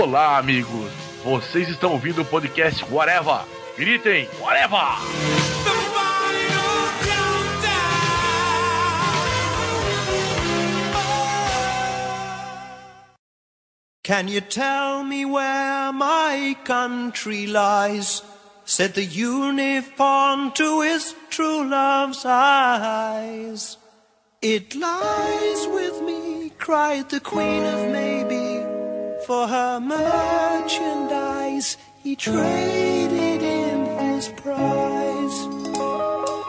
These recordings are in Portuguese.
Olá, amigos. Vocês estão ouvindo o podcast Whatever. Gritem, Whatever! Can you tell me where my country lies? Said the unicorn to his true love's eyes. It lies with me, cried the queen of maybe. For her merchandise, he traded in his prize.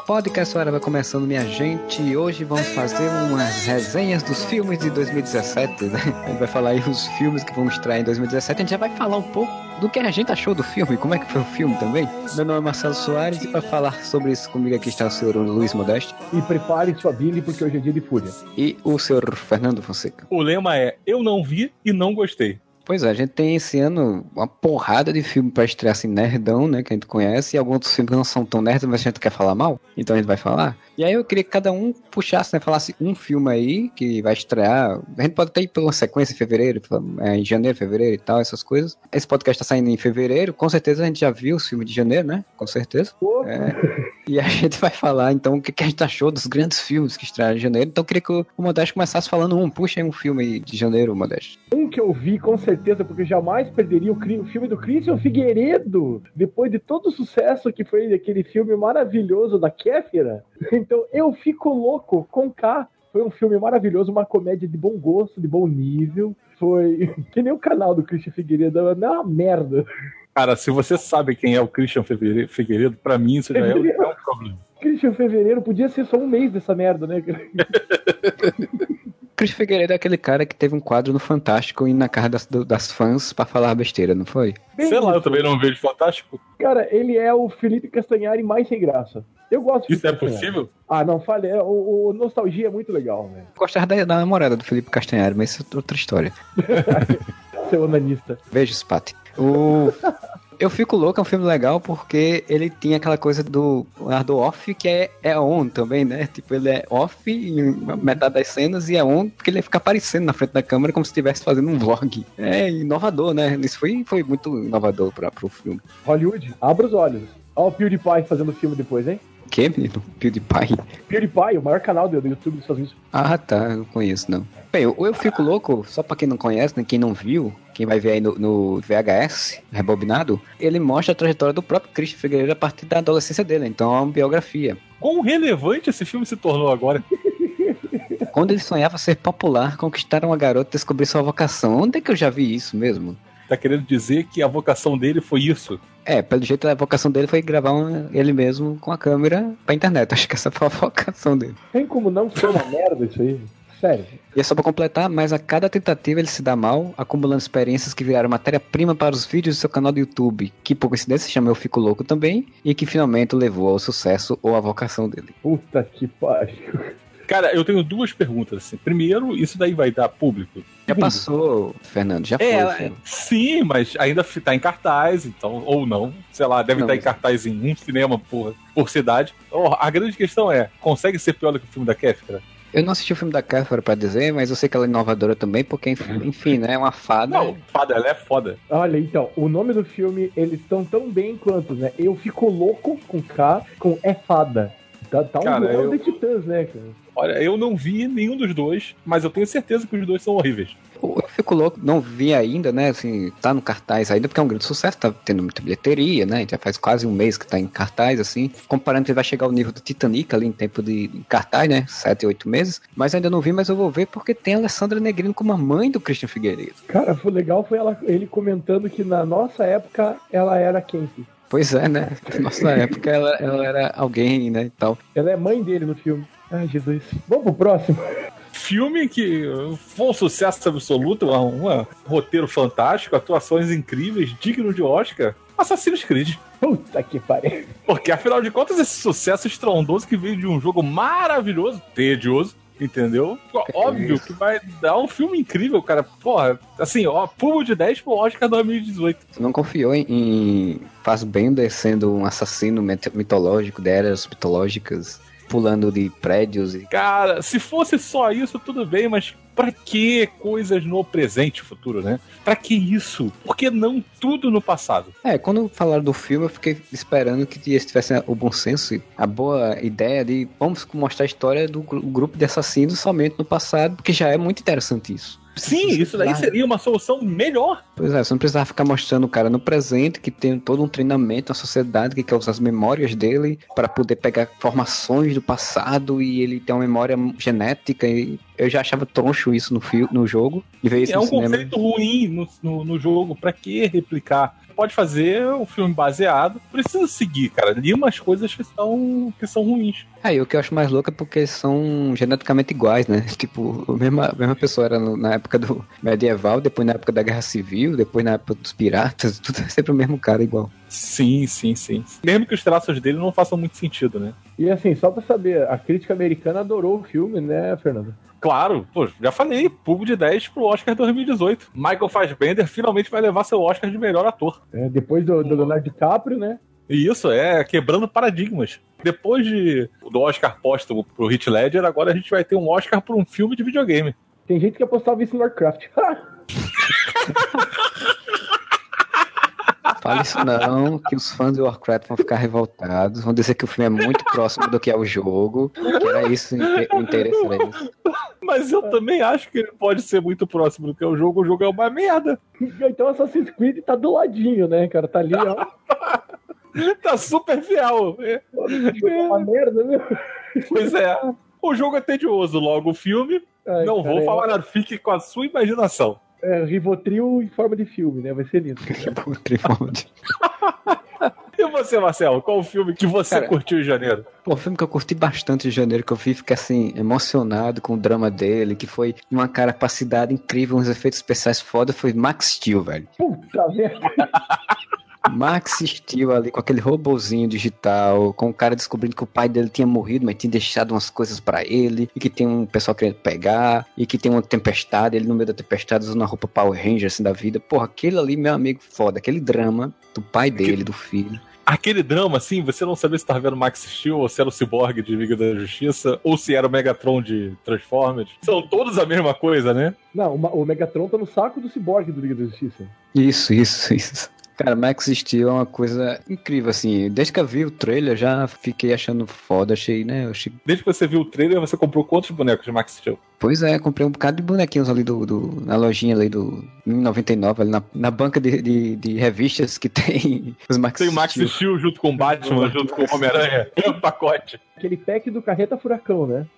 Podcast Hora vai começando, minha gente. E hoje vamos fazer umas resenhas dos filmes de 2017, né? A gente vai falar aí os filmes que vão estrear em 2017. A gente já vai falar um pouco do que a gente achou do filme, como é que foi o filme também. Meu nome é Marcelo Soares e para falar sobre isso comigo aqui está o senhor Luiz Modesto. E prepare sua Billy porque hoje é dia de fúria. E o senhor Fernando Fonseca. O lema é: Eu não vi e não gostei. Pois é, a gente tem esse ano uma porrada de filme pra estrear assim, nerdão, né, que a gente conhece, e alguns filmes que não são tão nerds, mas a gente quer falar mal, então a gente vai falar. E aí eu queria que cada um puxasse, né, falasse um filme aí que vai estrear. A gente pode até ir pela sequência em fevereiro, é, em janeiro, fevereiro e tal, essas coisas. Esse podcast tá saindo em fevereiro, com certeza a gente já viu os filmes de janeiro, né, com certeza. É, e a gente vai falar, então, o que, que a gente achou dos grandes filmes que estrearam em janeiro. Então eu queria que o Modesto começasse falando um, puxa aí um filme aí de janeiro, Modesto. Um que eu vi, com certeza, porque jamais perderia o, filme do Christian Figueiredo, depois de todo o sucesso que foi aquele filme maravilhoso da Kéfera. Então, Eu Fico Louco com K. Foi um filme maravilhoso, uma comédia de bom gosto, de bom nível. Foi que nem o canal do Christian Figueiredo, é uma merda. Cara, se você sabe quem é o Christian Figueiredo, pra mim isso já é, é um problema. Christian Fevereiro podia ser só um mês dessa merda, né? Christian Figueiredo é aquele cara que teve um quadro no Fantástico e na casa das, das fãs para falar besteira, não foi? Bem Sei isso. lá, eu também não vejo Fantástico. Cara, ele é o Felipe Castanhari mais sem graça. Eu gosto de Isso é possível? Ah, não, falei. É, o, o, Nostalgia é muito legal, velho. Gostava da, da namorada do Felipe Castanhari, mas isso é outra história. Seu onanista. Beijo, Spat. O... Eu fico louco, é um filme legal porque ele tinha aquela coisa do do off que é, é on também, né? Tipo, ele é off em metade das cenas e é on porque ele fica aparecendo na frente da câmera como se estivesse fazendo um vlog. É inovador, né? Isso foi, foi muito inovador para o filme. Hollywood, abra os olhos. Olha o PewDiePie fazendo filme depois, hein? Que, menino? PewDiePie? PewDiePie, o maior canal do, YouTube dos Estados Unidos. Ah, tá. Eu não conheço, não. Bem, eu, eu fico louco, só pra quem não conhece, né, quem não viu, quem vai ver aí no, no, VHS, rebobinado, ele mostra a trajetória do próprio Christian Figueiredo a partir da adolescência dele. Então é uma biografia. Quão relevante esse filme se tornou agora? Quando ele sonhava ser popular, conquistar uma garota e descobrir sua vocação. Onde é que eu já vi isso mesmo? Tá querendo dizer que a vocação dele foi isso? É, pelo jeito a vocação dele foi gravar um, ele mesmo com a câmera pra internet. Acho que essa foi a vocação dele. Tem como não ser uma merda isso aí? Sério. E é só pra completar, mas a cada tentativa ele se dá mal, acumulando experiências que viraram matéria-prima para os vídeos do seu canal do YouTube, que por coincidência se chama Eu Fico Louco também, e que finalmente levou ao sucesso ou à vocação dele. Puta que pariu. Cara, eu tenho duas perguntas. Assim. Primeiro, isso daí vai dar público? Já passou, Fernando, já é, foi. Sim, mas ainda está em cartaz, então, ou não. Sei lá, deve não, estar mas... em cartaz em um cinema por, por cidade. Oh, a grande questão é: consegue ser pior do que o filme da Kéfera? Eu não assisti o filme da Kéfera pra dizer, mas eu sei que ela é inovadora também, porque, enfim, né? É uma fada. Não, fada, ela é foda. Olha, então, o nome do filme, eles estão tão bem quanto, né? Eu fico louco com K, com É Fada. Tá, tá um cara, eu... de titãs, né, cara? Olha, eu não vi nenhum dos dois, mas eu tenho certeza que os dois são horríveis. Eu fico louco, não vi ainda, né? Assim, tá no cartaz ainda, porque é um grande sucesso, tá tendo muita bilheteria, né? Já faz quase um mês que tá em cartaz, assim. Comparando que vai chegar ao nível do Titanic ali em tempo de cartaz, né? Sete, oito meses. Mas ainda não vi, mas eu vou ver porque tem a Alessandra Negrino como a mãe do Christian Figueiredo. Cara, foi legal foi ela, ele comentando que na nossa época ela era quente. Pois é, né? Na nossa época ela, ela era alguém, né, e tal. Ela é mãe dele no filme. Ai, Jesus. Vamos pro próximo. Filme que foi um sucesso absoluto, um, um roteiro fantástico, atuações incríveis, digno de Oscar. Assassin's Creed. Puta que pariu. Porque afinal de contas, esse sucesso estrondoso que veio de um jogo maravilhoso, tedioso, entendeu? Óbvio que vai dar um filme incrível, cara. Porra, assim, ó, pulo de 10 pro Oscar 2018. Você não confiou em, em Fassbender sendo um assassino mitológico de eras mitológicas? pulando de prédios. E... Cara, se fosse só isso, tudo bem, mas Pra que coisas no presente e futuro, né? Pra que isso? Por que não tudo no passado? É, quando falaram do filme, eu fiquei esperando que eles tivessem o bom senso, a boa ideia de vamos mostrar a história do gru- grupo de assassinos somente no passado, porque já é muito interessante isso. Sim, isso daí seria uma solução melhor. Pois é, você não precisava ficar mostrando o cara no presente, que tem todo um treinamento, uma sociedade que quer usar as memórias dele para poder pegar informações do passado e ele tem uma memória genética. E eu já achava troncho isso no, filme, no jogo, de ver isso é no um cinema. conceito ruim no, no, no jogo. Pra que replicar? Pode fazer um filme baseado. Precisa seguir, cara. Ali umas coisas que são, que são ruins. Aí o que eu acho mais louco é porque são geneticamente iguais, né? Tipo, a mesma, a mesma pessoa era no- na época do medieval, depois na época da guerra civil, depois na época dos piratas, tudo é sempre o mesmo cara igual. Sim, sim, sim. Mesmo que os traços dele não façam muito sentido, né? E assim, só pra saber, a crítica americana adorou o filme, né, Fernando? Claro, pô, já falei, público de 10 pro Oscar 2018. Michael Fassbender finalmente vai levar seu Oscar de melhor ator. É, depois do, do Leonardo DiCaprio, né? E isso é quebrando paradigmas. Depois de, do Oscar póstumo pro Heath Ledger, agora a gente vai ter um Oscar por um filme de videogame. Tem gente que apostava isso no Warcraft. Fala isso não, que os fãs do Warcraft vão ficar revoltados, vão dizer que o filme é muito próximo do que é o jogo, que era isso, o interesse isso. Mas eu também acho que ele pode ser muito próximo do que é o jogo. O jogo é uma merda. então Assassin's Creed tá do ladinho, né, cara? Tá ali, ó. Tá super fiel. É, uma merda, né? Pois é. O jogo é tedioso, logo o filme. Ai, não cara, vou é- falar nada, fique com a sua imaginação. É, Rivotril em forma de filme, né? Vai ser lindo. Tipo, triforma de- E você, Marcelo, qual o filme que você Cara, curtiu em janeiro? Pô, um filme que eu curti bastante em janeiro, que eu vi, fiquei assim, emocionado com o drama dele, que foi uma capacidade incrível, uns efeitos especiais foda, foi Max Steel, velho. Puta merda. Max Steel ali com aquele robozinho digital, com o cara descobrindo que o pai dele tinha morrido, mas tinha deixado umas coisas pra ele, e que tem um pessoal querendo pegar, e que tem uma tempestade, ele no meio da tempestade usando uma roupa Power Ranger assim da vida. Porra, aquele ali, meu amigo, foda, aquele drama do pai dele, do filho. Aquele drama, assim, você não sabia se tava vendo Max Steel, ou se era o Cyborg de Liga da Justiça, ou se era o Megatron de Transformers. São todos a mesma coisa, né? Não, o Megatron tá no saco do Cyborg do Liga da Justiça. Isso, isso, isso. Cara, Max Steel é uma coisa incrível, assim. Desde que eu vi o trailer, já fiquei achando foda, achei, né? Eu achei... Desde que você viu o trailer, você comprou quantos bonecos de Max Steel? Pois é, comprei um bocado de bonequinhos ali do, do- na lojinha ali do em 99, ali na, na banca de, de, de revistas que tem os Max Tem o Max Steel. Steel junto com o Batman, junto com o Homem-Aranha. É um pacote. Aquele pack do Carreta Furacão, né?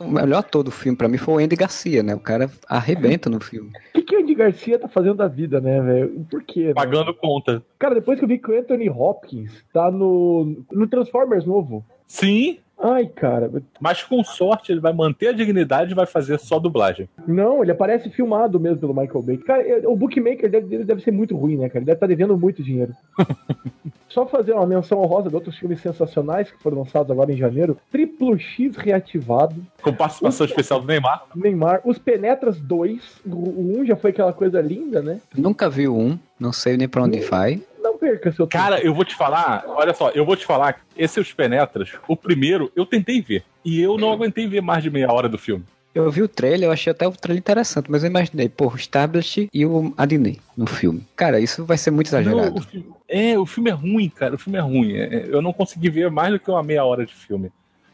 O melhor ator do filme pra mim foi o Andy Garcia, né? O cara arrebenta no filme. O que, que o Andy Garcia tá fazendo da vida, né, velho? Por quê? né? Pagando conta. Cara, depois que eu vi que o Anthony Hopkins tá no, no Transformers novo. Sim, Ai, cara. mas com sorte ele vai manter a dignidade e vai fazer só dublagem. Não, ele aparece filmado mesmo pelo Michael Bay. Cara, o bookmaker dele deve ser muito ruim, né, cara? Ele deve estar devendo muito dinheiro. Só fazer uma menção honrosa de outros filmes sensacionais que foram lançados agora em janeiro. Triplo X reativado. Com participação especial do Neymar. Neymar. Os Penetras 2. O 1 já foi aquela coisa linda, né? Nunca vi o um, não sei nem pra onde vai. Não perca seu tempo. Cara, eu vou te falar, olha só, eu vou te falar, esse Os Penetras, o primeiro, eu tentei ver. E eu não aguentei ver mais de meia hora do filme. Eu vi o trailer, eu achei até o trailer interessante, mas eu imaginei, pô, o Stablish e o Adney no filme. Cara, isso vai ser muito Não, exagerado. o filme- é, o filme é ruim, cara. O filme é ruim. É, eu não consegui ver mais do que uma meia hora de filme.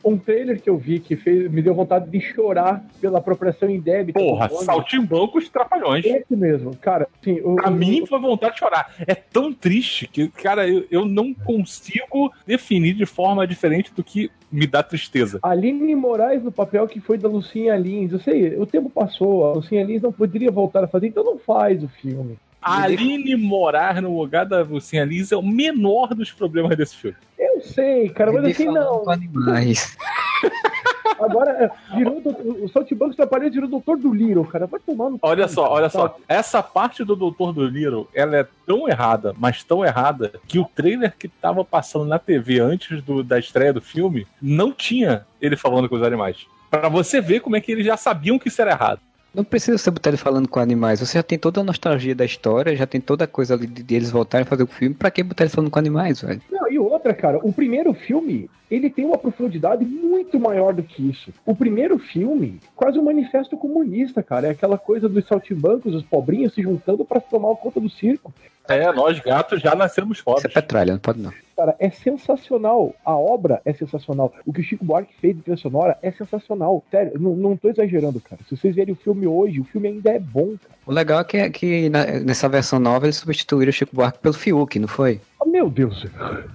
Um trailer que eu vi que fez, me deu vontade de chorar pela apropriação indébita. Porra, saltimbancos trapalhões. Esse mesmo, cara. Assim, o, Pra o- mim foi vontade de chorar. É tão triste que, cara, eu, eu não consigo definir de forma diferente do que me dá tristeza. Aline Moraes no papel que foi da Lucinha Lins. Eu sei, o tempo passou, a Lucinha Lins não poderia voltar a fazer, então não faz o filme. A Aline morar no lugar da Lucinha Lins é o menor dos problemas desse filme. Eu sei, cara, mas assim falando não. com animais. Agora, é, virou do- o Saltimbancos Trapalhões virou Doutor do Little, cara. Vai tomar no Olha só, cara. olha só. Essa parte do Doutor do Little, ela é tão errada, mas tão errada, que o trailer que tava passando na TV antes do- da estreia do filme não tinha ele falando com os animais. Pra você ver como é que eles já sabiam que isso era errado. Não precisa você botar ele falando com animais. Você já tem toda a nostalgia da história, já tem toda a coisa ali de, de eles voltarem a fazer o filme. Pra que botar ele falando com animais, velho? Não, e outra, outra, cara, o primeiro filme, ele tem uma profundidade muito maior do que isso. O primeiro filme, quase um manifesto comunista, cara. É aquela coisa dos saltimbancos, os pobrinhos se juntando para tomar conta do circo. É, nós gatos já nascemos Isso é petralha, não pode não. Cara, é sensacional. A obra é sensacional. O que o Chico Buarque fez de trilha sonora é sensacional. Sério, não, não tô exagerando, cara. Se vocês verem o filme hoje, o filme ainda é bom, cara. O legal é que, que na- nessa versão nova eles substituíram o Chico Buarque pelo Fiuk, não foi? Meu Deus.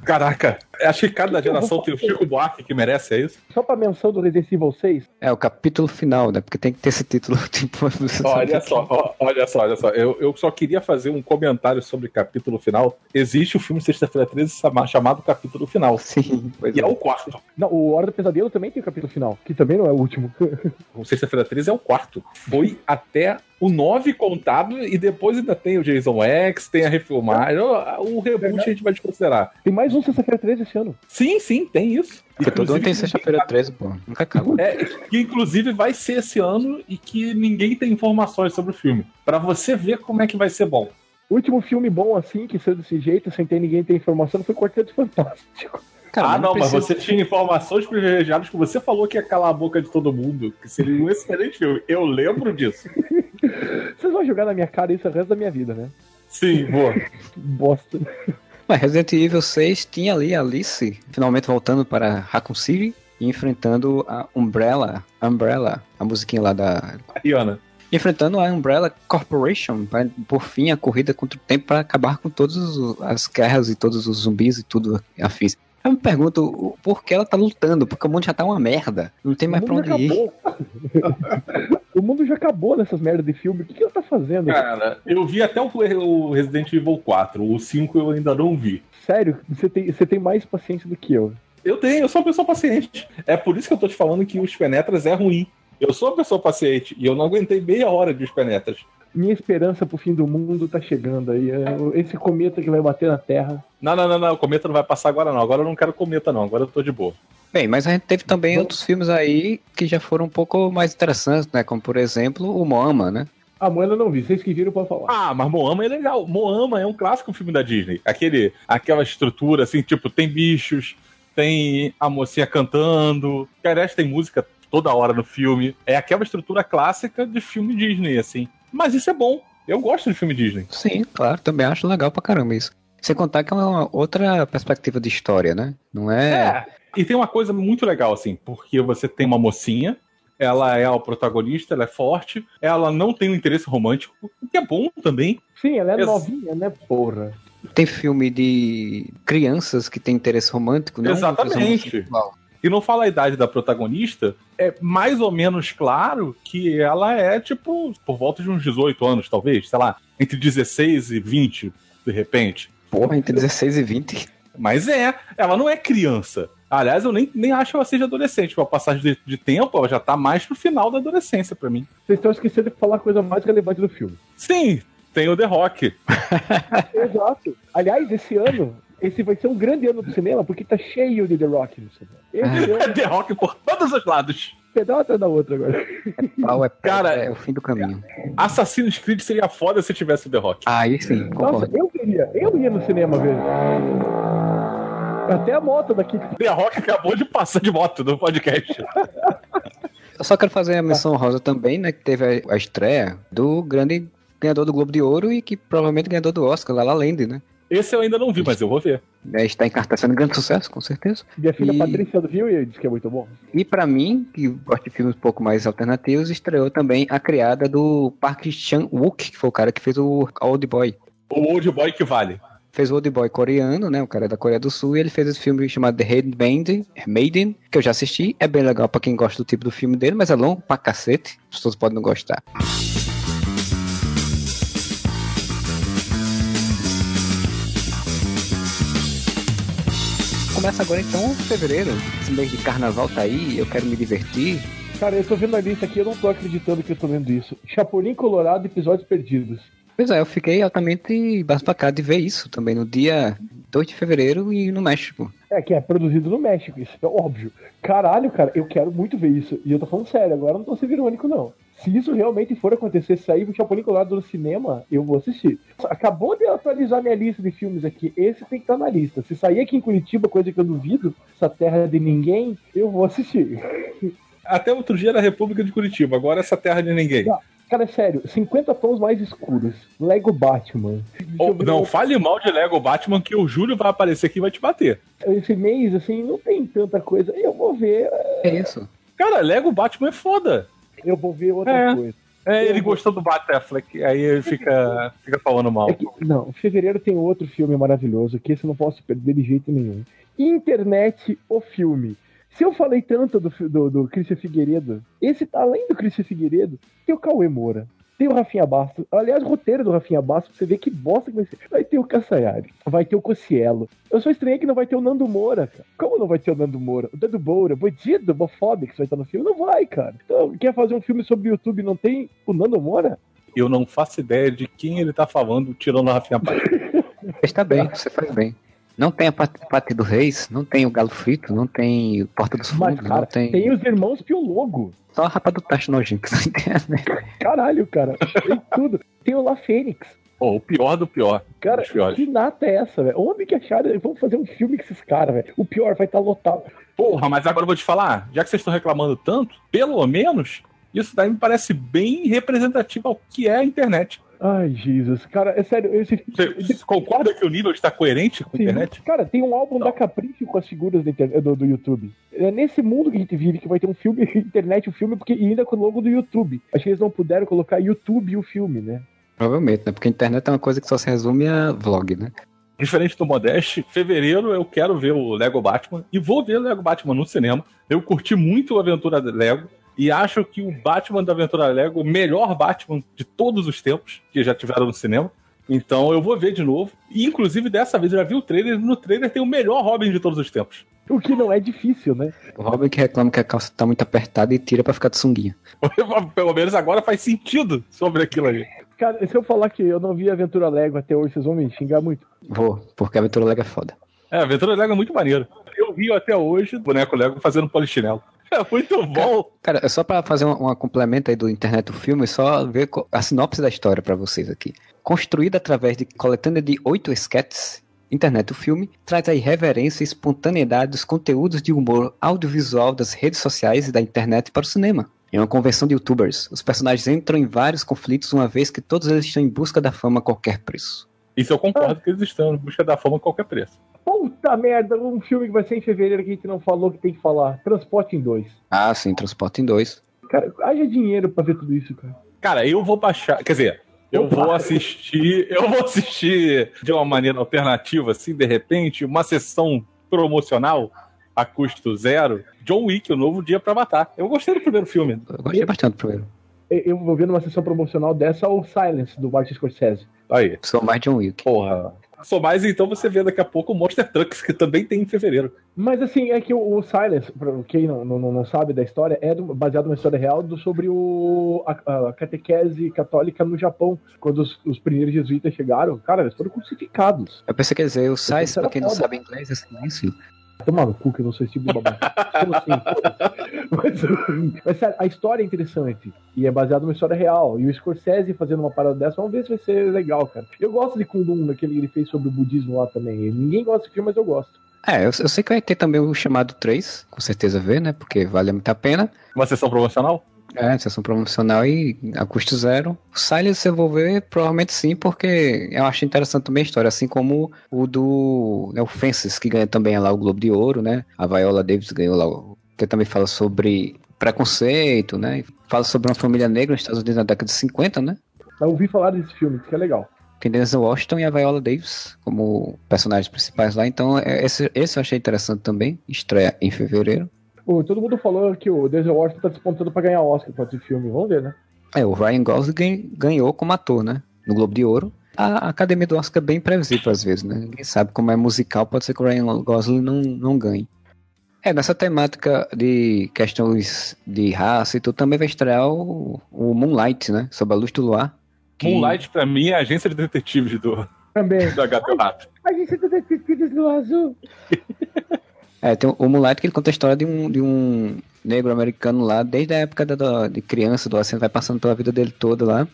Caraca, acho que cada que geração tem o Chico Buarque que merece, é isso? Só pra menção do Resident Evil 6, É, o capítulo final, né? Porque tem que ter esse título, tipo... Olha só, ó, olha só, olha só. Eu, eu só queria fazer um comentário sobre capítulo final. Existe o filme Sexta-feira 13 chama- chamado Capítulo Final. Sim, pois E é. é o quarto. Não, o Hora do Pesadelo também tem o capítulo final, que também não é o último. O Sexta-feira 13 é o quarto. Foi até o 9 contado e depois ainda tem o Jason X, tem a refilmagem. O reboot a gente vai desconsiderar. Tem mais um Sexta-feira 13 esse ano. Sim, sim, tem isso. Porque todo ano tem Inclusive, sexta-feira 13, pô. Nunca acaba. É, que inclusive vai ser esse ano e que ninguém tem informações sobre o filme. Pra você ver como é que vai ser bom. O último filme bom assim, que saiu desse jeito, sem ter ninguém ter informação, foi Quarteto Fantástico. Cara, ah, não, mas precisa- você tinha informações privilegiadas que você falou que ia calar a boca de todo mundo. Que seria um excelente filme. Eu lembro disso. Vocês vão jogar na minha cara isso o resto da minha vida, né? Sim, boa. Bosta. Mas Resident Evil 6 tinha ali a Alice finalmente voltando para Raccoon City e enfrentando a Umbrella, Umbrella, a musiquinha lá da Rihanna. enfrentando a Umbrella Corporation para por fim a corrida contra o tempo para acabar com todas os- as guerras e todos os zumbis e tudo afins. Eu me pergunto por que ela tá lutando, porque o mundo já tá uma merda. Não tem mais pra onde já ir. o mundo já acabou nessas merdas de filme. O que, que ela tá fazendo? Cara, eu vi até o, o Resident Evil 4. O 5 eu ainda não vi. Sério, você tem, você tem mais paciência do que eu. Eu tenho, eu sou uma pessoa paciente. É por isso que eu tô te falando que os penetras é ruim. Eu sou uma pessoa paciente e eu não aguentei meia hora de os penetras. Minha esperança pro fim do mundo tá chegando aí. É, Esse cometa que vai bater na Terra. Não, não, não, não, o cometa não vai passar agora não. Agora eu não quero cometa não, agora eu tô de boa. Bem, mas a gente teve também outros filmes aí que já foram um pouco mais interessantes, né? Como por exemplo o Moama, né? A Moana não vi, vocês que viram pra falar. Ah, mas Moama é legal. Moama é um clássico filme da Disney. Aquele, aquela estrutura assim, tipo, tem bichos, tem a mocinha cantando, que aliás tem música toda hora no filme. É aquela estrutura clássica de filme Disney, assim. Mas isso é bom. Eu gosto de filme Disney. Sim, claro, também acho legal pra caramba isso. Sem contar que é uma outra perspectiva de história, né? Não é. E tem uma coisa muito legal, assim, porque você tem uma mocinha, ela é a protagonista, ela é forte, ela não tem um interesse romântico, o que é bom também. Sim, ela é novinha, né, porra? Tem filme de crianças que tem interesse romântico, não? Exatamente. interesse homossexual. E não fala a idade da protagonista, é mais ou menos claro que ela é, tipo, por volta de uns 18 anos, talvez, sei lá, entre 16 e 20, de repente. Porra, entre 16 e 20. Mas é, ela não é criança. Aliás, eu nem, nem acho que ela seja adolescente. Com a passagem de, de tempo, ela já tá mais pro final da adolescência pra mim. Vocês estão esquecendo de falar a coisa mais relevante do filme. Sim, tem o The Rock. Exato. Aliás, esse ano, esse vai ser um grande ano do cinema, porque tá cheio de The Rock no cinema. Esse ano, The Rock por todos os lados. pedal atrás da outra agora. Pau é, Cara, é o fim do caminho. Assassin's Creed seria foda se tivesse The Rock. Aí sim, Nossa, concordo. eu queria, eu ia no cinema ver. Até a moto daqui. The Rock acabou de passar de moto no podcast. Eu só quero fazer a menção rosa também, né? Que teve a, estreia do grande ganhador do Globo de Ouro e que provavelmente ganhador do Oscar, La Land, né? Esse eu ainda não vi, mas eu vou ver. É, Está em cartaz sendo um grande sucesso, com certeza. Minha filha E- Patrícia viu e disse que é muito bom. E pra mim, que gosto de filmes um pouco mais alternativos, estreou também a criada do Park Chan-wook, que foi o cara que fez o Old Boy. O Old Boy que vale. Fez o Old Boy coreano, né? O cara é da Coreia do Sul, e ele fez esse filme chamado The Handmaiden, Maiden, que eu já assisti. É bem legal pra quem gosta do tipo do filme dele, mas é longo pra cacete. As pessoas podem não gostar. Começa agora então fevereiro. Esse mês de carnaval tá aí, eu quero me divertir. Cara, eu tô vendo a lista aqui, eu não tô acreditando que eu tô vendo isso. Chapolin Colorado, episódios perdidos. Pois é, eu fiquei altamente basbacado de ver isso também no dia 2 de fevereiro e no México. É, que é produzido no México, isso é óbvio. Caralho, cara, eu quero muito ver isso. E eu tô falando sério, agora eu não tô sendo irônico, não. Se isso realmente for acontecer, sair o Chapolin Colorado no cinema, eu vou assistir. Acabou de atualizar minha lista de filmes aqui. Esse tem que estar na lista. Se sair aqui em Curitiba, coisa que eu duvido, essa terra de ninguém, eu vou assistir. Até outro dia era a República de Curitiba, agora essa terra de ninguém. Não. Cara, sério, 50 tons mais escuros. Lego Batman. Oh, não, fale mal de Lego Batman que o Júlio vai aparecer aqui e vai te bater. Esse mês, assim, não tem tanta coisa. Eu vou ver. É isso. Cara, Lego Batman é foda. Eu vou ver outra É. coisa. É, ele gostou do Batfleck, aí ele fica, fica falando mal. É que- não, fevereiro tem outro filme maravilhoso que esse eu não posso perder de jeito nenhum. Internet, o filme. Se eu falei tanto do, do, do Christian Figueiredo, esse tá além do Christian Figueiredo, tem o Cauê Moura, tem o Rafinha Bastos. Aliás, o roteiro do Rafinha Bastos, pra você ver que bosta que vai ser. Vai ter o Cassaiari, vai ter o Cossielo. Eu só estranhei que não vai ter o Nando Moura, cara. Como não vai ter o Nando Moura? O Nando Moura, bandido, homofóbico que vai estar no filme? Não vai, cara. Então, quer fazer um filme sobre o YouTube e não tem o Nando Moura? Eu não faço ideia de quem ele tá falando, tirando a Rafinha Paz. Está bem, você faz bem. Não tem a Pat- Pati do Reis, não tem o Galo Frito, não tem o Porta dos Mas, Fundos, cara, não tem... tem os irmãos Piologo. Só a rapa do tacho nojinho que não tem, né? Caralho, cara. Tem tudo. Tem o La Fênix. Pô, o pior do pior. Cara, que nata é essa, velho? Onde que acharam? Vamos fazer um filme com esses caras, velho. O pior vai estar lotado. Porra, mas agora eu vou te falar, já que vocês estão reclamando tanto, pelo menos, isso daí me parece bem representativo ao que é a internet. Ai, Jesus. Cara, é sério, esse. Você, você concorda que o nível está coerente com a Sim. internet? Cara, tem um álbum Não. da Capricho com as figuras internet- do, do YouTube. É nesse mundo que a gente vive que vai ter um filme, internet, um filme, porque e ainda com o logo do YouTube. Acho que eles não puderam colocar YouTube e o filme, né? Provavelmente, né? Porque a internet é uma coisa que só se resume a vlog, né? Diferente do Modeste, fevereiro eu quero ver o Lego Batman e vou ver o Lego Batman no cinema. Eu curti muito a aventura Lego e acho que o Batman da aventura Lego, o melhor Batman de todos os tempos que já tiveram no cinema. Então eu vou ver de novo. E inclusive dessa vez eu já vi o trailer no trailer tem o melhor Robin de todos os tempos. O que não é difícil, né? O Robin que reclama que a calça tá muito apertada e tira pra ficar de sunguinha. Pelo menos agora faz sentido sobre aquilo ali. Cara, se eu falar que eu não vi Aventura Lego até hoje, vocês vão me xingar muito. Vou, porque a aventura Lego é foda. É, a aventura Lego é muito maneiro. Eu vi até hoje o boneco Lego fazendo polichinelo. É muito bom. Cara, é só pra fazer uma, uma complemento aí do internet do filme, só ver a sinopse da história pra vocês aqui. Construída através de coletânea de oito esquetes, Internet do filme traz a irreverência e espontaneidade dos conteúdos de humor audiovisual das redes sociais e da internet para o cinema. Em uma convenção de youtubers, os personagens entram em vários conflitos uma vez que todos eles estão em busca da fama a qualquer preço. Isso eu concordo que eles estão em busca da fama a qualquer preço. Puta merda, um filme que vai ser em fevereiro que a gente não falou que tem que falar. Transporte em dois. Ah, sim, Transporte em dois. Cara, haja dinheiro pra ver tudo isso, cara. Cara, eu vou baixar. Quer dizer, eu Opa. vou assistir. Eu vou assistir de uma maneira alternativa, assim, de repente, uma sessão promocional a custo zero. John Wick, o novo dia pra matar. Eu gostei do primeiro filme. Eu gostei bastante do primeiro. Eu- vou ver numa sessão promocional dessa o Silence, do Martin Scorsese. Aí. Sou mais John Wick. Porra. Sou mais, então você vê daqui a pouco o Monster Trucks, que também tem em fevereiro. Mas assim, é que o, o Silence, pra quem não, não, não sabe da história, é do- baseado numa história real do, sobre o, a, a catequese católica no Japão. Quando os, os primeiros jesuítas chegaram, cara, eles foram crucificados. Eu pensei que ia dizer, o Sais, pensei pra quem não sabe inglês, é silêncio. Toma no cu que eu não sou esse tipo de babaca. Como assim? mas, mas sério, a história é interessante. E é baseada numa história real. E o Scorsese fazendo uma parada dessa, vamos ver se vai ser legal, cara. Eu gosto de Kundun, daquele que ele fez sobre o budismo lá também. Ninguém gosta desse filme, mas eu gosto. É, eu, eu sei que vai ter também o chamado 3, com certeza ver, né? Porque vale muito a pena. Uma sessão promocional? É, sessão promocional e a custo zero. O Silence eu vou ver, provavelmente sim, porque eu acho interessante também a história, assim como o do né, o Fences, que ganha também lá o Globo de Ouro, né? A Viola Davis ganhou lá, o- que também fala sobre preconceito, né? Fala sobre uma família negra nos Estados Unidos na década de 50, né? Eu ouvi falar desse filme, que é legal. Tem Denzel Washington e a Viola Davis como personagens principais lá, então é, esse, esse eu achei interessante também, estreia em fevereiro. Pô, todo mundo falou que o Denzel Washington tá despontando pra ganhar Oscar pra esse filme. Vamos ver, né? É, o Ryan Gosling gan- ganhou como ator, né? No Globo de Ouro. A Academia do Oscar é bem previsível às vezes, né? Ninguém sabe como é musical, pode ser que o Ryan Gosling não, não ganhe. É, nessa temática de questões de raça e tudo, também vai estrear o, o Moonlight, né? Sob a luz do luar. que- Moonlight, pra mim, é a agência de detetives do, Também. do Gato Rato. A gente tá detetives no azul. É, tem o, o Moonlight que ele conta a história de um, de um negro americano lá, desde a época da, da- de criança, adolescente, vai passando pela vida dele toda lá.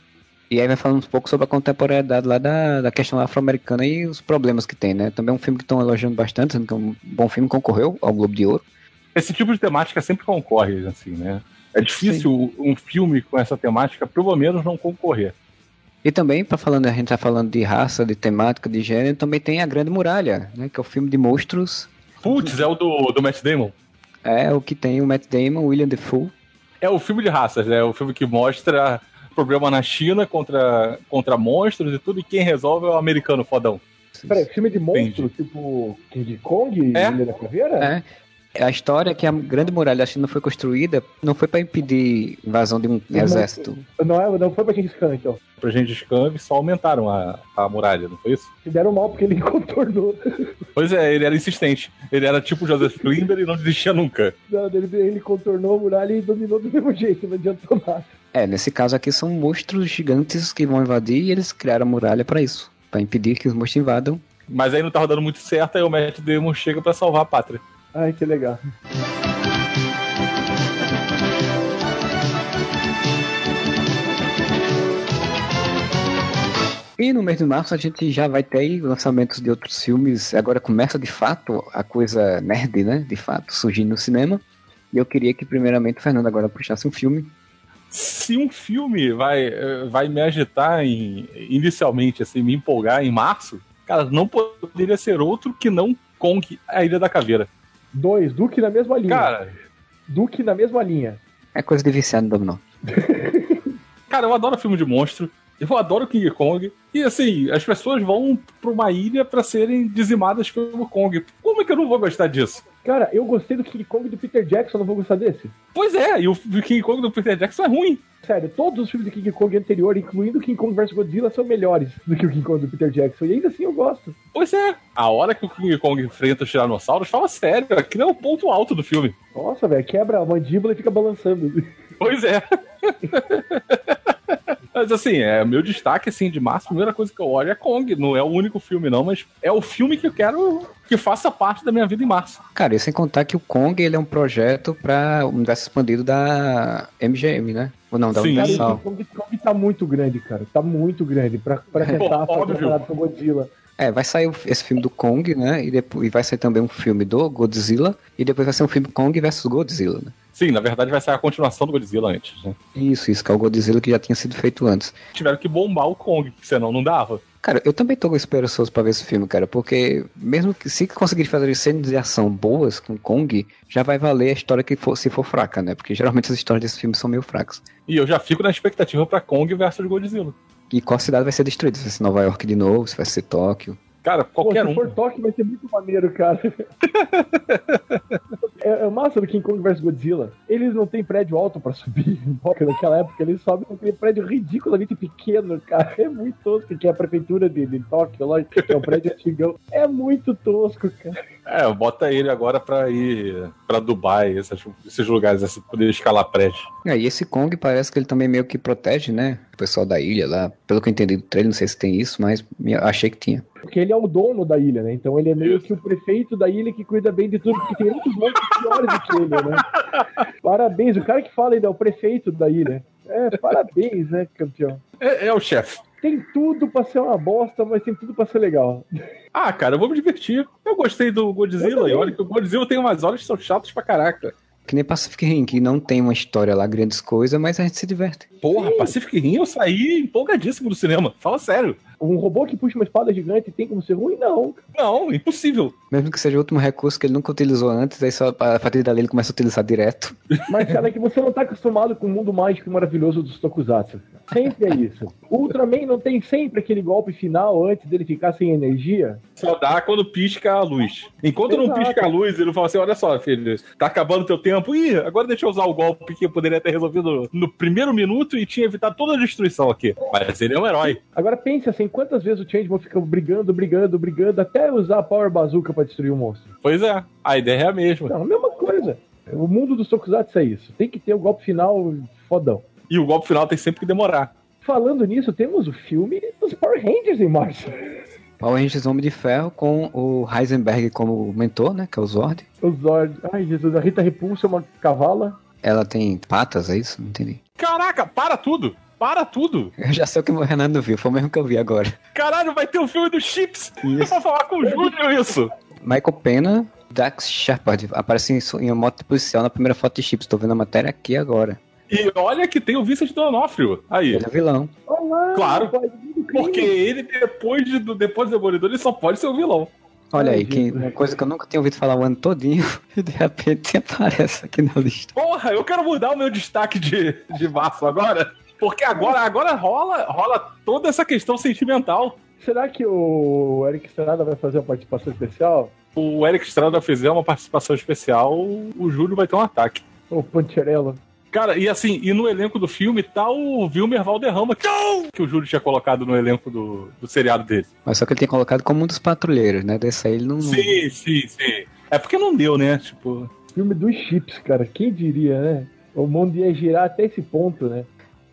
E aí vai falando um pouco sobre a contemporaneidade lá da, da questão afro-americana e os problemas que tem, né? Também é um filme que estão elogiando bastante, sendo que é um bom filme, concorreu ao Globo de Ouro. Esse tipo de temática sempre concorre, assim, né? É difícil um filme com essa temática, pelo menos, não concorrer. E também, para falando, a gente tá falando de raça, de temática, de gênero, também tem A Grande Muralha, né? Que é o filme de monstros. Putz, é o do, do Matt Damon. É o que tem o Matt Damon, William Defoe. É o filme de raças, né? É o filme que mostra problema na China contra, contra monstros e tudo, e quem resolve é o americano fodão. Peraí, filme de monstro, tipo King Kong, É. Ilha da Caveira? É. A história é que a Grande Muralha da China foi construída não foi para impedir invasão de um Não, exército. Não, é, não foi pra Gengis Khan, então. Pra gente Khan, só aumentaram a, a muralha, não foi isso? Se deram mal porque ele contornou. Pois é, ele era insistente. Ele era tipo Joseph Klimber e não desistia nunca. Não, ele, ele contornou a muralha e dominou do mesmo jeito, não adiantou nada. É, nesse caso aqui são monstros gigantes que vão invadir e eles criaram a muralha para isso, para impedir que os monstros invadam. Mas aí não tava dando muito certo, aí o Matt Damon chega pra salvar a pátria. Ai, que legal. E no mês de março a gente já vai ter aí lançamentos de outros filmes. Agora começa de fato a coisa nerd, né? De fato, surgindo no cinema. E eu queria que primeiramente o Fernando agora puxasse um filme. Se um filme vai, vai me agitar em, inicialmente, assim, me empolgar em março, cara, não poderia ser outro que não Kong, a Ilha da Caveira. Dois, Duque na mesma linha. Cara, Duque na mesma linha. É coisa de viciado no dominó. cara, eu adoro filme de monstro. Eu adoro King Kong. E assim, as pessoas vão pra uma ilha pra serem dizimadas pelo Kong. Como é que eu não vou gostar disso? Cara, eu gostei do King Kong do Peter Jackson, não vou gostar desse? Pois é, e o King Kong do Peter Jackson é ruim. Sério, todos os filmes do King Kong anterior, incluindo King Kong vs Godzilla, são melhores do que o King Kong do Peter Jackson. E ainda assim eu gosto. Pois é. A hora que o King Kong enfrenta os tiranossauros, fala sério, aquilo é o ponto alto do filme. Nossa, velho, quebra a mandíbula e fica balançando. Pois é. Mas assim, é meu destaque assim de março, a primeira coisa que eu olho é Kong. Não é o único filme, não, mas é o filme que eu quero que faça parte da minha vida em março. Cara, e sem contar que o Kong ele é um projeto para o universo expandido da MGM, né? Ou não, da Sim. Cara, o Universal. Kong, Kong tá muito grande, cara. Tá muito grande pra, pra tentar fazer comparado com o Godzilla. É, vai sair esse filme do Kong, né? E depois e vai sair também um filme do Godzilla. E depois vai ser um filme Kong versus Godzilla, né? Sim, na verdade vai sair a continuação do Godzilla antes, né? Isso, isso, que é o Godzilla que já tinha sido feito antes. Tiveram que bombar o Kong, porque senão não dava. Cara, eu também tô esperançoso pra ver esse filme, cara, porque mesmo que se conseguir fazer cenas de ação boas com Kong, já vai valer a história que for, se for fraca, né? Porque geralmente as histórias desses filmes são meio fracas. E eu já fico na expectativa pra Kong versus Godzilla. E qual cidade vai ser destruída? Se vai ser Nova York de novo, se vai ser Tóquio. Cara, qualquer Pô, se um. for Tóquio vai ser muito maneiro, cara. é, é massa do King Kong vs Godzilla. Eles não têm prédio alto pra subir. Porque naquela época eles sobem naquele prédio ridiculamente pequeno, cara. É muito tosco, que é a prefeitura de, de Tóquio, lógico, que é um prédio antigão. É muito tosco, cara. É, bota ele agora pra ir pra Dubai, essas- esses lugares, assim, poder escalar prédio. É, e esse Kong parece que ele também meio que protege, né? O pessoal da ilha lá. Pelo que eu entendi do trailer, não sei se tem isso, mas achei que tinha. Porque ele é o dono da ilha, né? Então ele é meio Isso. que o prefeito da ilha que cuida bem de tudo, porque tem outros monstros piores do que ele, né? Parabéns, o cara que fala ainda é o prefeito da ilha. É, parabéns, né, campeão? É, é o chefe. Tem tudo pra ser uma bosta, mas tem tudo pra ser legal. Ah, cara, eu vou me divertir. Eu gostei do Godzilla, e olha que o Godzilla tem umas horas que são chatas pra caraca. Que nem Pacific Rim, que não tem uma história lá, grandes coisas, mas a gente se diverte. Porra, Pacific Rim eu saí empolgadíssimo do cinema. Fala sério. Um robô que puxa uma espada gigante tem como ser ruim? Não. Não, impossível. Mesmo que seja o último recurso que ele nunca utilizou antes, aí só a partir dali ele começa a utilizar direto. Marcelo, é que você não tá acostumado com o mundo mágico e maravilhoso dos Tokusatsu. Sempre é isso. O Ultraman não tem sempre aquele golpe final antes dele ficar sem energia? Só dá quando pisca a luz. Enquanto não Exato. pisca a luz, ele fala assim: olha só, filho, tá acabando teu tempo. Ih, agora deixa eu usar o golpe que eu poderia ter resolvido no primeiro minuto e tinha evitado toda a destruição aqui. Mas ele é um herói. Agora pense assim, quantas vezes o Changeman fica brigando, brigando, brigando, até usar a Power Bazooka pra destruir o monstro? Pois é, a ideia é a mesma. Não, a mesma coisa. O mundo dos Tokusatsu é isso. Tem que ter o golpe final fodão. E o golpe final tem sempre que demorar. Falando nisso, temos o filme dos Power Rangers em março. Power Rangers Homem de Ferro com o Heisenberg como mentor, né? Que é o Zord. O Zord. Ai, Jesus, a Rita Repulsa é uma cavala. Ela tem patas, é isso? Não entendi. Caraca, para tudo! Para tudo! Eu já sei o que o Renato não viu, foi o mesmo que eu vi agora. Caralho, vai ter um filme do Chips! Eu Isso. vou falar com o Júlio isso! Michael Pena, Dax Shepard, aparece em, em uma moto policial na primeira foto de Chips. Tô vendo a matéria aqui agora. E olha que tem o Vincent D'Onofrio aí. Ele é vilão. Olá, Claro, do crime. Porque ele, depois, de, do, depois do Demolidor, ele só pode ser o vilão. Olha aí, que, uma coisa que eu nunca tinha ouvido falar o ano todinho, e de repente aparece aqui na lista. Porra, eu quero mudar o meu destaque de, de março agora. Porque agora, agora rola, rola toda essa questão sentimental. Será que o Eric Estrada vai fazer uma participação especial? O Eric Estrada fizer uma participação especial, o Júlio vai ter um ataque. O Pancherello? Cara, e assim, e no elenco do filme tá o Wilmer Valderrama, que, que o Júlio tinha colocado no elenco do, do seriado dele. Mas só que ele tem colocado como um dos patrulheiros, né? Desse aí ele não. Sim, sim, sim. É porque não deu, né? Tipo. Filme dos chips, cara. Quem diria, né? O mundo ia girar até esse ponto, né?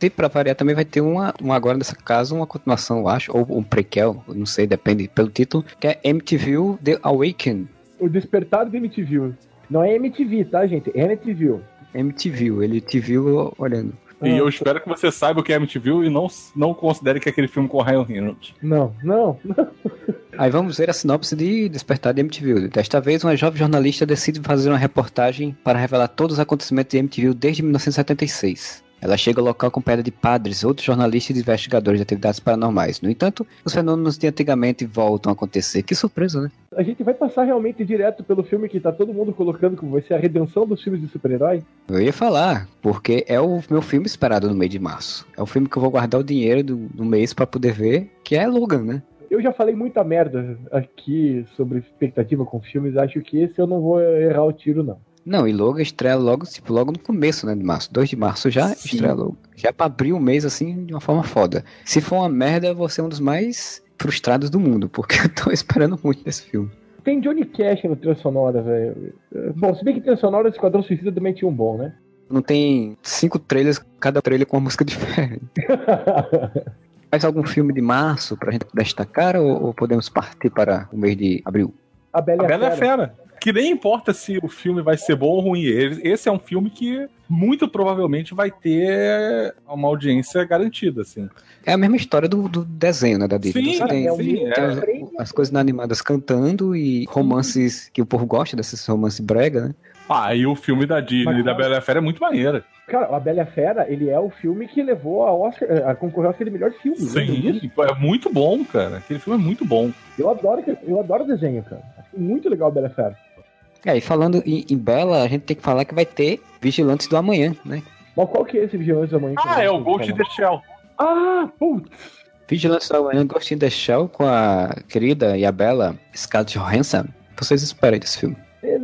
E pra variar também vai ter uma, uma agora nessa casa, uma continuação, eu acho, ou um prequel, não sei, depende pelo título, que é MTV The Awaken. O Despertar do MTV. Não é MTV, tá, gente? É MTV. MTV, ele te viu olhando. E Ah. eu espero que você saiba o que é MTV e não, não considere que é aquele filme com o Ryan Reynolds. Não, não, não. Aí vamos ver a sinopse de Despertar de MTV. Desta vez, uma jovem jornalista decide fazer uma reportagem para revelar todos os acontecimentos de MTV desde 1976. Ela chega ao local com pedra de padres, outros jornalistas e investigadores de atividades paranormais. No entanto, os fenômenos de antigamente voltam a acontecer. Que surpresa, né? A gente vai passar realmente direto pelo filme que tá todo mundo colocando como vai ser a redenção dos filmes de super-herói. Eu ia falar, porque é o meu filme esperado no mês de março. É o filme que eu vou guardar o dinheiro do, do mês para poder ver, que é Logan, né? Eu já falei muita merda aqui sobre expectativa com filmes. Acho que esse eu não vou errar o tiro, não. Não, e Logan estreia logo, tipo, logo no começo, né, de março. 2 de março já Sim. estreia logo. Já é pra abrir o mês, assim, de uma forma foda. Se for uma merda, eu vou ser um dos mais frustrados do mundo, porque eu tô esperando muito desse filme. Tem Johnny Cash no trilha sonora, velho. Bom, se bem que trilha sonora Esquadrão Suicida também tinha um bom, né? Não tem cinco trailers, cada trailer com uma música diferente. Mais algum filme de março pra gente destacar ou, ou podemos partir para o mês de abril? A Bela, A Bela é é Fera. fera. Que nem importa se o filme vai ser bom ou ruim. Esse é um filme que muito provavelmente vai ter uma audiência garantida, assim. É a mesma história do, do desenho, né, da Disney. Sim, tem, é o sim, é. as, as coisas animadas cantando e romances que o povo gosta, desses romances brega, né? Ah, e o filme da Disney Mas, da Bela e a Fera é muito maneiro. Cara, A Bela e a Fera, ele é o filme que levou a Oscar, a concorrer ao Oscar de melhor filme. disso? Sim, é muito bom, cara. Aquele filme é muito bom. Eu adoro, eu adoro desenho, cara. Acho muito legal a Bela e a Fera. É, e falando em, em Bela, a gente tem que falar que vai ter Vigilantes do Amanhã, né? Mas qual que é esse Vigilante da Manhã? que Ah, é o Ghost in the Shell. Ah, putz! Vigilantes do Amanhã, Ghost in the Shell, com a querida e a bela Scarlett Johansson. O que vocês esperam desse filme?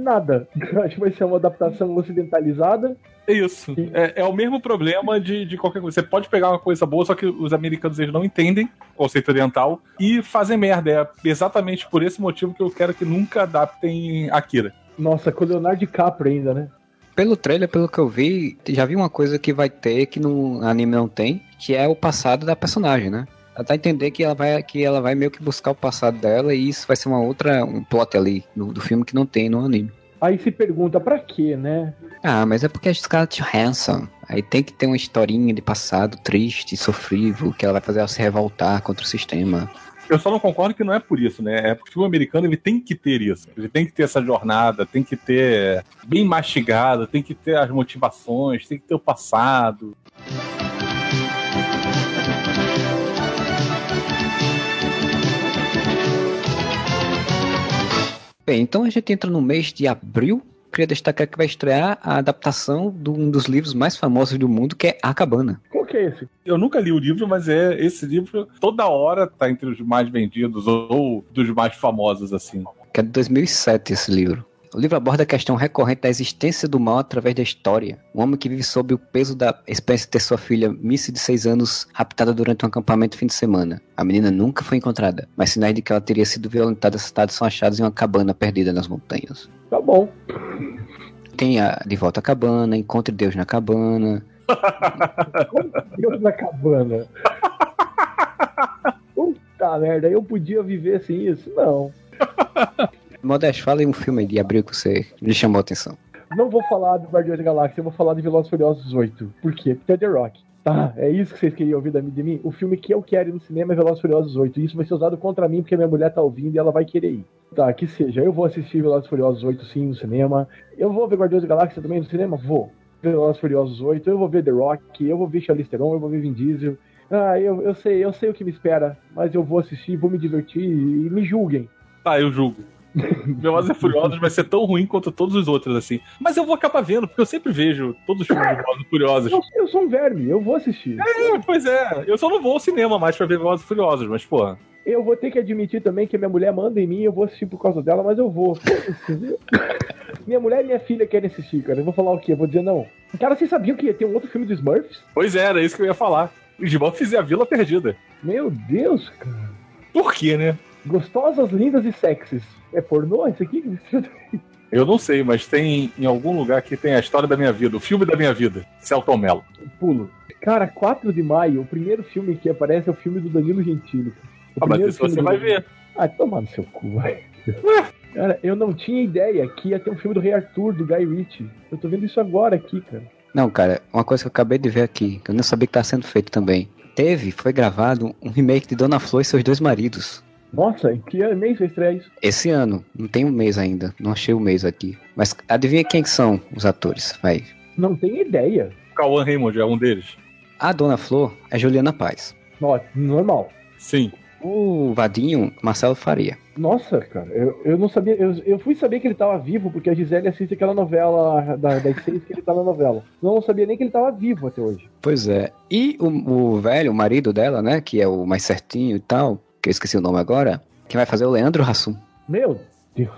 Nada. Acho que vai ser uma adaptação ocidentalizada. É isso. É, é o mesmo problema de, de qualquer coisa. Você pode pegar uma coisa boa, só que os americanos eles não entendem o conceito oriental e fazem merda. É exatamente por esse motivo que eu quero que nunca adaptem Akira. Nossa, com o Leonardo DiCaprio ainda, né? Pelo trailer, pelo que eu vi, já vi uma coisa que vai ter que no anime não tem, que é o passado da personagem, né? Ela tá a entender que ela vai que ela vai meio que buscar o passado dela e isso vai ser uma outra um plot ali do, do filme que não tem no anime. Aí se pergunta, pra quê, né? Ah, mas é porque a Scarlett Johansson. Aí tem que ter uma historinha de passado triste, sofrível, que ela vai fazer ela se revoltar contra o sistema. Eu só não concordo que não é por isso, né? É porque o filme americano ele tem que ter isso. Ele tem que ter essa jornada, tem que ter bem mastigado, tem que ter as motivações, tem que ter o passado. Bem, então a gente entra no mês de abril. Queria destacar que vai estrear a adaptação de um dos livros mais famosos do mundo, que é A Cabana. Qual que é esse? Eu nunca li o livro, mas é esse livro toda hora tá entre os mais vendidos ou dos mais famosos, assim. que é de 2007 esse livro. O livro aborda a questão recorrente da existência do mal através da história. Um homem que vive sob o peso da experiência de ter sua filha, Missy, de 6 anos, raptada durante um acampamento fim de semana. A menina nunca foi encontrada, mas sinais de que ela teria sido violentada e assustada são achados em uma cabana perdida nas montanhas. Tá bom. Tem a De Volta à Cabana, Encontre Deus na Cabana. Deus na cabana. Puta merda, eu podia viver sem isso? Não. Modesto, fala aí um filme aí de abril que você lhe chamou a atenção. Não vou falar do Guardiões da Galáxia, eu vou falar de Velozes e Furiosos 8. Por quê? Porque é The Rock. Tá, é isso que vocês queriam ouvir de mim? O filme que eu quero ir no cinema é Velozes e Furiosos 8. E isso vai ser usado contra mim porque minha mulher tá ouvindo e ela vai querer ir. Tá, que seja. Eu vou assistir Velozes e Furiosos 8 sim no cinema. Eu vou ver Guardiões da Galáxia também no cinema? Vou. Velozes e Furiosos 8. Eu vou ver The Rock. Eu vou ver Charlize Theron. Eu vou ver Vin Diesel. Ah, eu, eu sei, eu sei o que me espera. Mas eu vou assistir, vou me divertir e me julguem. Tá, eu julgo. Velozes e Furiosos vai ser tão ruim quanto todos os outros, assim. Mas eu vou acabar vendo, porque eu sempre vejo todos os filmes de Velozes e Furiosos. Eu, eu sou um verme, eu vou assistir. É, pois é. Eu só não vou ao cinema mais pra ver Velozes e Furiosos, mas, porra. Eu vou ter que admitir também que minha mulher manda em mim, eu vou assistir por causa dela, mas eu vou. minha mulher e minha filha querem assistir, cara. Eu vou falar o quê? Eu vou dizer não. Cara, vocês sabiam que ia ter um outro filme dos Smurfs? Pois é, era isso que eu ia falar. Os Smurfs e a Vila Perdida. Meu Deus, cara. Por quê, né? Gostosas, lindas e sexys. É pornô isso aqui? Eu não sei, mas tem em algum lugar que tem a história da minha vida, o filme da minha vida, Celton Mello. Pulo. Cara, 4 de maio, o primeiro filme que aparece é o filme do Danilo Gentili. O Ah, mas primeiro isso você do- vai ver. Ah, toma no seu cu, vai. Cara, eu não tinha ideia que ia ter um filme do Rei Arthur, do Guy Ritchie. Eu tô vendo isso agora aqui, cara. Não, cara, uma coisa que eu acabei de ver aqui, que eu não sabia que tá sendo feito também. Teve, foi gravado um remake de Dona Flor e seus dois maridos. Nossa, em que ano- mês vai estrear isso? Esse ano, não tem um mês ainda, não achei o mês aqui. Mas adivinha quem que são os atores? Vai. Não tenho ideia. Cauã Raymond é um deles. A Dona Flor é Juliana Paz. Ó, normal. Sim. O Vadinho, Marcelo Faria. Nossa, cara, eu, eu não sabia. Eu, eu fui saber que ele tava vivo porque a Gisele assiste aquela novela da, das seis que ele tá na novela. Eu não sabia nem que ele tava vivo até hoje. Pois é. E o, o velho, o marido dela, né, que é o mais certinho e tal, que eu esqueci o nome agora, que vai fazer o Leandro Hassum. Meu Deus.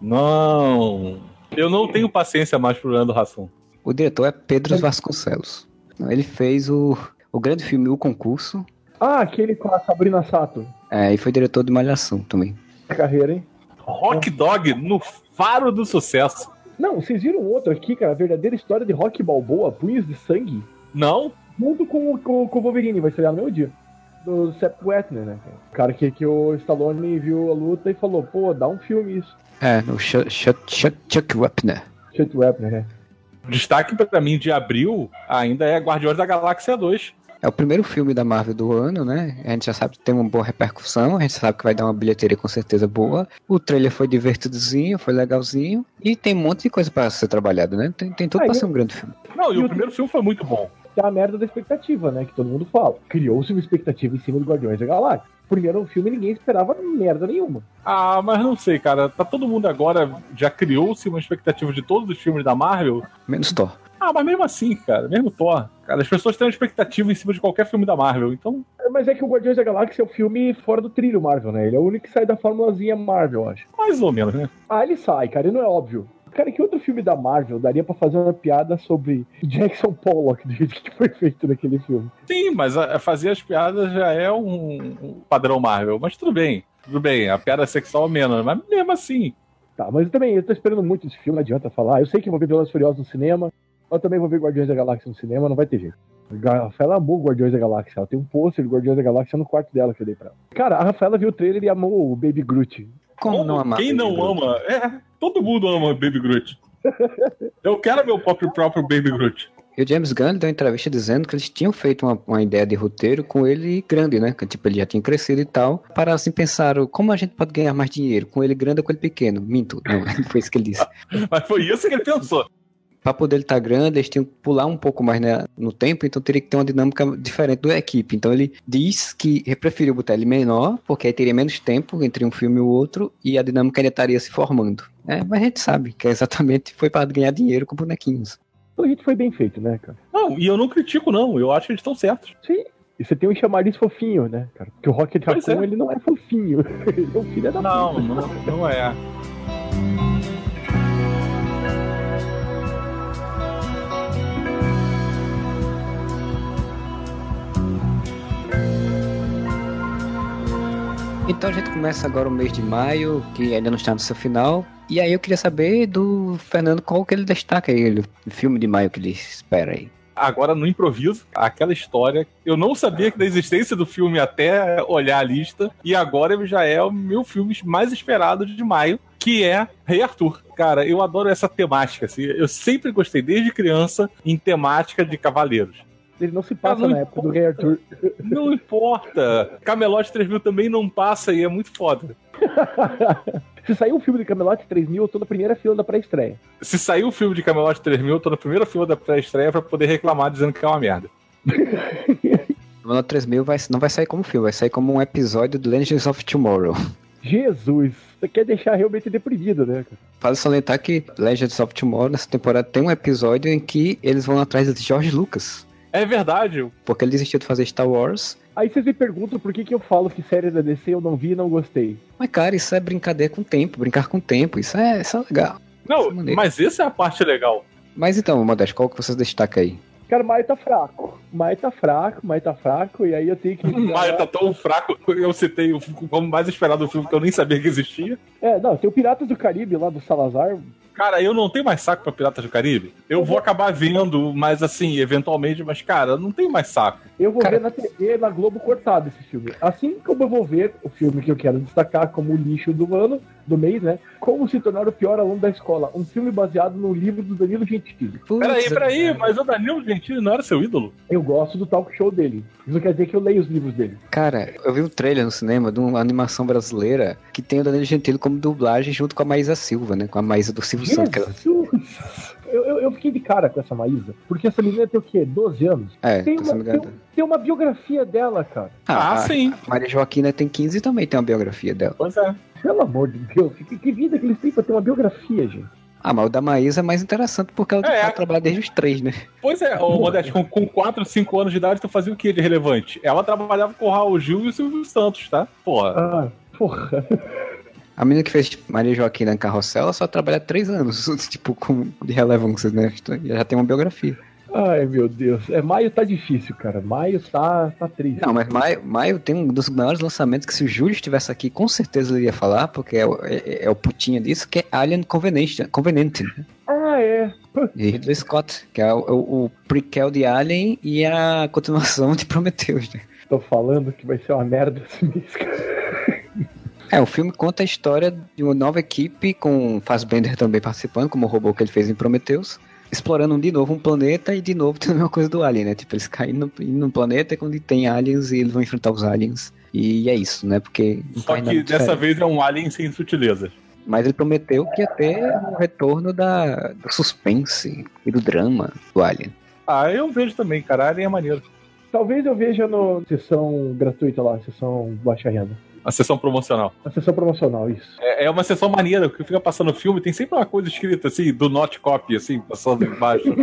Não. Eu não tenho paciência mais pro Leandro Hassum. O diretor é Pedro Vasconcelos. Ele fez o, o grande filme O Concurso, Ah, aquele com a Sabrina Sato. é, e foi diretor de Malhação também. Carreira, hein? Rock Dog no faro do sucesso. Não, vocês viram outro aqui, cara? A verdadeira história de Rock Balboa, Punhos de Sangue? Não? Junto com, o- com, com o Wolverine, vai estrear no mesmo dia. Do Sepp Wetner, né? cara? O cara que, que o Stallone viu a luta e falou, pô, dá um filme isso. É, o Chuck, Chuck, Chuck, Chuck Wepner. Chuck Wepner, né? Destaque pra mim de abril ainda é Guardiões da Galáxia 2. É o primeiro filme da Marvel do ano, né? A gente já sabe que tem uma boa repercussão, a gente sabe que vai dar uma bilheteria com certeza boa. O trailer foi divertidozinho, foi legalzinho. E tem um monte de coisa pra ser trabalhada, né? Tem, tem tudo Ah, pra e ser um grande filme. Não, e E o o- primeiro filme foi muito bom. Que é a merda da expectativa, né? Que todo mundo fala. Criou-se uma expectativa em cima do Guardiões da Galáxia. Primeiro filme ninguém esperava merda nenhuma. Ah, mas não sei, cara. Tá todo mundo agora. Já criou-se uma expectativa de todos os filmes da Marvel. Menos Thor. Ah, mas mesmo assim, cara, mesmo Thor. Cara, as pessoas têm uma expectativa em cima de qualquer filme da Marvel. Então, Mas é que o Guardiões da Galáxia é o filme fora do trilho Marvel, né? Ele é o único que sai da formulazinha Marvel, eu acho. mais ou menos, né? Ah, ele sai, cara, e não é óbvio. Cara, que outro filme da Marvel daria pra fazer uma piada sobre Jackson Pollock, do jeito que foi feito naquele filme? Sim, mas a- a fazer as piadas já é um, um padrão Marvel. Mas tudo bem, tudo bem. A piada sexual menos, mas mesmo assim. Tá, mas eu também, eu tô esperando muito esse filme, não adianta falar. Eu sei que vou ver Velozes Furiosos no cinema, eu também vou ver Guardiões da Galáxia no cinema, não vai ter jeito. A Rafaela amou Guardiões da Galáxia, ela tem um pôster de Guardiões da Galáxia no quarto dela que eu dei pra ela. Cara, a Rafaela viu o trailer e amou o Baby Groot. Como não amar? Quem não Groot? ama? É, todo mundo ama Baby Groot. Eu quero meu próprio, próprio Baby Groot. E o James Gunn deu uma entrevista dizendo que eles tinham feito uma, uma ideia de roteiro com ele grande, né? Que tipo, ele já tinha crescido e tal. Para assim pensar, como a gente pode ganhar mais dinheiro? Com ele grande ou com ele pequeno? Minto, não, foi isso que ele disse. Mas foi isso que ele pensou. Pra poder ele estar grande, eles tinham que pular um pouco mais né, no tempo, então teria que ter uma dinâmica diferente da equipe. Então ele diz que preferiu botar ele menor, porque aí teria menos tempo entre um filme e o outro, e a dinâmica ainda estaria se formando. É, mas a gente sabe que exatamente foi para ganhar dinheiro com bonequinhos. Então a gente foi bem feito, né, cara? Não, e eu não critico, não. Eu acho que eles estão certos. Sim. E você tem um chamariz fofinho, né, cara? Porque o Rocket Raccoon, é. ele não é fofinho. ele é um filho da Não, puta. não, não é. Então a gente começa agora o mês de maio, que ainda não está no seu final. E aí eu queria saber do Fernando qual que ele destaca aí, o filme de maio que ele espera aí. agora no improviso, aquela história. Eu não sabia da existência do filme até olhar a lista, e agora ele já é o meu filme mais esperado de maio, que é Rei Arthur. Cara, eu adoro essa temática. Assim. Eu sempre gostei, desde criança, em temática de cavaleiros. Ele não se passa não na época do Rei Arthur. Não importa. Camelot 3000 também não passa e é muito foda. Se sair um filme de Camelot 3000, eu tô na primeira fila da pré-estreia. Se sair um filme de Camelot 3000, eu tô na primeira fila da pré-estreia pra poder reclamar dizendo que é uma merda. Camelot 3000 vai, não vai sair como filme, vai sair como um episódio do Legends of Tomorrow. Jesus, você quer deixar realmente deprimido, né? Faz salientar que Legends of Tomorrow, nessa temporada, tem um episódio em que eles vão atrás de George Lucas. É verdade. Porque ele desistiu de fazer Star Wars. Aí vocês me perguntam por que, que eu falo que série da DC eu não vi e não gostei. Mas, cara, isso é brincadeira com o tempo, brincar com o tempo. Isso é, isso é legal. Não, é mas essa é a parte legal. Mas então, Modesto, qual que você destaca aí? Cara, Maio tá fraco. Maio tá fraco, Maio tá fraco, e aí eu tenho que. Maio tá tão fraco, eu citei o como mais esperado do filme que eu nem sabia que existia. É, não, tem o Piratas do Caribe lá do Salazar, Cara, eu não tenho mais saco pra Piratas do Caribe. Eu vou acabar vendo, mas assim, eventualmente, mas, cara, não tenho mais saco. Eu vou cara... ver na TV, na Globo, cortado esse filme. Assim como eu vou ver o filme que eu quero destacar como o lixo do ano, do mês, né? Como se tornar o pior aluno da escola. Um filme baseado no livro do Danilo Gentili. Peraí, peraí, mas o Danilo Gentili não era seu ídolo? Eu gosto do talk show dele. Isso quer dizer que eu leio os livros dele. Cara, eu vi um trailer no cinema de uma animação brasileira que tem o Danilo Gentili como dublagem junto com a Maísa Silva, né? Com a Maísa do Silvio Eu, eu, eu, fiquei de cara com essa Maísa. Porque essa menina tem o quê? 12 anos? É, tem uma, tem, tem, uma biografia dela, cara. Ah, ah sim. Maria Joaquina tem 15 e também tem uma biografia dela. Pois é. Pelo amor de Deus, que, que vida que eles têm pra ter uma biografia, gente? Ah, mas o da Maísa é mais interessante porque ela é. trabalha desde os três, né? Pois é, ô Modeste, com, com 4, 5 anos de idade, tu fazia o que de relevante? Ela trabalhava com o Raul Gil e o Silvio Santos, tá? Porra. Ah, porra. A menina que fez tipo, Maria Joaquina Carrossel, ela só trabalha três anos, tipo, com, de relevância, né? Já tem uma biografia. Ai, meu Deus. É, maio tá difícil, cara. Maio tá, tá triste. Não, mas maio, maio tem um dos maiores lançamentos que se o Júlio estivesse aqui, com certeza ele ia falar, porque é, é, é o putinha disso, que é Alien Convenient. Né? Ah, é. De Ridley Scott, que é o, o, o, prequel de Alien e a continuação de Prometheus, né? Tô falando que vai ser uma merda esse mês, cara. É, o filme conta a história de uma nova equipe com Fassbender também participando, como o robô que ele fez em Prometheus, explorando de novo um planeta e de novo tem a mesma coisa do Alien, né? Tipo, eles caem no, no planeta quando tem aliens e eles vão enfrentar os aliens. E é isso, né? Porque. Só que dessa vez é um alien sem sutilezas. Mas ele prometeu que ia ter um retorno da, do suspense e do drama do Alien. Ah, eu vejo também, cara. Alien é maneiro. Talvez eu veja na sessão gratuita lá, sessão baixa renda. A sessão promocional. A sessão promocional, isso. É, é uma sessão maneira, que fica passando filme, tem sempre uma coisa escrita assim, do not copy, assim, passando embaixo.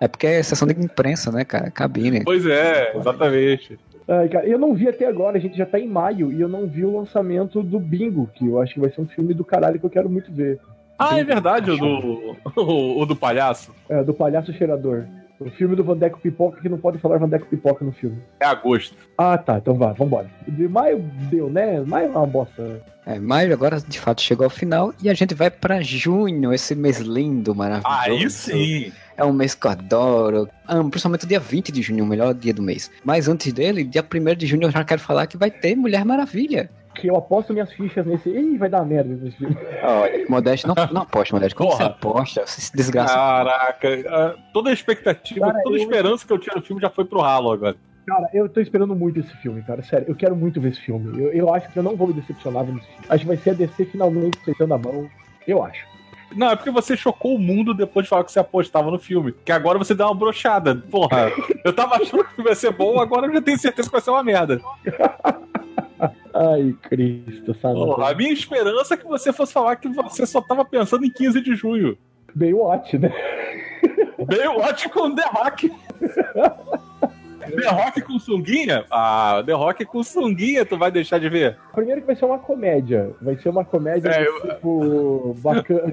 é porque é sessão de imprensa, né, cara? Cabine. Pois é, exatamente. Ai, cara, eu não vi até agora, a gente já tá em maio, e eu não vi o lançamento do Bingo, que eu acho que vai ser um filme do caralho que eu quero muito ver. Ah, Bingo. é verdade, o do, o, o do palhaço. É, do palhaço cheirador. O filme do Vandeco Pipoca que não pode falar Vandeco Pipoca no filme. É agosto. Ah, tá. Então vá, vambora. De maio deu, né? Maio é uma bosta. É, maio agora de fato chegou ao final e a gente vai para junho, esse mês lindo, maravilhoso. Aí sim! É um mês que eu adoro. Amo, principalmente o dia 20 de junho, o melhor dia do mês. Mas antes dele, dia 1 de junho, eu já quero falar que vai ter Mulher Maravilha que eu aposto minhas fichas nesse. Ih, vai dar merda nesse filme. Olha, Modeste, não, não aposta, Modeste. Como Porra. você aposta? Você se desgraça. Caraca, toda a expectativa, cara, toda a eu... esperança que eu tinha no filme já foi pro ralo agora. Cara, eu tô esperando muito esse filme, cara. Sério, eu quero muito ver esse filme. Eu, eu acho que eu não vou me decepcionar nesse filme. Acho que vai ser a DC finalmente acertando a mão. Eu acho. Não, é porque você chocou o mundo depois de falar que você apostava no filme. Que agora você dá uma brochada. Porra, eu tava achando que o filme ia ser bom, agora eu já tenho certeza que vai ser uma merda. Ai, Cristo, sabe? a minha esperança é que você fosse falar que você só tava pensando em 15 de junho. Baywatch, né? Baywatch com The Rock. The Rock com sunguinha? Ah, The Rock com sunguinha, tu vai deixar de ver? Primeiro que vai ser uma comédia. Vai ser uma comédia é, eu... tipo bacana.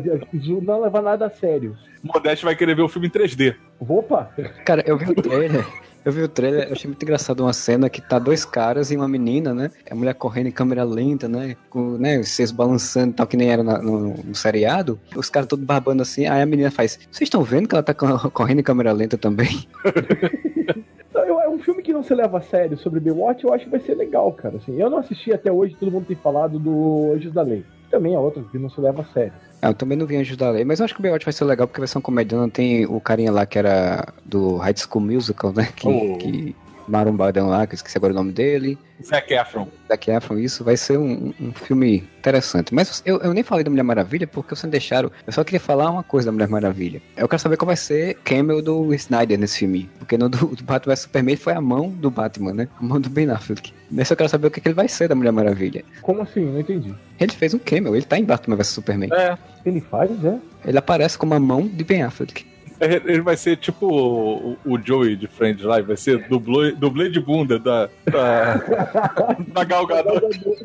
não levar nada a sério. Modeste vai querer ver o filme em 3D. Opa! Cara, eu vi o trailer. Eu vi o trailer, eu achei muito engraçado uma cena que tá dois caras e uma menina, né? A mulher correndo em câmera lenta, né? Com, né, seios balançando tal, que nem era na- no, no seriado. Os caras todos babando assim. Aí a menina faz: Vocês estão vendo que ela tá co- correndo em câmera lenta também? Então, eu- É um filme que não se leva a sério sobre Baywatch, eu acho que vai ser legal, cara. Assim, eu não assisti até hoje, todo mundo tem falado do Anjos da Lei. Também é outro que não se leva a sério. Ah, eu também não vi Anjos da Lei, mas eu acho que o Baywatch vai ser legal porque vai ser um comediante. Tem o carinha lá que era do High School Musical, né? Que, Oh. que marombadão lá, que eu esqueci agora o nome dele. Zac Efron. Zac Efron, isso vai ser um, um filme interessante. Mas eu, eu nem falei da Mulher Maravilha porque vocês deixaram. Eu só queria falar uma coisa da Mulher Maravilha. Eu quero saber qual vai ser camel do Snyder nesse filme. Porque no do, do Batman vs Superman foi a mão do Batman, né? A mão do Ben Affleck. Nesse eu quero saber o que, que ele vai ser da Mulher Maravilha. Como assim? Não entendi. Ele fez um camel, ele tá em Batman vs Superman. É. Ele faz, é? Ele aparece como a mão de Ben Affleck. Ele vai ser tipo o, o Joey de Friends lá, vai ser dublê, dublê de bunda da, da, da.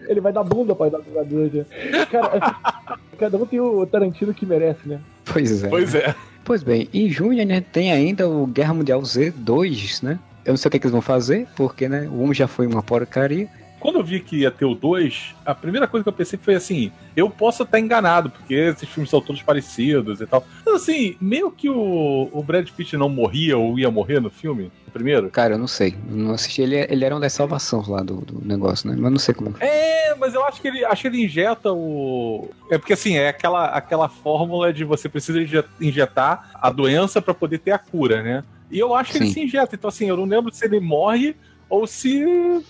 Ele vai dar bunda pra dar jogador. né? Cara, cada um tem o Tarantino que merece, né? Pois é. Pois é. Pois bem, em junho a gente tem ainda o Guerra Mundial Z2, né? Eu não sei o que, que eles vão fazer, porque, né, o 1 já foi uma porcaria. Quando eu vi que ia ter o 2, a primeira coisa que eu pensei foi assim: eu posso estar enganado, porque esses filmes são todos parecidos e tal. Mas assim, meio que o, o Brad Pitt não morria ou ia morrer no filme, no primeiro. Cara, eu não sei. Eu não assisti. Ele, ele era um das salvações lá do, do negócio, né? Mas não sei como. É, mas eu acho que ele acho que ele injeta o. É porque assim, é aquela, aquela fórmula de você precisa inje- injetar a doença pra poder ter a cura, né? E eu acho que ele Sim. se injeta. Então, assim, eu não lembro se ele morre ou se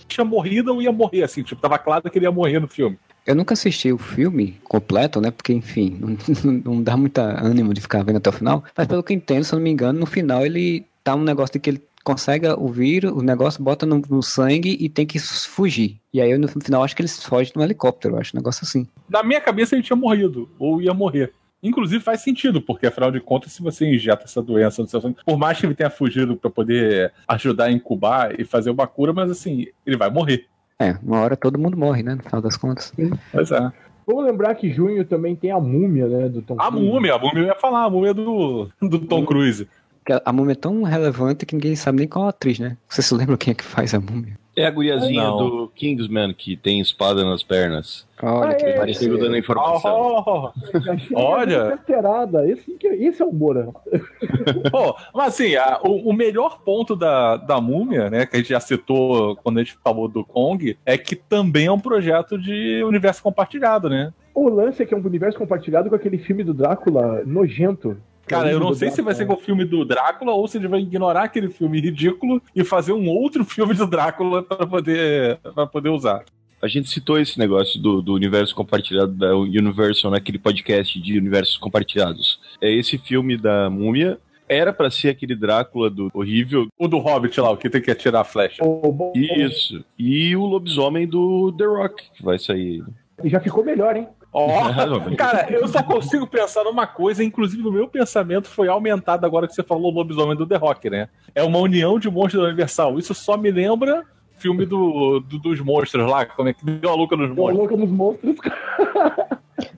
tinha morrido ou ia morrer, assim. Tipo, tava claro que ele ia morrer no filme. Eu nunca assisti o filme completo, né? Porque, enfim, não, não dá muita ânimo de ficar vendo até o final. Mas pelo que eu entendo, se eu não me engano, no final ele tá um negócio de que ele consegue ouvir o negócio, bota no, no sangue e tem que fugir. E aí no final acho que eles fogem no helicóptero, eu acho um negócio assim. Na minha cabeça ele tinha morrido, ou ia morrer. Inclusive faz sentido, porque afinal de contas, se você injeta essa doença no seu sangue, por mais que ele tenha fugido pra poder ajudar a incubar e fazer uma cura, mas assim, ele vai morrer. É, uma hora todo mundo morre, né? No final das contas. Pois é. Vamos lembrar que junho também tem a múmia, né? Do Tom A Cruise. múmia, a múmia eu ia falar, a múmia do, do Tom Cruise. Porque a múmia é tão relevante que ninguém sabe nem qual atriz, né? Você se lembra quem é que faz a múmia? É a guriazinha Não. do Kingsman que tem espada nas pernas. Olha que é. parecido. Dando informação. Oh, Achei Olha. carteirada. Esse, que- esse é o Moura. Pô, mas assim, a- o, o melhor ponto da, da múmia, né, que a gente já citou quando a gente falou do Kong, é que também é um projeto de universo compartilhado, né? O lance é que é um universo compartilhado com aquele filme do Drácula nojento. Cara, eu não sei se vai ser com o filme do Drácula ou se ele vai ignorar aquele filme ridículo e fazer um outro filme do Drácula pra poder, pra poder usar. A gente citou esse negócio do, do universo compartilhado da Universal naquele podcast de universos compartilhados. É esse filme da múmia. Era pra ser aquele Drácula do horrível. O do Hobbit lá, o que tem que atirar a flecha. Isso. E o lobisomem do The Rock, que vai sair. Já ficou melhor, hein? Ó, cara, eu só consigo pensar numa coisa, inclusive o meu pensamento foi aumentado agora que você falou o lobisomem do The Rock, né? É uma união de monstros da Universal. Isso só me lembra filme do, do- dos monstros lá, como é que deu a louca nos Deu monstros. louca nos monstros.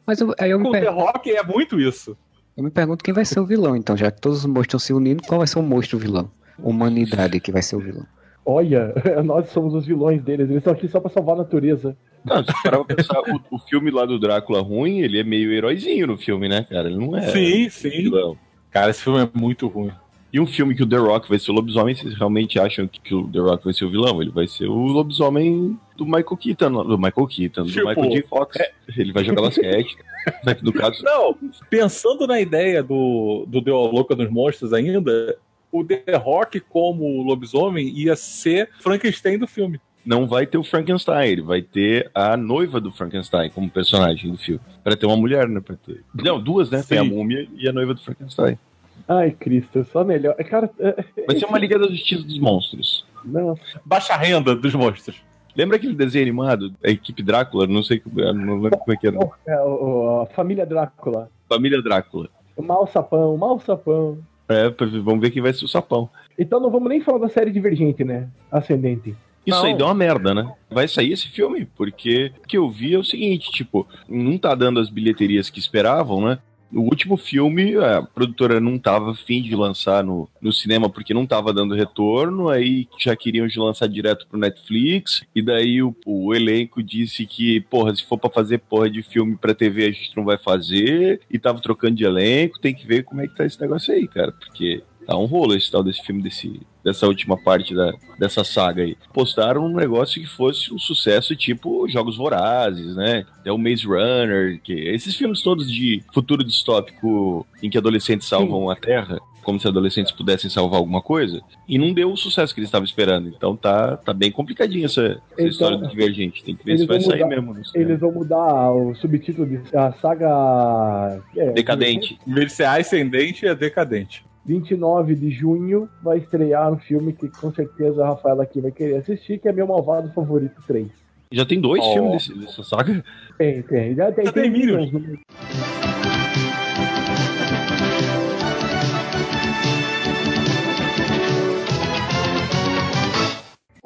Mas eu, aí eu me, Com o The Rock é muito isso. eu me pergunto quem vai ser o vilão, então, já que todos os monstros estão se unindo, qual vai ser o monstro vilão? Humanidade que vai ser o vilão. Olha, nós somos os vilões deles. Eles estão aqui só pra salvar a natureza. Não, se parar pra pensar, o, o filme lá do Drácula ruim, ele é meio heróizinho no filme, né, cara? Ele não é. Sim, sim. vilão. Cara, esse filme é muito ruim. E um filme que o The Rock vai ser o lobisomem, vocês realmente acham que, que o The Rock vai ser o vilão? Ele vai ser o lobisomem do Michael Keaton, do Michael Keaton, do Tipo, Michael J. Fox. Ele vai jogar basquete. No caso, Não, pensando na ideia do, do Deu a Louca dos Monstros ainda, o The Rock como lobisomem ia ser Frankenstein do filme. Não vai ter o Frankenstein, ele vai ter a noiva do Frankenstein como personagem do filme. Pra ter uma mulher, né? Pra ter... Não, duas, né? Tem a Sim. múmia e a noiva do Frankenstein. Ai, Cristo, só melhor. Cara, é, Vai ser uma Liga da Justiça dos Monstros. não. Baixa renda dos monstros. Lembra aquele desenho animado? A equipe Drácula? Não sei como- não lembro como é que era. É, o- o- a família Drácula. Família Drácula. O mal sapão, mal sapão. É, vamos ver quem vai ser o sapão. Então não vamos nem falar da série Divergente, né? Ascendente. Isso Não. aí deu uma merda, né? Vai sair esse filme, porque o que eu vi é o seguinte, tipo, não tá dando as bilheterias que esperavam, né? No último filme, a produtora não tava afim de lançar no, no cinema porque não tava dando retorno, aí já queriam de lançar direto pro Netflix, e daí o, o elenco disse que, porra, se for pra fazer porra de filme pra TV a gente não vai fazer, e tava trocando de elenco, tem que ver como é que tá esse negócio aí, cara, porque tá um rolo esse tal desse filme, desse, dessa última parte da, dessa saga aí. Postaram um negócio que fosse um sucesso tipo Jogos Vorazes, né? Até o Maze Runner, que esses filmes todos de futuro distópico em que adolescentes salvam a Terra, como se adolescentes pudessem salvar alguma coisa, e não deu o sucesso que eles estavam esperando. Então tá, tá bem complicadinho essa, essa Então, história do Divergente. Tem que ver se vai vão sair mudar- mesmo. Eles vão mudar o subtítulo de a saga. é, Decadente. Ser ascendente, é decadente. 29 de junho vai estrear um filme que com certeza a Rafaela aqui vai querer assistir, que é meu malvado favorito 3. Já tem dois Oh. filmes desse- dessa saga? Tem, tem. Já tem, Já tem Minions.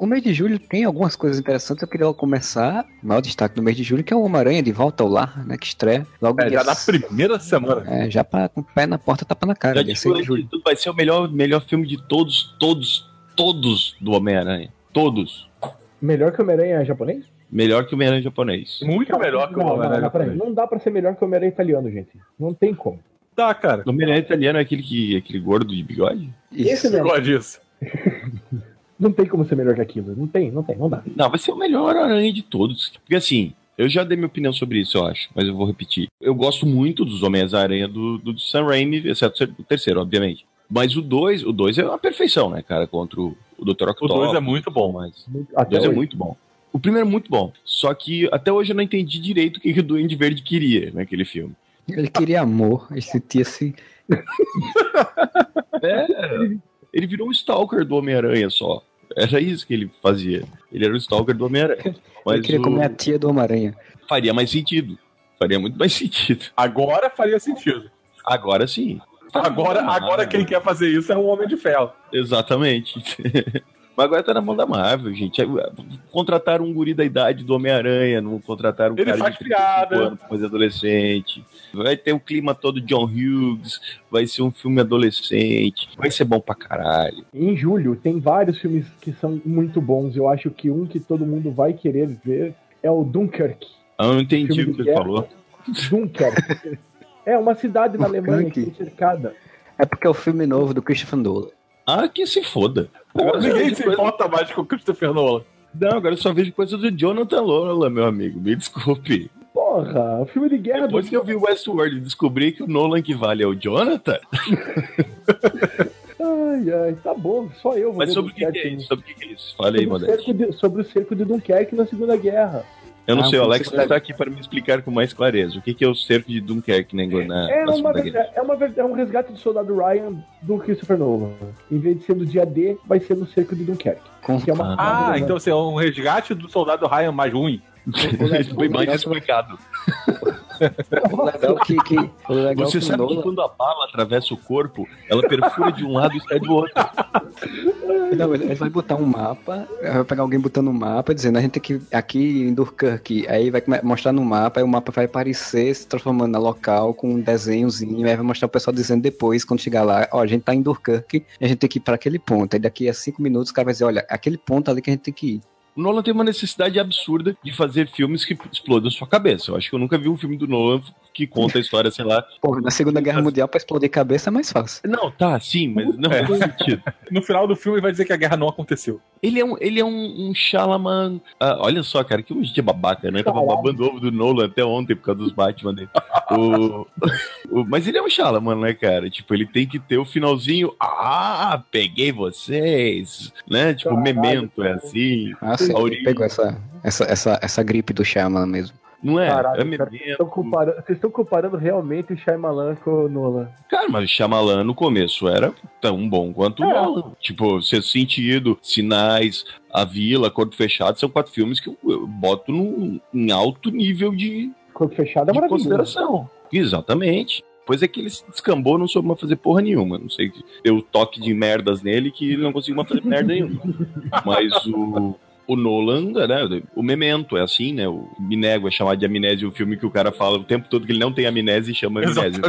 O mês de julho tem algumas coisas interessantes. Eu queria começar, o maior destaque do mês de julho, que é o Homem-Aranha de volta ao lar, né? Que estreia logo É, dia já na primeira semana. É, já pra, com o pé na porta, tapa na cara. Já dia disse 6 de julho. tudo vai ser o melhor, melhor filme de todos, todos, todos do Homem-Aranha. Todos. Melhor que o Homem-Aranha japonês? Melhor que o Homem-Aranha japonês. Muito melhor que o Homem-Aranha japonês. não dá pra ser melhor que o Homem-Aranha italiano, gente. Não tem como. Tá, cara. O Homem-Aranha italiano é aquele, que, aquele gordo de bigode? Isso. Esse Eu mesmo. Não tem como ser melhor que aquilo. Não tem, não tem, não dá. Não, vai ser o melhor aranha de todos. Porque assim, eu já dei minha opinião sobre isso, eu acho, mas eu vou repetir. Eu gosto muito dos Homens-Aranha do, do Sam Raimi, exceto o terceiro, obviamente. Mas o 2, o 2 é uma perfeição, né, cara, contra o, o Dr. O Octopus. 2 é muito bom. Mas Muito- o Até 2 é muito bom. O primeiro é muito bom. Só que até hoje eu não entendi direito o que, que o Duende Verde queria naquele filme. Ele queria amor, ele sentia-se. É, ele virou um stalker do Homem-Aranha só. Era isso que ele fazia. Ele era o stalker do Homem-Aranha. Ele queria o- comer a tia do Homem-Aranha. faria mais sentido. Faria muito mais sentido. Agora faria sentido. Agora sim. Agora, agora quem quer fazer isso é o Homem de Ferro. Exatamente. Mas agora tá na mão da Marvel, gente. Contrataram um guri da idade do Homem-Aranha, não contrataram um Ele cara faz de 35 piada. anos fazer adolescente. Vai ter o clima todo John Hughes, vai ser um filme adolescente, vai ser bom pra caralho. Em julho tem vários filmes que são muito bons. Eu acho que um que todo mundo vai querer ver é o Dunkirk. Ah, Eu não entendi o que ele guerra. falou. Dunkirk. é uma cidade na Alemanha que foi cercada. É porque é o filme novo do Christopher Nolan. Ah, que se foda. Agora só ninguém se coisa- importa mais com o Christopher Nolan. Não, agora eu só vejo coisa do Jonathan Nolan, meu amigo. Me desculpe. Porra, o filme de guerra Depois do... que eu vi Westworld e descobri que o Nolan que vale é o Jonathan, Ai, ai, tá bom, só eu vou mas ver sobre o que, que é isso? Sobre o que, que é isso? Fala aí, sobre o cerco de Dunkerque na Segunda Guerra. Eu não Ah, sei, o Alex você está aqui para me explicar com mais clareza. O que, que é o cerco de Dunkerque na, na, É, na uma, é, uma, é um resgate do soldado Ryan do Christopher Nolan. Em vez de ser no dia D, vai ser no cerco de Dunkerque. É uma Ah, né? então assim, é um resgate do soldado Ryan mais ruim. Foi mais explicado. O legal que, que, o legal Você que sabe que quando a bala atravessa o corpo, ela perfura de um lado e sai do outro. Não, ele vai botar um mapa, vai pegar alguém botando um mapa, dizendo a gente tem que aqui em Durkirk, aí vai mostrar no mapa, aí o mapa vai aparecer se transformando na local com um desenhozinho, aí vai mostrar o pessoal dizendo depois, quando chegar lá, ó, a gente tá em Durkirk, a gente tem que ir para aquele ponto, aí daqui a cinco minutos o cara vai dizer, olha, aquele ponto ali que a gente tem que ir. O Nolan tem uma necessidade absurda de fazer filmes que explodam sua cabeça. Eu acho que eu nunca vi um filme do Nolan que conta a história, sei lá. Pô, na Segunda Guerra Mundial pra explodir cabeça é mais fácil. Não, tá, sim, mas não É. faz sentido. No final do filme ele vai dizer que a guerra não aconteceu. Ele é um, ele é um, um Shalaman. Ah, olha só, cara, que gente é babaca, né? Tava babando ovo do Nolan até ontem por causa dos Batman dele. O- o- mas ele é um Shalaman, né, cara? Tipo, ele tem que ter o finalzinho. Ah, peguei vocês! Né? Tipo, Caralho, memento é cara. assim. Ah, origem. pegou essa, essa, essa, essa gripe do Shyamalan mesmo. Não é? Caralho, é cara. Vocês estão comparando, vocês estão comparando realmente o Shyamalan com o Nolan. Cara, mas o Shyamalan no começo era tão bom quanto o É. Nolan. Tipo, Sexto Sentido, Sinais, A Vila, Corpo Fechado, são quatro filmes que eu, eu boto num, em alto nível de, Corpo fechado é maravilhoso. consideração. Exatamente. Pois é que ele se descambou, não soube mais fazer porra nenhuma. Não sei, deu toque de merdas nele que ele não conseguiu mais fazer merda nenhuma. Mas o, o Nolan, né? O Memento é assim, né? O me nego a chamar de amnésia o filme que o cara fala o tempo todo que ele não tem amnésia e chama amnésia.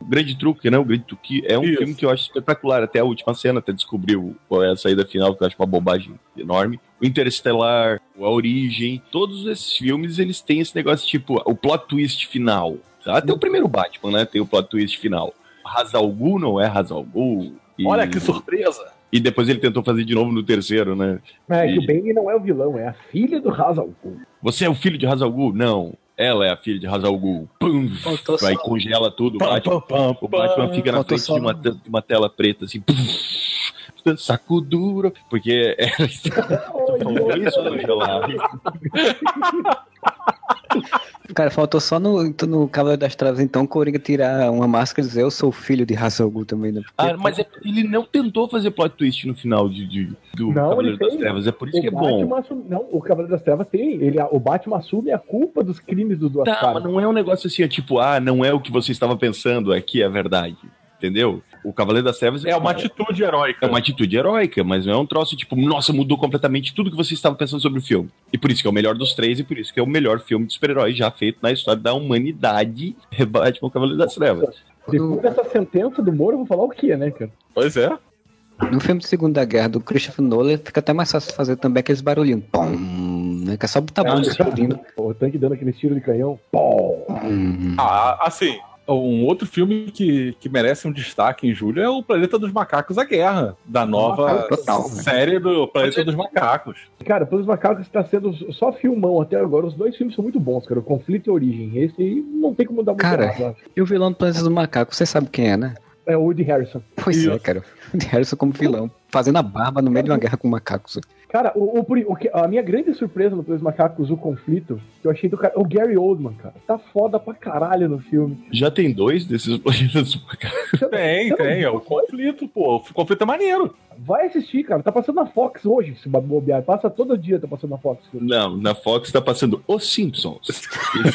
O Grande Truque, né? O Grande Truque é um Isso. filme que eu acho espetacular. Até a última cena, até descobriu qual é a saída final, que eu acho uma bobagem enorme. O Interestelar, A Origem, todos esses filmes, eles têm esse negócio tipo, o plot twist final. Tá? Até o primeiro Batman, né? Tem o plot twist final. Hazal Ghul não é Hazal Ghul. E- Olha que surpresa! E depois ele tentou fazer de novo no terceiro, né? É que E- o Bane não é o vilão, é a filha do Hazal Ghul. Você é o filho de Hazal Ghul? Não. Ela é a filha de Hazal Ghul. Pum! Faltou Vai só- congela tudo. O Batman, o Batman fica na frente só de uma, de uma tela preta, assim. pum, Saco duro. Porque é isso, Angela. Cara, faltou só no, no Cavaleiro das Trevas, então, o Coringa tirar uma máscara e dizer eu sou o filho de Ghul também, né? Porque- Ah, mas é- ele não tentou fazer plot twist no final de, de- do Não, Cavaleiro ele das. Trevas. É por isso que é o bom. Batman assume- não, o Cavaleiro das Trevas tem. Ele, o Batman assume a culpa dos crimes dos duas Tá, caras. mas não é um negócio assim, é tipo, ah, não é o que você estava pensando, aqui é a verdade. Entendeu? O Cavaleiro das Trevas É uma atitude heróica. É uma atitude heróica, mas não é um troço tipo, nossa, mudou completamente tudo que você estava pensando sobre o filme. E por isso que é o melhor dos três, e por isso que é o melhor filme de super-herói já feito na história da humanidade. Rebate com o Cavaleiro das Trevas. Depois dessa sentença do Moro, eu vou falar o quê, né, cara? Pois é. No filme de Segunda Guerra do Christopher Nolan, fica até mais fácil fazer também aqueles barulhinhos. Pum, né? Que é só botar a bunda explodindo. O tanque dando aquele tiro de canhão. Pô! Hum. Ah, assim, um outro filme que, que merece um destaque em julho é o Planeta dos Macacos, a Guerra, da nova Total, né? série do Planeta dos Macacos. Cara, pelos macacos está sendo só filmão até agora. Os dois filmes são muito bons, cara. O Conflito e a Origem. Esse aí não tem como dar muito Cara, errado, eu acho. E o vilão do Planeta do Macaco, você sabe quem é, né? É o Woody Harrison. Pois Isso. é, cara. O Harrison como vilão, fazendo a barba no meio de uma guerra com macacos. Cara, o, o- o que- a minha grande surpresa no Pelos Macacos, o conflito, que eu achei do cara. O Gary Oldman, cara. Tá foda pra caralho no filme. Já tem dois desses planetas Tem, tem, é o conflito, pô. O conflito é maneiro. Vai assistir, cara. Tá passando na Fox hoje, se bobear. Passa todo dia, tá passando na Fox. Não, na Fox tá passando Os Simpsons.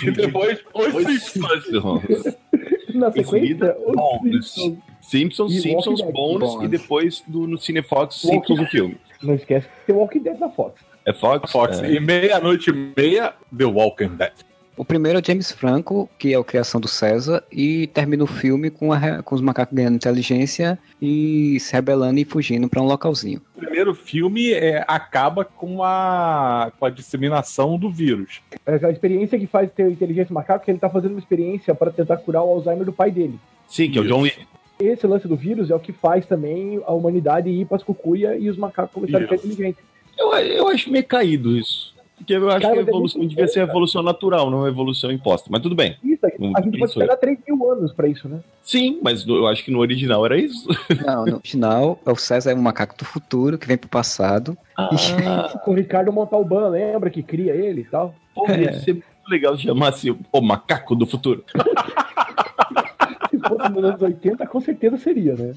E depois, os Os Simpsons. Simpsons. Na sequência, os. Simpsons. Simpsons, E Simpsons, Bônus. e depois do, no Cinefox Simpsons o filme. Não esquece que tem o Walking Dead na Fox. É Fox? Fox. É. E meia-noite e meia, The Walking Dead. O primeiro é o James Franco, que é a criação do César, e termina o filme com, a com os macacos ganhando inteligência e se rebelando e fugindo pra um localzinho. O primeiro filme é, acaba com a, com a disseminação do vírus. É a experiência que faz ter inteligência macaco, que ele tá fazendo uma experiência para tentar curar o Alzheimer do pai dele. Sim, que é o John Lee. Esse lance do vírus é o que faz também a humanidade ir pras cucuia e os macacos começarem a ficar inteligentes. Eu, eu acho meio caído isso. Porque eu acho Cara, que a é evolução devia ser a cara. evolução natural, não a evolução imposta. Mas tudo bem. Isso, a Não gente pode pensou. esperar 3 mil anos pra isso, né? Sim, mas eu acho que no original era isso. Não, no final, o César é um macaco do futuro que vem pro passado. Ah, Com o Ricardo Montalban, lembra que cria ele e tal? pô, ia ser muito legal se chamasse o macaco do futuro. Se fosse nos anos 80, com certeza seria, né?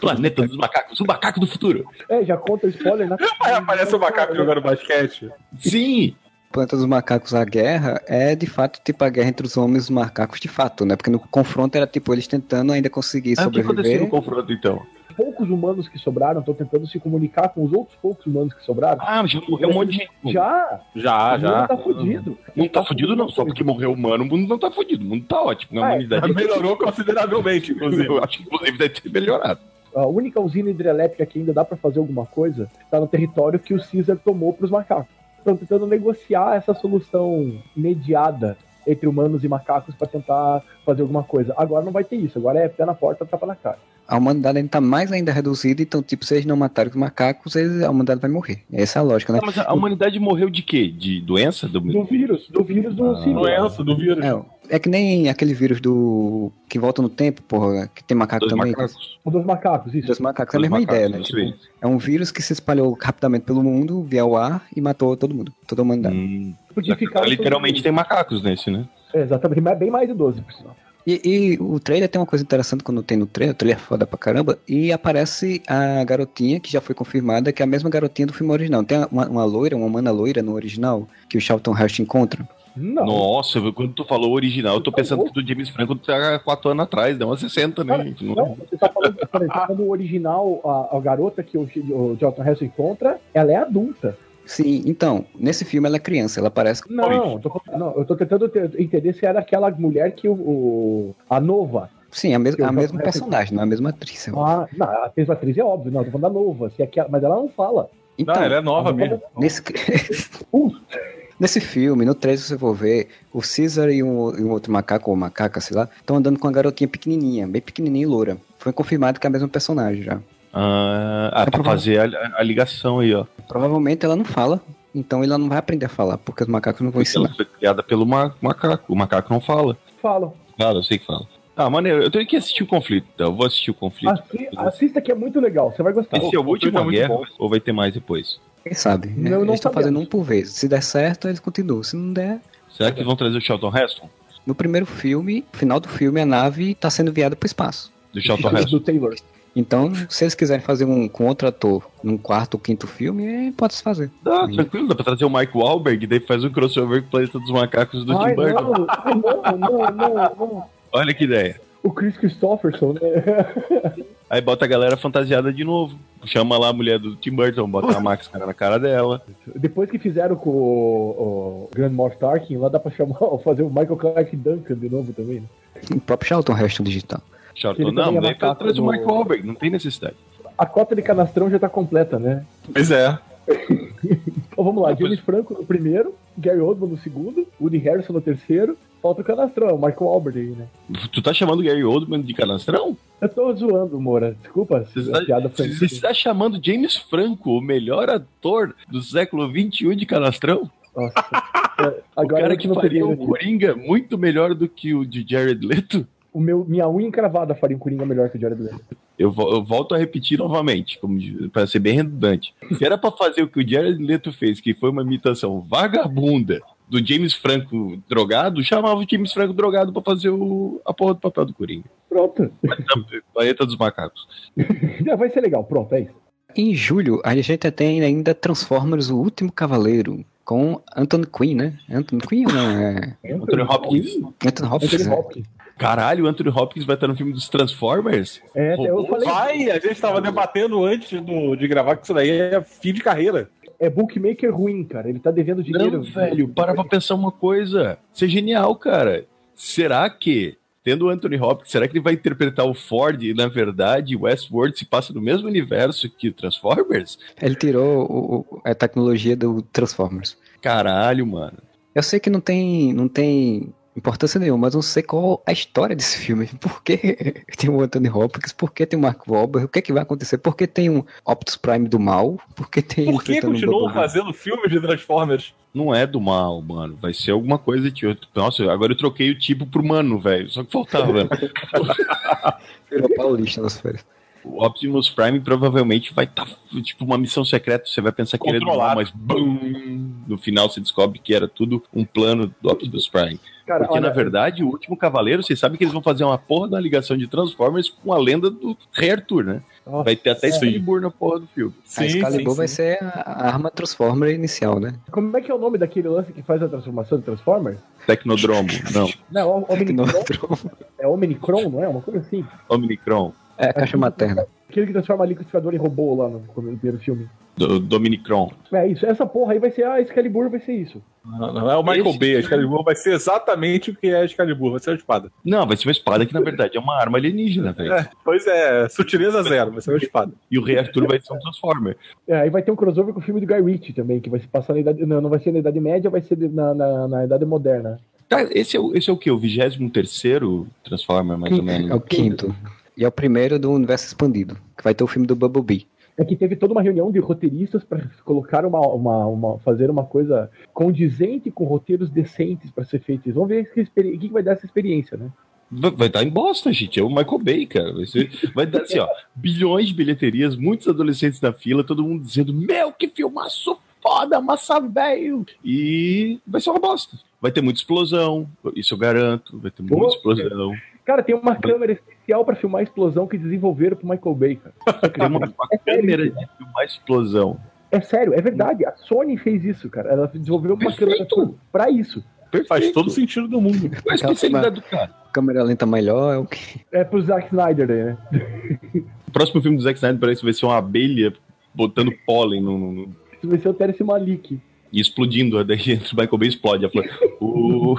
Planeta dos macacos, o macaco do futuro. É, já conta o spoiler na Aí aparece o macaco jogando basquete. Sim, Planeta dos Macacos, a guerra, é de fato tipo a guerra entre os homens e os macacos de fato, né? Porque no confronto era tipo eles tentando ainda conseguir Ah, o que aconteceu sobreviver. no confronto então? Poucos humanos que sobraram estão tentando se comunicar com os outros poucos humanos que sobraram. Ah, já morreu um monte de gente. Já, Já, o mundo já. tá fudido. Não tá fudido, não. Só porque morreu humano, o mundo não tá fudido. O mundo tá ótimo. A É, humanidade. Melhorou consideravelmente, inclusive. Eu acho que inclusive deve ter melhorado. A única usina hidrelétrica que ainda dá pra fazer alguma coisa está no território que o Caesar tomou pros macacos. Estão tentando negociar essa solução mediada entre humanos e macacos pra tentar fazer alguma coisa. Agora não vai ter isso. Agora é pé na porta, tapa na cara. A humanidade ainda tá mais ainda reduzida, então, tipo, se eles não matarem os macacos, eles- a humanidade vai morrer. Essa é a lógica, né? Ah, mas a humanidade morreu de quê? De doença? Do... Do vírus, do vírus do Ah. Doença do vírus. É, é que nem aquele vírus do. que volta no tempo, porra, que tem macaco Dos também. macacos? Um dos macacos, isso. Dos macacos é a mesma macacos, ideia, né? Tipo, é um vírus que se espalhou rapidamente pelo mundo, via o ar e matou todo mundo, toda a humanidade. Hum. Literalmente tem macacos nesse, né? É, exatamente, mas bem mais de 12, por sinal. E, e o trailer tem uma coisa interessante quando tem no trailer, o trailer é foda pra caramba, e aparece a garotinha, que já foi confirmada, que é a mesma garotinha do filme original. Tem uma, uma loira, uma mana loira no original, que o Charlton Heston encontra. Não. Nossa, quando tu falou original, eu tô pensando que do James Franco tá 4 anos atrás, deu umas 60, né? gente? Não- Não, você tá falando, por exemplo, no original, a, a garota que o, o Jonathan Heston encontra, ela é adulta. Sim, então, nesse filme ela é criança, ela parece. Não, eu tô, não, eu tô tentando te- entender se era aquela mulher que o. o- a nova. Sim, a, mes a mesma personagem, não é a mesma atriz. Ah, não, a mesma atriz é óbvio, não, eu tô falando da nova. Se é aquela, mas ela não fala. Então, Não, ela é nova mesmo. nesse, Uh, nesse filme, no trailer, se você for ver, o Caesar e um, e um outro macaco, ou macaca, sei lá, estão andando com uma garotinha pequenininha, bem pequenininha e loura. Foi confirmado que é a mesma personagem já. Ah, ah, É pra fazer a, a ligação aí, ó. Provavelmente ela não fala, então ela não vai aprender a falar, porque os macacos não vão Ela ensinar. foi criada pelo ma- macaco. O macaco não fala. fala. Fala, eu sei que fala. Ah, maneiro, eu tenho que assistir o conflito, então. Eu vou assistir o conflito. Assi- assista que é muito legal, você vai gostar. Esse é o último é muito guerra bom. ou vai ter mais depois? Quem sabe? Não, né? não eles estão fazendo um por vez. Se der certo, eles continuam. Se não der, Será que eles vão trazer o Charlton Heston? no primeiro filme, no final do filme, a nave está sendo enviada para o espaço. Do Charlton Heston? do Taylor. Então, se eles quiserem fazer um com outro ator num quarto ou quinto filme, é, pode se fazer. Dá, tranquilo, dá pra trazer o Mike Wahlberg, daí faz um crossover com o Planeta dos Macacos do Ai, Tim Burton. não, ai, não, não, não, não. Olha que ideia. O Chris Christopherson, né? Aí bota a galera fantasiada de novo. Chama lá a mulher do Tim Burton, bota a máscara na cara dela. Depois que fizeram com o, o Grand Moff Tarkin, lá dá pra chamar, fazer o Michael Clark Duncan de novo também, né? O próprio Charlton Heston digital. Charlton, não, é daí traz o do- Mike Wahlberg, não tem necessidade. A cota de canastrão já tá completa, né? Pois é. Então vamos lá, James Franco no primeiro, Gary Oldman no segundo, Woody Harrison no terceiro, falta o canastrão, o Michael Wahlberg aí, né? Tu tá chamando o Gary Oldman de canastrão? Eu tô zoando, Moura. Desculpa, Você a piada tá, foi... você está chamando James Franco, o melhor ator do século XXI de canastrão? Nossa. É, O Agora cara eu que faria o aqui. Coringa muito melhor do que o de Jared Leto? O meu, minha unha encravada faria um Coringa melhor que o Jared Leto. Eu, eu volto a repetir novamente, pra ser bem redundante. Se era pra fazer o que o Jared Leto fez, que foi uma imitação vagabunda do James Franco drogado, chamava o James Franco drogado pra fazer o, a porra do papel do Coringa. Pronto. Planeta dos Macacos. Já vai ser legal, pronto, é isso. Em julho, a gente tem ainda Transformers, o último cavaleiro, com Anthony Quinn, né? Anthony Quinn ou não? É... Anthony Hopkins. Anthony Hopkins. Anthony né? Hopkins. Caralho, o Anthony Hopkins vai estar no filme dos Transformers? É, eu falei, Vai, a gente tava debatendo antes do, de gravar que isso daí é fim de carreira. é bookmaker ruim, cara. Ele tá devendo dinheiro. Não, velho, para pra pensar uma coisa. Isso é genial, cara. Será que, tendo o Anthony Hopkins, será que ele vai interpretar o Ford e, na verdade, o Westworld se passa no mesmo universo que o Transformers? Ele tirou o- o- a tecnologia do Transformers. Caralho, mano. Eu sei que não tem, não tem importância nenhuma, mas eu não sei qual a história desse filme. Por que tem o Anthony Hopkins? Por que tem o Mark Wahlberg? O que, é que vai acontecer? Por que tem um Optus Prime do mal? Por que tem Por que continuam fazendo filmes de Transformers? Não é do mal, mano. Vai ser alguma coisa de outro. Nossa, agora eu troquei o tipo pro mano, velho. Só que faltava. Virou paulista nas férias. o Optimus Prime provavelmente vai estar, tipo, uma missão secreta. Você vai pensar que ele é do mal, mas bum, no final você descobre que era tudo um plano do Optimus Prime. Cara, Porque, olha, na verdade, o último cavaleiro, vocês sabem que eles vão fazer uma porra da ligação de Transformers com a lenda do Rei Arthur, né? nossa, Vai ter até é. Excalibur na porra do filme. a Excalibur vai ser a arma Transformer inicial, né? Como é que é o nome daquele lance que faz a transformação de Transformers? Tecnodromo, não. Não, é Omnicron. É Omnicron, não é? Uma coisa assim. Omnicron. É, a caixa materna. Aquele que transforma liquidificador em robô lá no primeiro filme. Do, Dominicron. É isso. Essa porra aí vai ser. Ah, Excalibur vai ser isso. Não, não é o Michael Esse Bay, a Excalibur vai ser exatamente o que é a Excalibur, vai ser a espada. Não, vai ser uma espada que, na verdade, é uma arma alienígena, velho. É, pois é, sutileza zero, vai ser uma espada. E o Rei Arthur vai ser um Transformer. É, aí vai ter um crossover com o filme do Guy Ritchie também, que vai se passar na idade. Não, não vai ser na Idade Média, vai ser na, na, na Idade Moderna. Tá, esse é o, esse é o quê? O 23 Transformer, mais ou menos? É o quinto. E é o primeiro do universo expandido, que vai ter o filme do Bumblebee. É que teve toda uma reunião de roteiristas para colocar uma, uma, uma- fazer uma coisa condizente com roteiros decentes para ser feitos. Vamos ver o que, que vai dar essa experiência, né? Vai, dar em bosta, gente. É o Michael Bay, cara. Vai, ser, vai dar assim, ó, bilhões de bilheterias, muitos adolescentes na fila, todo mundo dizendo: Meu, que filmaço foda, massa velho! E vai ser uma bosta. Vai ter muita explosão, isso eu garanto. Vai ter muita explosão. Cara, tem uma câmera especial pra filmar a explosão que desenvolveram pro Michael Bay, cara. Tem uma, uma câmera de filmar explosão. É sério, é verdade. A Sony fez isso, cara. Ela desenvolveu uma Perfeito. câmera pra isso. Perfeito. Faz todo sentido do mundo. Qual a especialidade do cara? Câmera lenta melhor é o que. É pro Zack Snyder né? O próximo filme do Zack Snyder parece que vai ser uma abelha botando pólen no, no- no- Isso vai ser o Terence Malik. e explodindo. Daí entre o Michael Bay explode. A flor. O-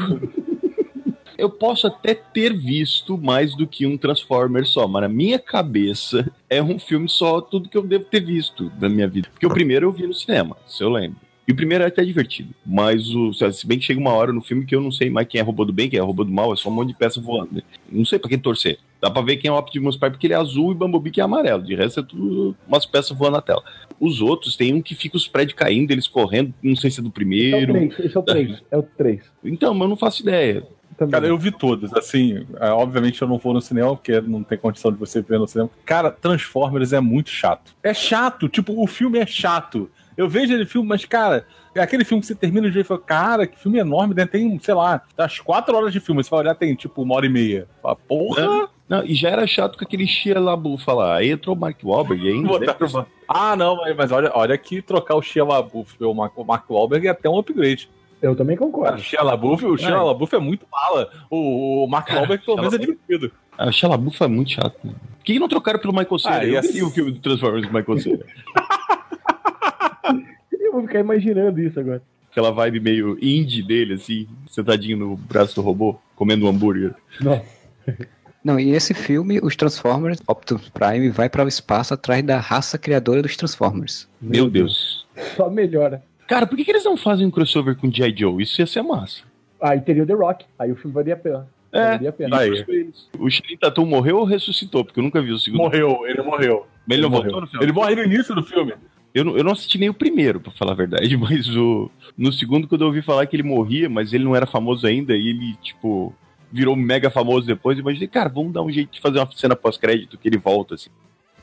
Eu posso até ter visto mais do que um Transformer só, mas na minha cabeça é um filme só, tudo que eu devo ter visto na minha vida. Porque o primeiro eu vi no cinema, se eu lembro. E o primeiro é até divertido. Mas o. Se bem que chega uma hora no filme que eu não sei mais quem é robô do bem, quem é robô do mal, é só um monte de peça voando. né? Não sei pra quem torcer. Dá pra ver quem é o Optimus Prime porque ele é azul e Bumblebee que é amarelo. De resto é tudo umas peças voando na tela. Os outros tem um que fica os prédios caindo, eles correndo, não sei se é do Esse é o primeiro. 3, esse é o 3. É o 3. Então, mas eu não faço ideia. Também. Cara, eu vi todos. Assim, é, obviamente eu não vou no cinema, porque não tem condição de você ver no cinema. Cara, Transformers é muito chato. É chato, tipo, o filme é chato. Eu vejo ele filme, mas, cara, é aquele filme que você termina de ver e fala, cara, que filme enorme, né? Tem, sei lá, das quatro horas de filme. Você vai olhar, tem tipo uma hora e meia. Fala, porra! Não, e já era chato com aquele Shia LaBeouf lá. Aí entrou o Mark Wahlberg ainda. Ah, não, mas, mas olha, olha que trocar o Shia LaBeouf pelo Mark, o Mark Wahlberg é até um upgrade. Eu também concordo. o Shia LaBeouf, o Shia É. LaBeouf é muito bala. O, o Mark Cara, Wahlberg pelo menos é divertido. Ah, o Shia LaBeouf é muito chato. Né? Por que não trocaram pelo Michael Cera? Ah, eu assim- o filme do Transformers do Michael Cera. Eu vou ficar imaginando isso agora. Aquela vibe meio indie dele, assim, sentadinho no braço do robô, comendo um hambúrguer. Nossa. Não, e esse filme, os Transformers, Optimus Prime vai para o espaço atrás da raça criadora dos Transformers. Meu Deus. Só melhora. Cara, por que, que eles não fazem um crossover com G.I. Joe? Isso ia ser massa. Aí teria o The Rock. Aí o filme valia a pena. É. Valia a pena. Aí. O Shin Tatum morreu ou ressuscitou? Porque eu nunca vi o segundo. Morreu, ele morreu. Mas ele não morreu. voltou no final? Ele morre no início do filme. Eu não, eu não assisti nem o primeiro, pra falar a verdade, mas o. No segundo, quando eu ouvi falar que ele morria, mas ele não era famoso ainda, e ele, tipo, virou mega famoso depois, eu imaginei, cara, vamos dar um jeito de fazer uma cena pós-crédito que ele volta, assim.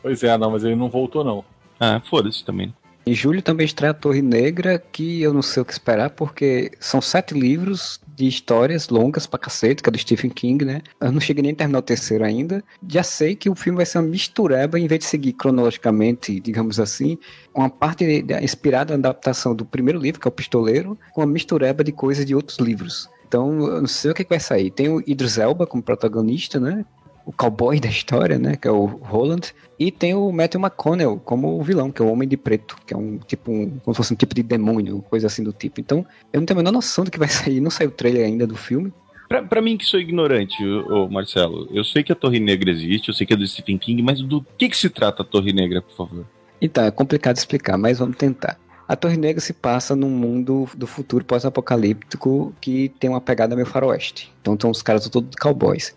Pois é, não, mas ele não voltou, não. Ah, foda-se também. Em julho também estreia a Torre Negra, que eu não sei o que esperar, porque são sete livros de histórias longas pra cacete, que é do Stephen King, né? Eu não cheguei nem a terminar o terceiro ainda. Já sei que o filme vai ser uma mistureba, em vez de seguir cronologicamente, digamos assim, uma parte inspirada na adaptação do primeiro livro, que é o Pistoleiro, com uma mistureba de coisas de outros livros. Então, eu não sei o que, que vai sair. Tem o Idris Elba como protagonista, né? O cowboy da história, né? Que é o Roland. E tem o Matthew McConnell como o vilão, que é o Homem de Preto, que é um tipo, um, como se fosse um tipo de demônio, coisa assim do tipo. Então, eu não tenho a menor noção do que vai sair. Não saiu o trailer ainda do filme. Pra, pra mim que sou ignorante, ô, ô, Marcelo, eu sei que a Torre Negra existe, eu sei que é do Stephen King, mas do que que se trata a Torre Negra, por favor? Então, é complicado explicar, mas vamos tentar. A Torre Negra se passa num mundo do futuro pós-apocalíptico que tem uma pegada meio faroeste. Então, estão os caras todos cowboys.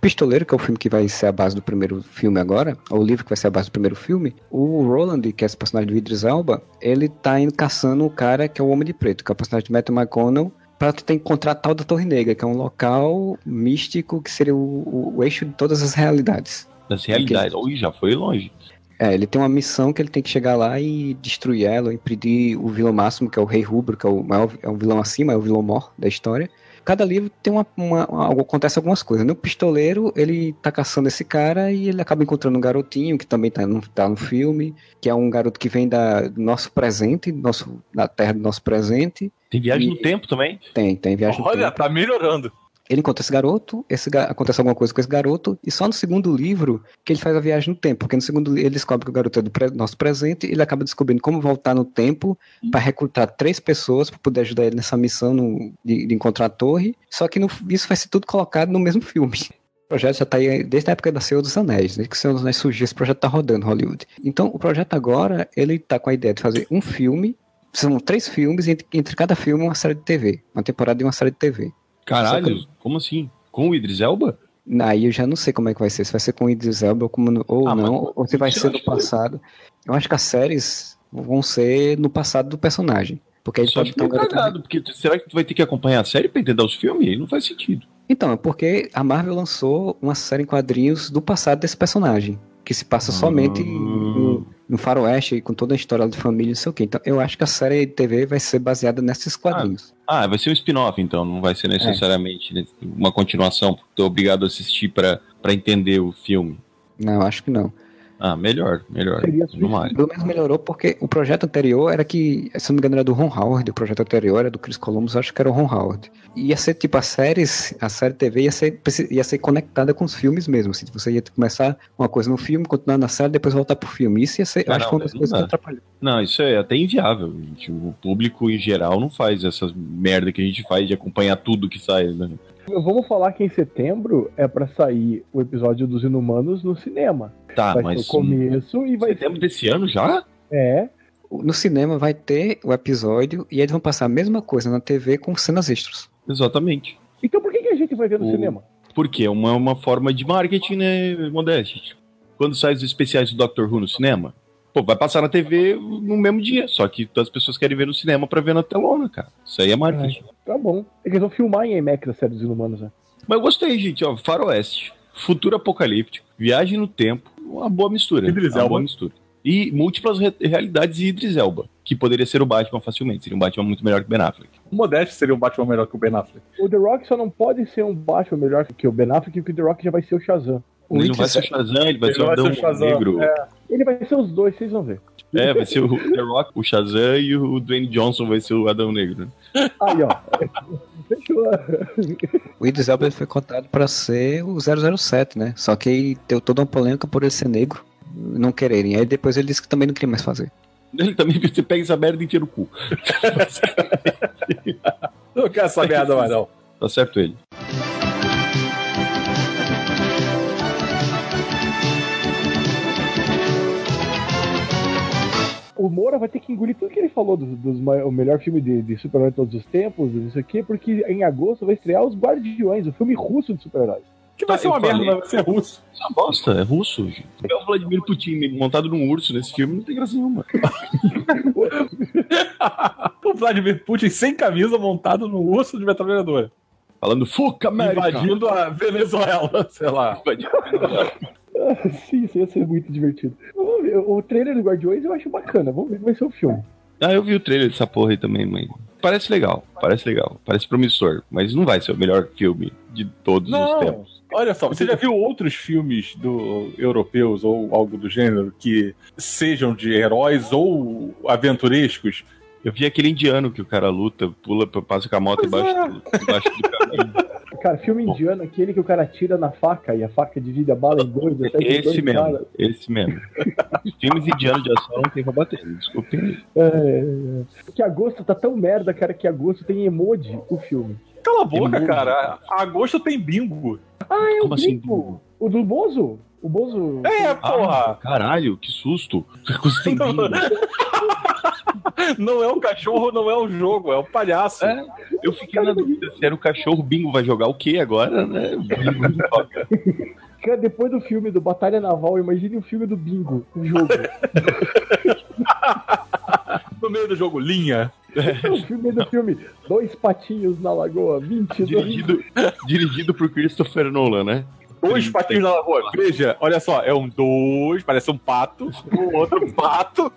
Pistoleiro, que é o filme que vai ser a base do primeiro filme agora, ou o livro que vai ser a base do primeiro filme, o Roland, que é esse personagem do Idris Elba, ele tá indo caçando o cara que é o Homem de Preto, que é o personagem de Matthew McConnell, pra tentar encontrar a tal da Torre Negra, que é um local místico que seria o, o- o eixo de todas as realidades. Das realidades. Ui, já foi longe. É, ele tem uma missão que ele tem que chegar lá e destruir ela, impedir o vilão máximo, que é o Rei Rubro, que é o maior, é o vilão acima, é o vilão mor da história. Cada livro tem uma, uma- algo, acontece algumas coisas. No pistoleiro, ele tá caçando esse cara e ele acaba encontrando um garotinho que também tá no, tá no filme, que é um garoto que vem da, do nosso presente, nosso, da terra do nosso presente. Tem viagem E- no tempo também? Tem, tem viagem no Olha, tempo. tá melhorando. Ele encontra esse garoto, esse ga- acontece alguma coisa com esse garoto, e só no segundo livro que ele faz a viagem no tempo, porque no segundo livro ele descobre que o garoto é do pre- nosso presente, e ele acaba descobrindo como voltar no tempo para recrutar três pessoas para poder ajudar ele nessa missão no- de, de encontrar a torre, só que no- isso vai ser tudo colocado no mesmo filme. O projeto já está aí desde a época da Senhor dos Anéis, desde que o Senhor dos Anéis surgiu, esse projeto está rodando Hollywood. Então, o projeto agora, ele tá com a ideia de fazer um filme, são três filmes, e entre, entre cada filme uma série de TV, uma temporada de uma série de TV. Caralho, como assim? Com o Idris Elba? Aí eu já não sei como é que vai ser. Se vai ser com o Idris Elba ou, como- ou Ah, não, mas- ou se vai ser que- passado. Eu acho que as séries vão ser no passado do personagem. Porque aí Só pode que ter um cagado, porque será que tu vai ter que acompanhar a série pra entender os filmes? Não faz sentido. Então, é porque a Marvel lançou uma série em quadrinhos do passado desse personagem. Que se passa somente no, no faroeste, com toda a história de família, não sei o quê. Então, eu acho que a série de TV vai ser baseada nesses quadrinhos. Ah, vai ser um spin-off, então, não vai ser necessariamente né, uma continuação, porque tô obrigado a assistir pra entender o filme. Não, acho que não. Ah, melhor, melhor. Seria. Pelo menos melhorou porque o projeto anterior era que, se não me engano, era do Ron Howard, o projeto anterior era do Chris Columbus, acho que era o Ron Howard. Ia ser tipo a série, a série TV ia ser, ia ser conectada com os filmes mesmo. Assim, você ia começar uma coisa no filme, continuar na série, depois voltar pro filme. Isso ia ser, Ah, acho não, que uma das coisas que atrapalhou. Não, isso é até inviável. gente. O público em geral não faz essas merda que a gente faz de acompanhar tudo que sai, né? Vamos falar que em setembro é pra sair o episódio dos Inumanos no cinema. Tá, vai mas ser o começo e vai setembro desse ano já? É, No cinema vai ter o episódio e eles vão passar a mesma coisa na TV com cenas extras. Exatamente. Então por que, que a gente vai ver no O- cinema? Porque é uma, uma forma de marketing, né, Modeste? Quando sai os especiais do Doctor Who no cinema, pô, vai passar na TV no mesmo dia. Só que as pessoas querem ver no cinema pra ver na telona, cara. Isso aí é marketing. Tá bom. É que eles vão filmar em IMAX a série dos Inumanos, né? Mas eu gostei, gente, ó. Faroeste, futuro apocalíptico, viagem no tempo, uma boa mistura. Idris uma Elba. boa mistura. E múltiplas re- realidades e Idris Elba, que poderia ser o Batman facilmente. Seria um Batman muito melhor que Ben Affleck. O Modeste seria um Batman melhor que o Ben Affleck. O The Rock só não pode ser um Batman melhor que o Ben Affleck, porque o The Rock já vai ser o Shazam. O ele não vai ser o Shazam, ele vai Ele ser o Adão o Shazam, Negro. é. Ele vai ser os dois, vocês vão ver. É, vai ser o The Rock, o Shazam e o Dwayne Johnson vai ser o Adão Negro. Aí, ó. Fechou. O Idris Elba ele foi contado para ser o 007, né? Só que aí deu toda uma polêmica por ele ser negro, não quererem. Aí depois ele disse que também não queria mais fazer. Ele também você pega essa merda inteira no cu. Não quero essa merda mais, não. Tá certo ele. O Moura vai ter que engolir tudo que ele falou dos, dos o melhor filme de, de super-herói de todos os tempos, isso aqui, porque em agosto vai estrear Os Guardiões, o filme russo de super-heróis. Que vai Tá, ser uma merda, falei. vai ser russo. Isso é uma bosta, é russo. Gente. É o Vladimir Putin montado num urso nesse filme, não tem graça nenhuma. o Vladimir Putin sem camisa montado no urso de metralhadora. Falando Fuca América. Invadindo a Venezuela, sei lá. Sim, isso ia ser muito divertido. Vamos ver, O trailer dos Guardiões eu acho bacana, vamos ver como vai ser o filme. Ah, eu vi o trailer dessa porra aí também, mãe. Parece legal, parece legal, parece promissor, mas não vai ser o melhor filme de todos os Não, tempos. olha só, você já viu outros filmes do europeus ou algo do gênero que sejam de heróis ou aventurescos? Eu vi aquele indiano que o cara luta, pula, passa com a moto Pois embaixo, é. do, embaixo do caminho. Cara, filme indiano, aquele que o cara tira na faca e a faca divide a bala em dois. até que Esse dois mesmo, esse mesmo. Filmes indianos de ação não tem pra bater, desculpem aí. É, é. Porque agosto tá tão merda, cara, que agosto tem emoji o filme. Cala a boca, Tem cara. Agosto tem bingo. Ah, é Como o assim? Bingo. O do Bozo? O Bozo. É, Ah, porra. caralho, que susto. Bingo. Não é o cachorro, não é o jogo, é o palhaço. É, eu fiquei na dúvida se era o cachorro bingo vai jogar o quê agora, né? Bingo toca. Cara, depois do filme do Batalha Naval, imagine o filme do Bingo, o jogo. No meio do jogo, linha. o filme do filme Dois Patinhos na Lagoa, 22. Dirigido, dirigido por Christopher Nolan, né? Dois patinhos na lagoa. Veja, olha só, é um dois, parece um pato, o outro pato.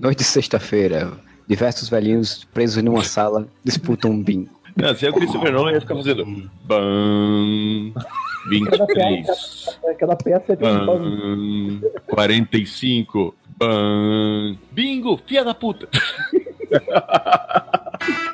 Noite de sexta-feira, diversos velhinhos presos numa sala disputam um bingo. Não, se é o Christopher Nolan, ia ficar fazendo. Bam. 23. É, Cada peça bando. Bam. 45. Bam. Bingo, filha da puta.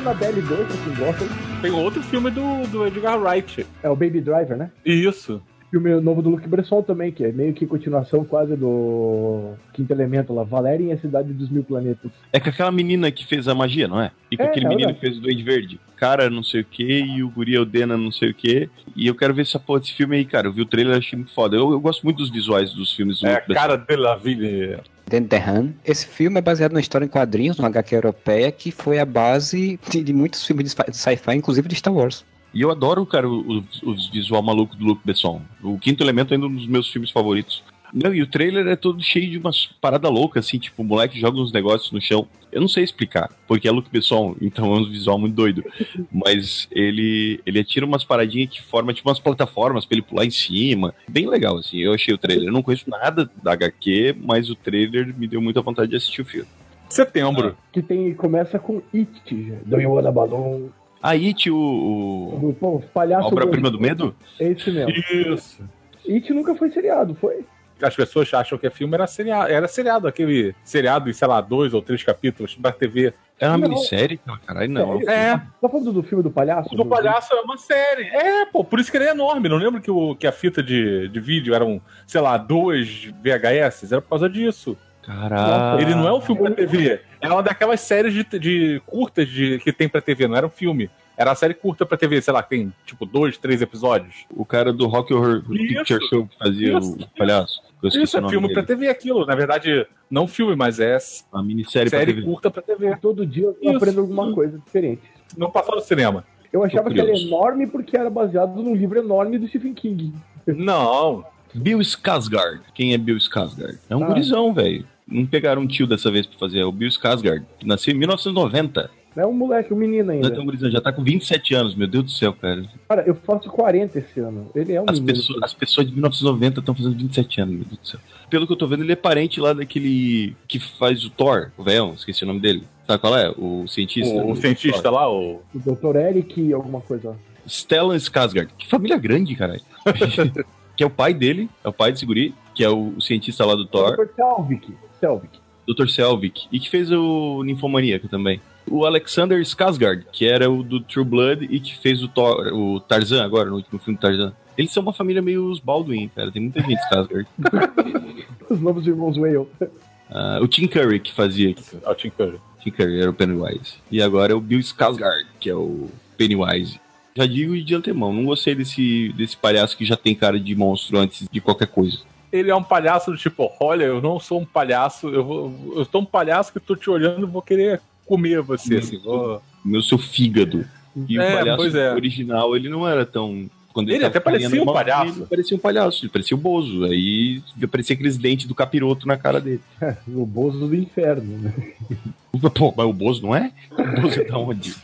Annabelle 2, pra quem gosta. Tem outro filme do, do Edgar Wright. É o Baby Driver, né? Isso. Filme novo do Luc Besson também, que é meio que continuação quase do Quinto Elemento lá. Valéria em a Cidade dos Mil Planetas. É com aquela menina que fez a magia, não é? E com É, aquele é menino verdade. que fez o Duende Verde. Cara, não sei o que, e o Guri Eudena, não sei o que. E eu quero ver essa porra desse filme aí, cara. Eu vi o trailer e achei muito foda. Eu, eu gosto muito dos visuais dos filmes do É a Luc Besson. cara de la vida. Han. Esse filme é baseado numa história em quadrinhos, numa HQ europeia, que foi a base de, de muitos filmes de sci- de sci-fi, inclusive de Star Wars. E eu adoro, cara, os, os visual maluco do Luc Besson. O Quinto Elemento é um dos meus filmes favoritos. Não, e o trailer é todo cheio de umas paradas loucas, assim, tipo, o moleque joga uns negócios no chão. Eu não sei explicar, porque é Luke Besson, então é um visual muito doido. Mas ele ele atira umas paradinhas que formam tipo umas plataformas pra ele pular em cima. Bem legal, assim. Eu achei o trailer. Eu não conheço nada da HQ, mas o trailer me deu muita vontade de assistir o filme. Setembro. Que tem, começa com It, do Wanna Balloon. A It, o, o... Palhaços Obra-prima do Medo? É esse mesmo. Isso. It nunca foi seriado, foi? As pessoas acham que é filme era seriado, era seriado, aquele seriado em, sei lá, dois ou três capítulos da TV. É uma Não. minissérie? Caralho, não. É, Tá falando do filme do palhaço? o do palhaço é uma série. É, pô, por isso que ele é enorme. Não lembro que, o, que a fita de, de vídeo eram, sei lá, dois VHS? Era por causa disso. Caralho. Ele não é um filme pra TV. É uma daquelas séries de, de curtas de, que tem pra TV, não era um filme. Era uma série curta pra TV, sei lá, tem tipo dois, três episódios. O cara do Rock Horror Picture Show que fazia Isso. o palhaço. Isso é filme dele. pra TV aquilo. Na verdade, não filme, mas é Uma minissérie pra série TV. curta pra TV. Todo dia eu Isso. aprendo alguma coisa diferente. Não passou no cinema. Eu achava que era curioso. enorme porque era baseado num livro enorme do Stephen King. Não. Bill Skarsgård. Quem é Bill Skarsgård? É um Ah. gurizão, velho. Não pegaram um tio dessa vez pra fazer. É o Bill Skarsgård, que nasceu em 1990. Não é um moleque, um menino Não é ainda. tão gurizão, já tá com 27 anos, meu Deus do céu, cara. Cara, eu faço 40 esse ano. Ele é um As menino. pessoas, as pessoas de 1990 estão fazendo 27 anos, meu Deus do céu. Pelo que eu tô vendo, ele é parente lá daquele que faz o Thor, o velhão, esqueci o nome dele. Sabe qual é? O cientista. O, o cientista Thor. lá, o. O Dr. Eric, alguma coisa. Stellan Skarsgård. Que família grande, caralho. que é o pai dele, é o pai desse guri, que é o, o cientista lá do Thor. Dr. Selvig. Selvig. Dr. Selvig, e que fez o Ninfomaníaca também. O Alexander Skarsgård, que era o do True Blood e que fez o, Thor, o Tarzan agora, no último filme do Tarzan. Eles são uma família meio os Baldwin, cara. Tem muita gente Skarsgård. Os novos irmãos Whale. Ah, o Tim Curry, que fazia. É o Tim Curry. Tim Curry era o Pennywise. E agora é o Bill Skarsgård, que é o Pennywise. Já digo de antemão, não gostei desse, desse palhaço que já tem cara de monstro antes de qualquer coisa. Ele é um palhaço do tipo, olha, eu não sou um palhaço, eu, vou, eu sou um palhaço que tô te olhando e vou querer comer você, assim. Vou... Meu seu fígado. E o É, palhaço pois é. original, ele não era tão. Quando Ele tava até parecia um mal, palhaço. Ele parecia um palhaço, ele parecia o Bozo. Aí parecia aqueles dentes do capiroto na cara dele. O Bozo do Inferno, né? Pô, mas o Bozo não é? O Bozo é da onde?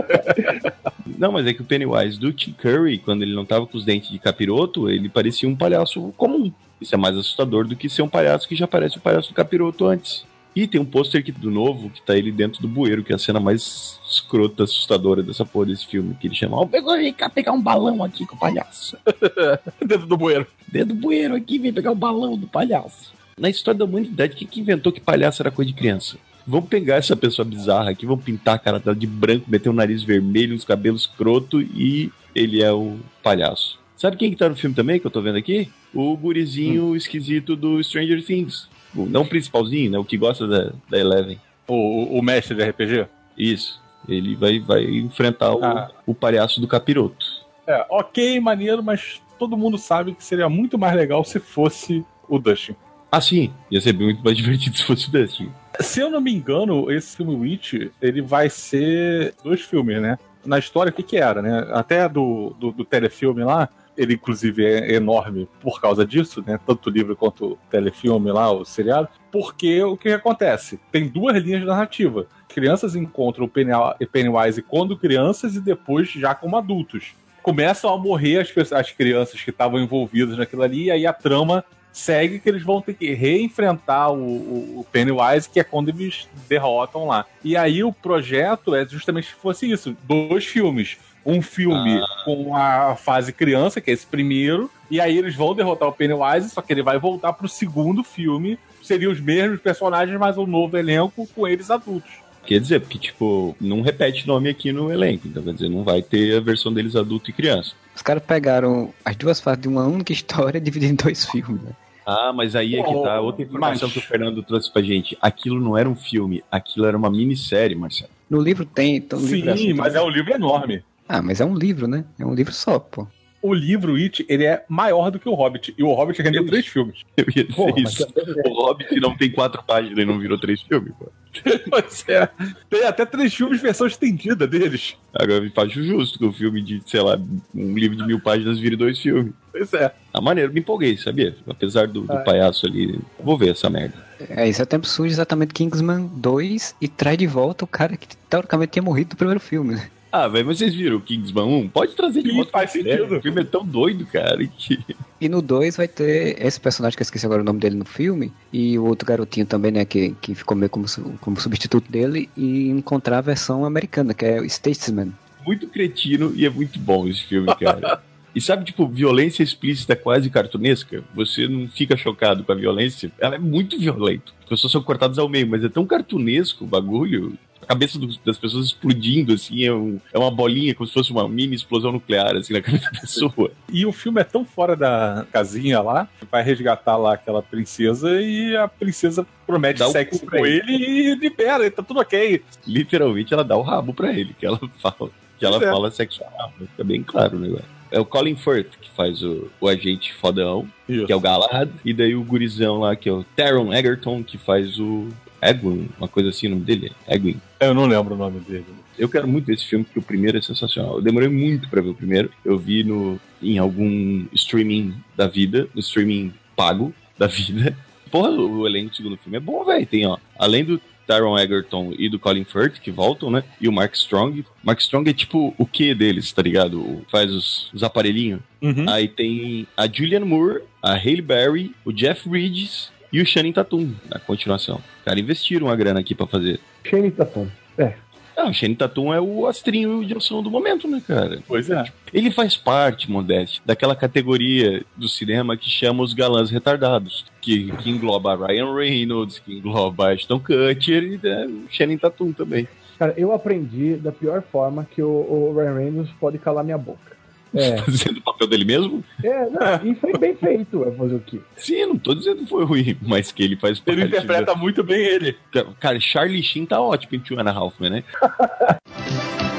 não, mas é que o Pennywise do Tim Curry, quando ele não tava com os dentes de capiroto, ele parecia um palhaço comum. Isso é mais assustador do que ser um palhaço que já parece o palhaço do capiroto antes. E tem um pôster aqui do novo, que tá ele dentro do bueiro, que é a cena mais escrota, assustadora dessa porra desse filme, que ele chama, ó, pegou, vem cá pegar um balão aqui com o palhaço. Dentro do bueiro. Dentro do bueiro aqui, vem pegar o balão do palhaço. Na história da humanidade, quem que inventou que palhaço era coisa de criança? Vamos pegar essa pessoa bizarra aqui, vamos pintar a cara dela de branco, meter um nariz vermelho, uns cabelos escroto e ele é o palhaço. Sabe quem que tá no filme também, que eu tô vendo aqui? O gurizinho esquisito do Stranger Things. O- Não o principalzinho, né? O que gosta da, da Eleven. O, o, o mestre de RPG. Isso. Ele vai, vai enfrentar o, Ah. o palhaço do capiroto. É, ok, maneiro, mas todo mundo sabe que seria muito mais legal se fosse o Dustin. Ah, sim. Ia ser muito mais divertido se fosse o Dustin. Se eu não me engano, esse filme Witch, ele vai ser dois filmes, né? Na história, o que que era, né? Até do, do, do telefilme lá, ele inclusive é enorme por causa disso, né? Tanto o livro quanto o telefilme lá, o seriado. Porque o que, acontece? Tem duas linhas de narrativa. Crianças encontram o Penny- Pennywise quando crianças e depois já como adultos. Começam a morrer as, as crianças que estavam envolvidas naquilo ali, e aí a trama segue que eles vão ter que reenfrentar o, o- o Pennywise, que é quando eles derrotam lá. E aí o projeto é justamente que fosse isso: dois filmes. Um filme com a fase criança, que é esse primeiro, e aí eles vão derrotar o Pennywise, só que ele vai voltar pro segundo filme. Seriam os mesmos personagens, mas um novo elenco com eles adultos. Quer dizer, porque, tipo, não repete nome aqui no elenco. Então, quer dizer, não vai ter a versão deles adulto e criança. Os caras pegaram as duas fases de uma única história e dividiram em dois filmes, né? Ah, mas aí é que tá outra informação Mas- que o Fernando trouxe pra gente. Aquilo não era um filme, aquilo era uma minissérie, Marcelo. No livro tem. Então, o livro Sim, assim, mas é um livro enorme. Ah, mas é um livro, né? É um livro só, pô. o livro It, ele é maior do que o Hobbit. E o Hobbit rendeu três filmes. Eu ia dizer isso. O Hobbit não tem quatro páginas e não virou três filmes, pô. Pois é. Tem até três filmes versão estendida deles. Agora me faz justo que o filme de, sei lá, um livro de mil páginas vire dois filmes. Pois é. A maneira, me empolguei, sabia? Apesar do, do Ah. palhaço ali. Vou ver essa merda. É, em setembro surge exatamente Kingsman 2 e traz de volta o cara que teoricamente tinha morrido no primeiro filme, né? Ah, velho, mas vocês viram o Kingsman 1? Pode trazer de volta. faz sentido. O filme é tão doido, cara, que. E no 2 vai ter esse personagem que eu esqueci agora o nome dele no filme, e o outro garotinho também, né, que, que ficou meio como, como substituto dele, e encontrar a versão americana, que é o Statesman. muito cretino e é muito bom esse filme, cara. E sabe, tipo, violência explícita quase cartunesca? Você não fica chocado com a violência. Ela é muito violenta. As pessoas são cortadas ao meio, mas é tão cartunesco o bagulho. A cabeça dos- das pessoas explodindo, assim, é, um- é uma bolinha, como se fosse uma mini explosão nuclear, assim, na cabeça da pessoa. E o filme é tão fora da casinha lá, vai resgatar lá aquela princesa e a princesa promete Dá sexo pra com ele. ele e libera, e tá tudo ok. Literalmente, ela dá o rabo pra ele, que ela fala. Que ela é. fala sexual. Fica bem claro o negócio. É o Colin Firth que faz o, o agente fodão. que é o Galahad, e daí o gurizão lá, que é o Taron Egerton, que faz o Egwin, uma coisa assim, o nome dele é Egwin. Eu não lembro o nome dele. Eu quero muito ver esse filme, porque o primeiro é sensacional. Eu demorei muito pra ver o primeiro. Eu vi no, em algum streaming da vida, no streaming pago da vida. Porra, o elenco do segundo filme é bom, velho. Tem, ó, além do Taron Egerton e do Colin Firth, que voltam, né? E o Mark Strong. Mark Strong é tipo o que deles, tá ligado? Faz os, os aparelhinhos. Uhum. Aí tem a Julianne Moore, a Hailey Berry, o Jeff Bridges e o Channing Tatum na continuação. Cara, investiram uma grana aqui pra fazer. Shane Tatum. É. Ah, o Channing Tatum é o astrinho de ação do momento, né, cara? Pois é. Ele faz parte, Modeste, daquela categoria do cinema que chama os galãs retardados, que, que engloba Ryan Reynolds, que engloba Ashton Kutcher e né, o Channing Tatum também. Cara, eu aprendi da pior forma que o, o Ryan Reynolds pode calar minha boca. É, Fazendo o papel dele mesmo? é não, e foi bem feito, vai fazer o quê? Sim, não tô dizendo que foi ruim, mas que ele faz Ele interpreta muito bem ele. Cara, Charlie Sheen tá ótimo em Two and a Half Men, né?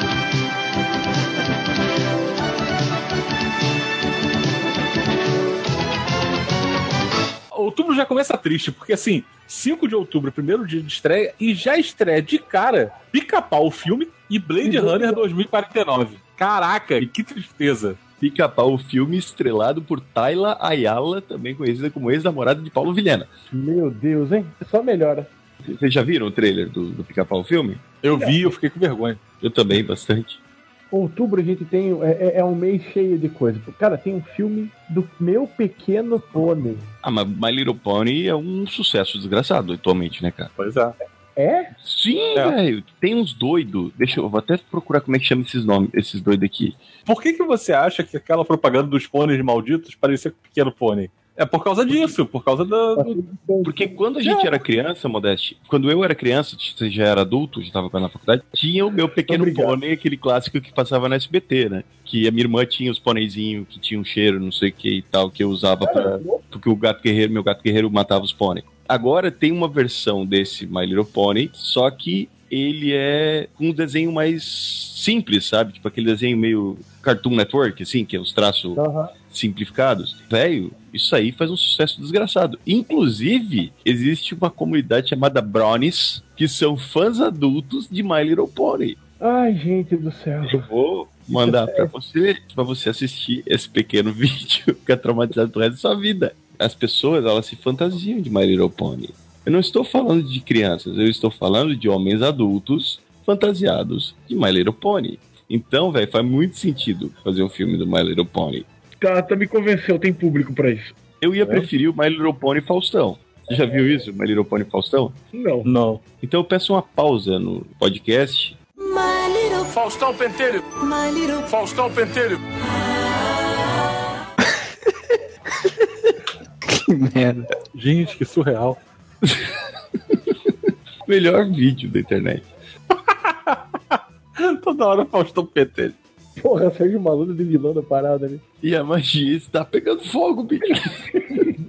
Outubro já começa triste, porque assim, 5 de outubro, primeiro dia de estreia, e já estreia de cara Pica-Pau o filme e Blade E Runner 2049. Caraca, que tristeza. Pica-Pau, o filme estrelado por Tayla Ayala, também conhecida como ex-namorada de Paulo Vilhena. Meu Deus, hein? Só melhora. Vocês já viram o trailer do, do Pica-Pau, o filme? Eu vi, eu fiquei com vergonha. Eu também, bastante. Outubro a gente tem. É, é- é um mês cheio de coisa. Cara, tem um filme do meu pequeno pônei. Ah, mas My Little Pony é um sucesso desgraçado atualmente, né, cara? Pois é. É? Sim, É. velho. Tem uns doidos. Deixa eu vou até procurar como é que chama esses nomes, esses doidos aqui. Por que, que você acha que aquela propaganda dos pôneis malditos parecia com o pequeno pônei? É por causa disso, por causa do. do- Porque quando a gente era criança, Modeste, quando eu era criança, você já era adulto, já tava na faculdade, tinha o meu pequeno Obrigado. pônei, aquele clássico que passava na SBT, né? Que a minha irmã tinha os pôneizinhos que tinham cheiro, não sei o que e tal, que eu usava pra. Porque o gato guerreiro, meu gato guerreiro matava os pôneis. Agora tem uma versão desse My Little Pony, só que ele é com um desenho mais simples, sabe? Tipo aquele desenho meio Cartoon Network, assim, que é os traços Aham. simplificados. Velho, isso aí faz um sucesso desgraçado. Inclusive, existe uma comunidade chamada Brownies, que são fãs adultos de My Little Pony. Ai, gente do céu. Eu vou mandar pra você, pra você assistir esse pequeno vídeo, ficar traumatizado pro resto da sua vida. As pessoas, elas se fantasiam de My Little Pony. Eu não estou falando de crianças, eu estou falando de homens adultos fantasiados de My Little Pony. Então, velho, faz muito sentido fazer um filme do My Little Pony. Tá, tá me convenceu, tem público pra isso. Eu ia preferir o My Little Pony Faustão. Você já viu isso, My Little Pony Faustão? Não. Não. Então eu peço uma pausa no podcast. My little, Faustão Pentelho, my little Faustão Pentelho. Que merda. Gente, que surreal. Melhor vídeo da internet. Toda hora o Faustão PT. Porra, Sérgio Malandro de vilão da parada ali. E a magia está pegando fogo, bicho.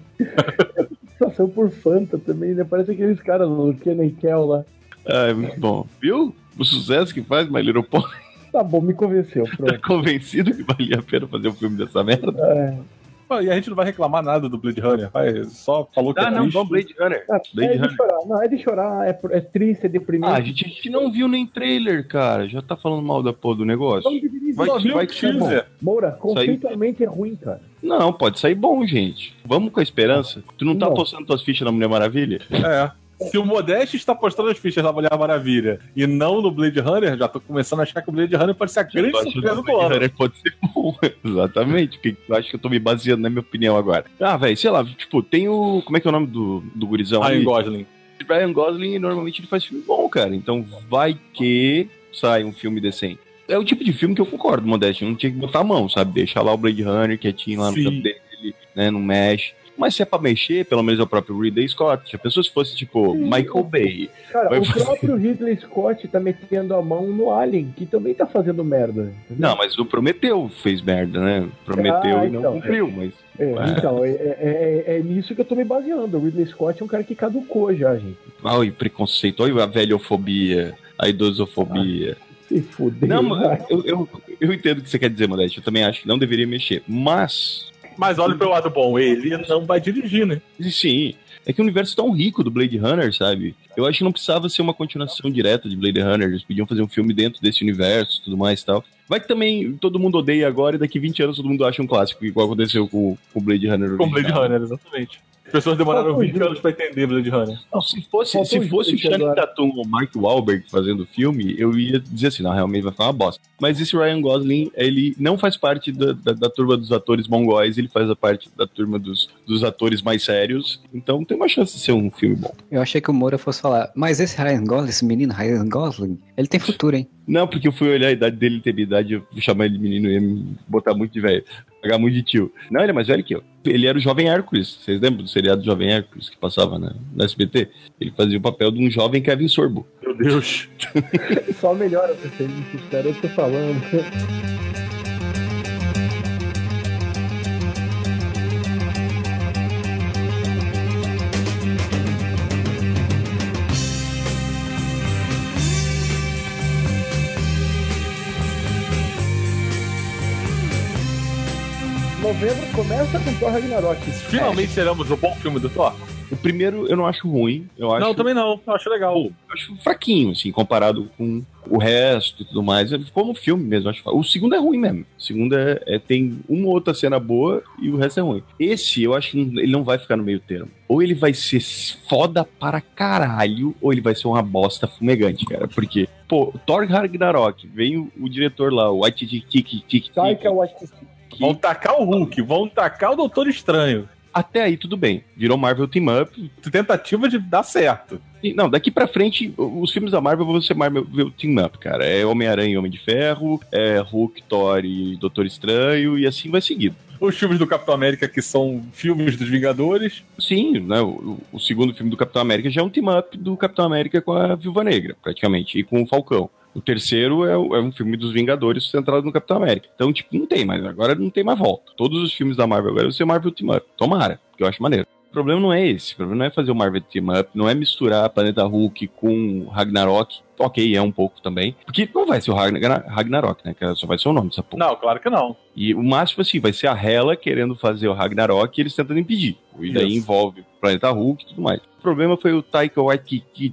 Situação por Fanta também, né? Parece aqueles caras do Kenan e Kel lá. Ah, é muito bom. Viu? O sucesso que faz My Little Pony. Tá bom, me convenceu. Tá Pronto. convencido que valia a pena fazer um filme dessa merda? É, E a gente não vai reclamar nada do Blade Runner. Vai, só falou que Ah, é não, triste. vamos Blade Runner. é, Blade é de Runner. chorar. Não, é de chorar. É, é triste, é deprimente. Ah, a gente, a gente não viu nem trailer, cara. Já tá falando mal da porra do negócio. Não Vai Só viu vai que é teaser. Moura, conceitualmente é ruim, cara. Não, pode sair bom, gente. Vamos com a esperança. Tu não tá Não. postando tuas fichas na Mulher Maravilha? É. Se o Modeste está postando as fichas da Mulher Maravilha e não no Blade Runner, já tô começando a achar que o Blade Runner pode ser a grande que surpresa do Blade ano. Runner pode ser bom. Exatamente. Porque eu acho que eu tô me baseando na minha opinião agora. Ah, velho, sei lá, tipo, tem o. Como é que é o nome do, do gurizão Ryan ali? Gosling. Ryan Gosling normalmente ele faz filme bom, cara. Então vai que sai um filme decente. É o tipo de filme que eu concordo, Modeste. Não tinha que botar a mão, sabe? Deixar lá o Blade Runner quietinho lá no Sim. canto dele, né? Não mexe. Mas se é pra mexer, pelo menos é o próprio Ridley Scott. Se a pessoa se fosse, tipo, Sim. Michael Bay. Cara, Vai o próprio Ridley Scott tá metendo a mão no Alien, que também tá fazendo merda. entendeu? Não, mas o Prometeu fez merda, né? Prometeu Ah, e não então. cumpriu, mas. É, então, é, é- é- é nisso que eu tô me baseando. O Ridley Scott é um cara que caducou já, gente. Olha o preconceito, olha a velhofobia, a idosofobia. Se fuder. não, eu, eu, eu entendo o que você quer dizer, Modeste. Eu também acho que não deveria mexer. Mas Mas olha pelo lado bom, ele não vai dirigir, né? Sim. É que o universo tão rico do Blade Runner, sabe? Eu acho que não precisava ser uma continuação direta de Blade Runner. Eles podiam fazer um filme dentro desse universo e tudo mais e tal. Vai que também todo mundo odeia agora e daqui 20 anos todo mundo acha um clássico, igual aconteceu com o Blade Runner. Com Blade original. Runner, exatamente. As pessoas demoraram Faltou 20 Júlio. anos pra entender Blade Runner. Não, se fosse, se o fosse o Channing. Tatum ou o Mark Wahlberg fazendo o filme, eu ia dizer assim, não, realmente vai ficar uma bosta. Mas esse Ryan Gosling, ele não faz parte da, da, da turma dos atores mongóis, ele faz a parte da turma dos, dos atores mais sérios, então tem uma chance de ser um filme bom. Eu achei que o Moura fosse falar, mas esse Ryan Gosling, esse menino Ryan Gosling, ele tem futuro, hein? Não, porque eu fui olhar a idade dele, ter idade, eu chamar ele de menino e ia me botar muito de velho. Pagar muito de tio. Não, ele é mais velho que eu. Ele era o Jovem Hércules. Vocês lembram do seriado Jovem Hércules que passava na, na SBT? Ele fazia o papel de um jovem Kevin Sorbo. Meu Deus. Só melhora pra ser isso, cara. Eu tô falando. Novembro começa com Thor Ragnarok. Finalmente teremos o bom filme do Thor? O primeiro eu não acho ruim. Eu acho, Não, também não. Eu acho legal. eu acho fraquinho, assim, comparado com o resto e tudo mais. Ele ficou como filme mesmo. Acho. O segundo é ruim mesmo. O segundo é, é- tem uma ou outra cena boa e o resto é ruim. Esse, eu acho que ele não vai ficar no meio termo. Ou ele vai ser foda para caralho, ou ele vai ser uma bosta fumegante, cara. Porque, pô, Thor Ragnarok, vem o, o diretor lá, o Waititi Taika Waititi. Vão tacar o Hulk, vão tacar o Doutor Estranho. Até aí tudo bem. Virou Marvel Team Up, Tentativa de dar certo. E, Não, daqui pra frente, os filmes da Marvel vão ser Marvel Team Up, cara. É Homem-Aranha e Homem de Ferro, é Hulk, Thor e Doutor Estranho, e assim vai seguindo. Os filmes do Capitão América, que são filmes dos Vingadores. Sim, né, o, o segundo filme do Capitão América já é um team-up do Capitão América com a Viúva Negra, praticamente, e com o Falcão. O terceiro é, é um filme dos Vingadores centrado no Capitão América. Então, tipo, não tem mais. Agora não tem mais volta. Todos os filmes da Marvel agora vão ser Marvel Team Up. Tomara, porque eu acho maneiro. O problema não é esse. O problema não é fazer o Marvel Team Up, não é misturar Planeta Hulk com Ragnarok. Ok, é um pouco também. Porque não vai ser o Ragnar- Ragnarok, né? Que só vai ser o nome dessa porra. Não, claro que não. E o máximo, assim, vai ser a Hela querendo fazer o Ragnarok e eles tentando impedir. E daí Isso. envolve o Planeta Hulk e tudo mais. O problema foi o Taika Waititi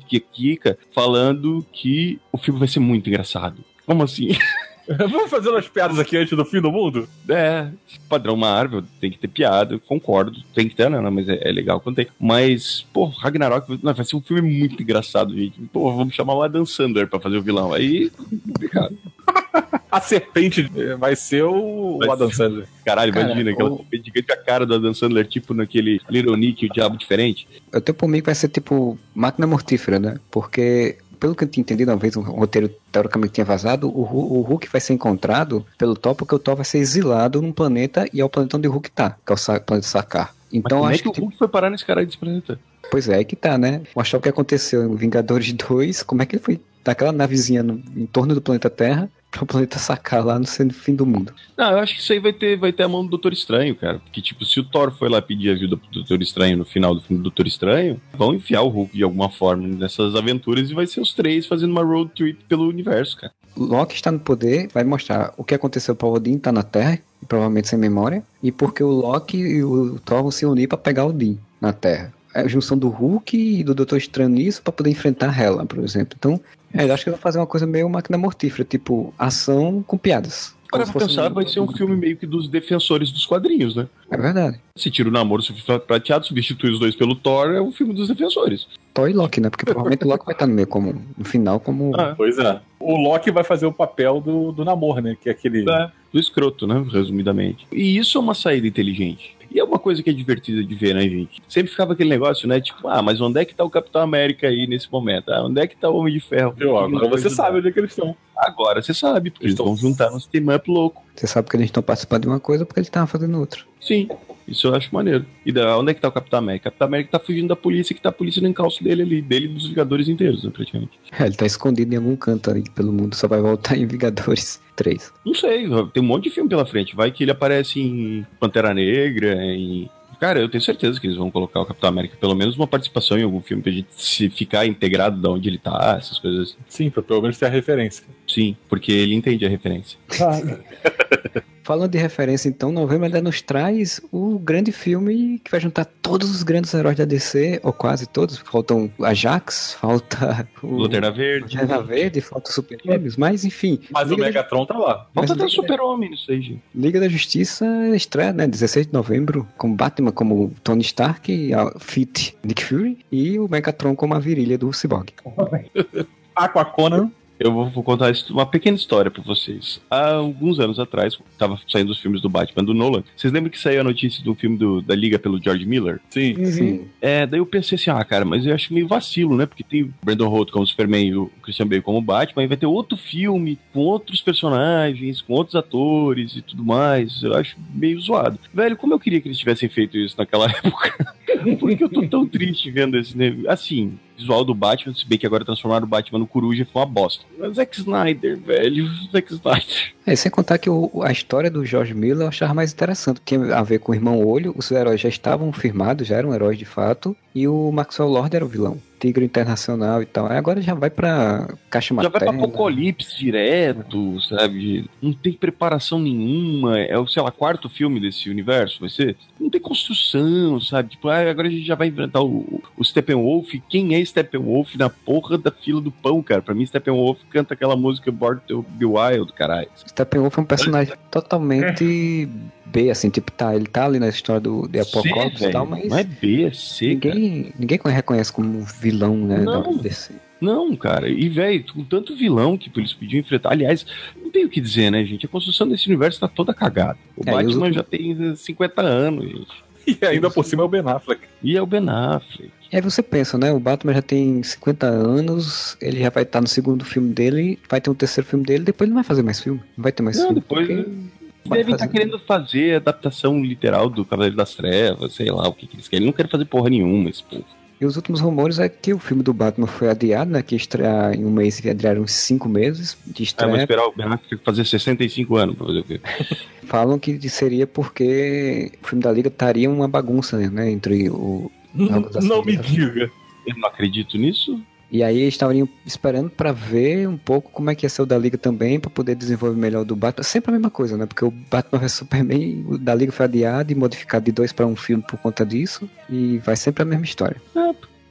falando que o filme vai ser muito engraçado. Como assim? Vamos fazer umas piadas aqui antes do fim do mundo? É, padrão Marvel, tem que ter piada, concordo, tem que ter, não, não, mas é, é legal quando tem. Mas, pô, Ragnarok não, vai ser um filme muito engraçado, gente. Pô, vamos chamar o Adam Sandler pra fazer o vilão. Aí, complicado. A serpente vai ser o, Vai o Adam Sandler. Caralho, Cara, imagina aquela o- serpente gigante com a cara do Adam Sandler, tipo naquele Little Nick, o Diabo Diferente. Eu tenho por mim que vai ser tipo máquina mortífera, né? Porque, pelo que eu tinha entendido, uma vez o roteiro teoricamente tinha vazado, o, o Hulk vai ser encontrado pelo Thor porque o Thor vai ser exilado num planeta e é o planeta onde o Hulk tá, que é o planeta Sakar. Mas Então é acho que que, o Hulk foi parar nesse caralho desse planeta? Pois é, aí que tá, né? Mostrar o que aconteceu em Vingadores 2, como é que ele foi daquela navezinha no- em torno do planeta Terra para o planeta Sakar lá no fim do mundo. Não, eu acho que isso aí vai ter, vai ter a mão do Doutor Estranho, cara. Porque, tipo, se o Thor foi lá pedir ajuda pro Doutor Estranho no final do filme do Doutor Estranho, vão enfiar o Hulk de alguma forma nessas aventuras e vai ser os três fazendo uma road trip pelo universo, cara. Loki está no poder, vai mostrar o que aconteceu para Odin estar tá na Terra, provavelmente sem memória, e porque o Loki e o Thor vão se unir para pegar Odin na Terra. É a junção do Hulk e do Doutor Estranho nisso para poder enfrentar Hela, por exemplo. Então, é, eu acho que vai fazer uma coisa meio máquina mortífera, tipo ação com piadas. Para pensar, um... vai ser um filme meio que dos defensores dos quadrinhos, né? É verdade. Se tira o namoro prateado, substitui os dois pelo Thor, é um filme dos defensores. Thor e Loki, né? Porque provavelmente o Loki vai estar no meio como no final como. Ah, pois é. O Loki vai fazer o papel do, do namoro, né? Que é aquele. É, do escroto, né? Resumidamente. E isso é uma saída inteligente. E é uma coisa que é divertida de ver, né, gente? Sempre ficava aquele negócio, né? Tipo, ah, mas onde é que tá o Capitão América aí nesse momento? Ah, onde é que tá o Homem de Ferro? Eu, agora você sabe onde é que eles estão. Agora você sabe, porque eles, eles vão juntar um team up louco. Você sabe que eles estão participando de uma coisa porque eles estavam fazendo outra. Sim. Isso eu acho maneiro. E da, onde é que tá o Capitão América? O Capitão América tá fugindo da polícia, que tá a polícia no encalço dele ali, dele e dos Vingadores inteiros, né, praticamente. É, ele tá escondido em algum canto ali pelo mundo, só vai voltar em Vingadores 3. Não sei, tem um monte de filme pela frente. Vai que ele aparece em Pantera Negra, em Cara, eu tenho certeza que eles vão colocar o Capitão América, pelo menos uma participação em algum filme, pra gente se ficar integrado de onde ele tá, essas coisas assim. Sim, pra pelo menos ter a referência. Sim, porque ele entende a referência. Falando de referência, então, novembro ainda nos traz o grande filme que vai juntar todos os grandes heróis da DC, ou quase todos. Faltam Ajax, falta o Lanterna Verde. Lanterna Verde, falta o Super Gêmeos, mas enfim. Mas Liga o Megatron da... tá lá. Falta até o Super-Homem nisso aí, gente. Liga da Justiça estreia, né? 16 de novembro, com Batman como Tony Stark, a Fit Nick Fury, e o Megatron como a virilha do Cyborg. Aqua Conan eu vou contar uma pequena história para vocês. Há alguns anos atrás, tava saindo os filmes do Batman do Nolan. Vocês lembram que saiu a notícia do filme do, da Liga pelo George Miller? Sim. Uhum. Sim. É, daí eu pensei assim, ah, cara, mas eu acho meio vacilo, né? Porque tem o Brandon Holt como Superman e o Christian Bale como Batman, e vai ter outro filme com outros personagens, com outros atores e tudo mais. Eu acho meio zoado. Velho, como eu queria que eles tivessem feito isso naquela época. Porque eu tô tão triste vendo esse. Assim, visual do Batman, se bem que agora transformaram o Batman no Coruja foi uma bosta. Mas Zack Snyder, velho, Zack Snyder. É, sem contar que o, a história do George Miller eu achava mais interessante. Tinha a ver com o Irmão Olho, os heróis já estavam firmados, já eram heróis de fato, e o Maxwell Lord era o vilão. Tigre Internacional e tal. Agora já vai pra caixa materna. Já vai pra Apocalipse direto, sabe? Não tem preparação nenhuma. É o, sei lá, quarto filme desse universo, vai ser? Não tem construção, sabe? Tipo, ah, agora a gente já vai inventar o, o Steppenwolf. Quem é Steppenwolf na porra da fila do pão, cara? Pra mim, Steppenwolf canta aquela música Born to Be Wild, caralho. Steppenwolf é um personagem totalmente B, assim, tipo, tá, ele tá ali na história do de Apocalipse e tal, mas. Não é B, é C. Ninguém, cara. ninguém reconhece como vilão, né? Não. Da DC. Não, cara, e velho, com tanto vilão que eles podiam enfrentar. Aliás, não tem o que dizer, né, gente? A construção desse universo tá toda cagada. O é, Batman já tem 50 anos, gente. E ainda por cima é o Ben Affleck. E é o Ben Affleck. E aí você pensa, né? O Batman já tem 50 anos, ele já vai estar no segundo filme dele, vai ter um terceiro filme dele, depois ele não vai fazer mais filme. Não vai ter mais não, filme. Depois. Devem estar tá querendo fazer adaptação literal do Cavaleiro das Trevas, sei lá o que, que eles querem. Não querem fazer porra nenhuma esse povo. E os últimos rumores é que o filme do Batman foi adiado, né? Que estrear em um mês e adiaram uns 5 meses de estreia. É, vou esperar o Ben Affleck fazer 65 anos pra fazer o quê? Falam que seria porque o filme da Liga estaria uma bagunça, né? Entre o. Não me diga. Eu não acredito nisso. E aí eles estavam esperando para ver um pouco como é que ia ser o da Liga também, para poder desenvolver melhor o do Batman. Sempre a mesma coisa, né? Porque o Batman vs Superman, o da Liga foi adiado e modificado de dois para um filme por conta disso. E vai sempre a mesma história. É,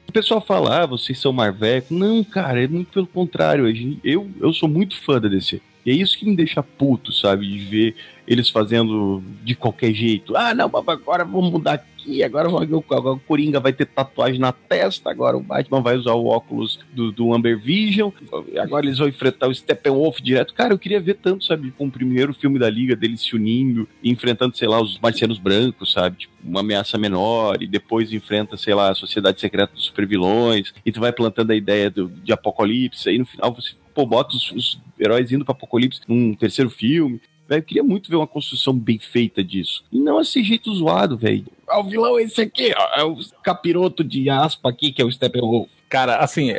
o pessoal fala, ah, vocês são Marveco. Não, cara, é muito pelo contrário. Eu, eu sou muito fã da DC. E é isso que me deixa puto, sabe? De ver eles fazendo de qualquer jeito. Ah, não, agora vamos mudar aqui, agora o Coringa vai ter tatuagem na testa, agora o Batman vai usar o óculos do, do Amber Vision, agora eles vão enfrentar o Steppenwolf direto. Cara, eu queria ver tanto, sabe, com o primeiro filme da Liga deles se unindo enfrentando, sei lá, os marcianos brancos, sabe, tipo, uma ameaça menor, e depois enfrenta, sei lá, a Sociedade Secreta dos Supervilões, e tu vai plantando a ideia do, de apocalipse, aí no final você pô, bota os, os heróis indo para apocalipse num terceiro filme. Velho, eu queria muito ver uma construção bem feita disso. E não esse jeito zoado, velho. Ah, o vilão é esse aqui, ó. É o capiroto de aspa aqui, que é o Steppenwolf. Cara, assim,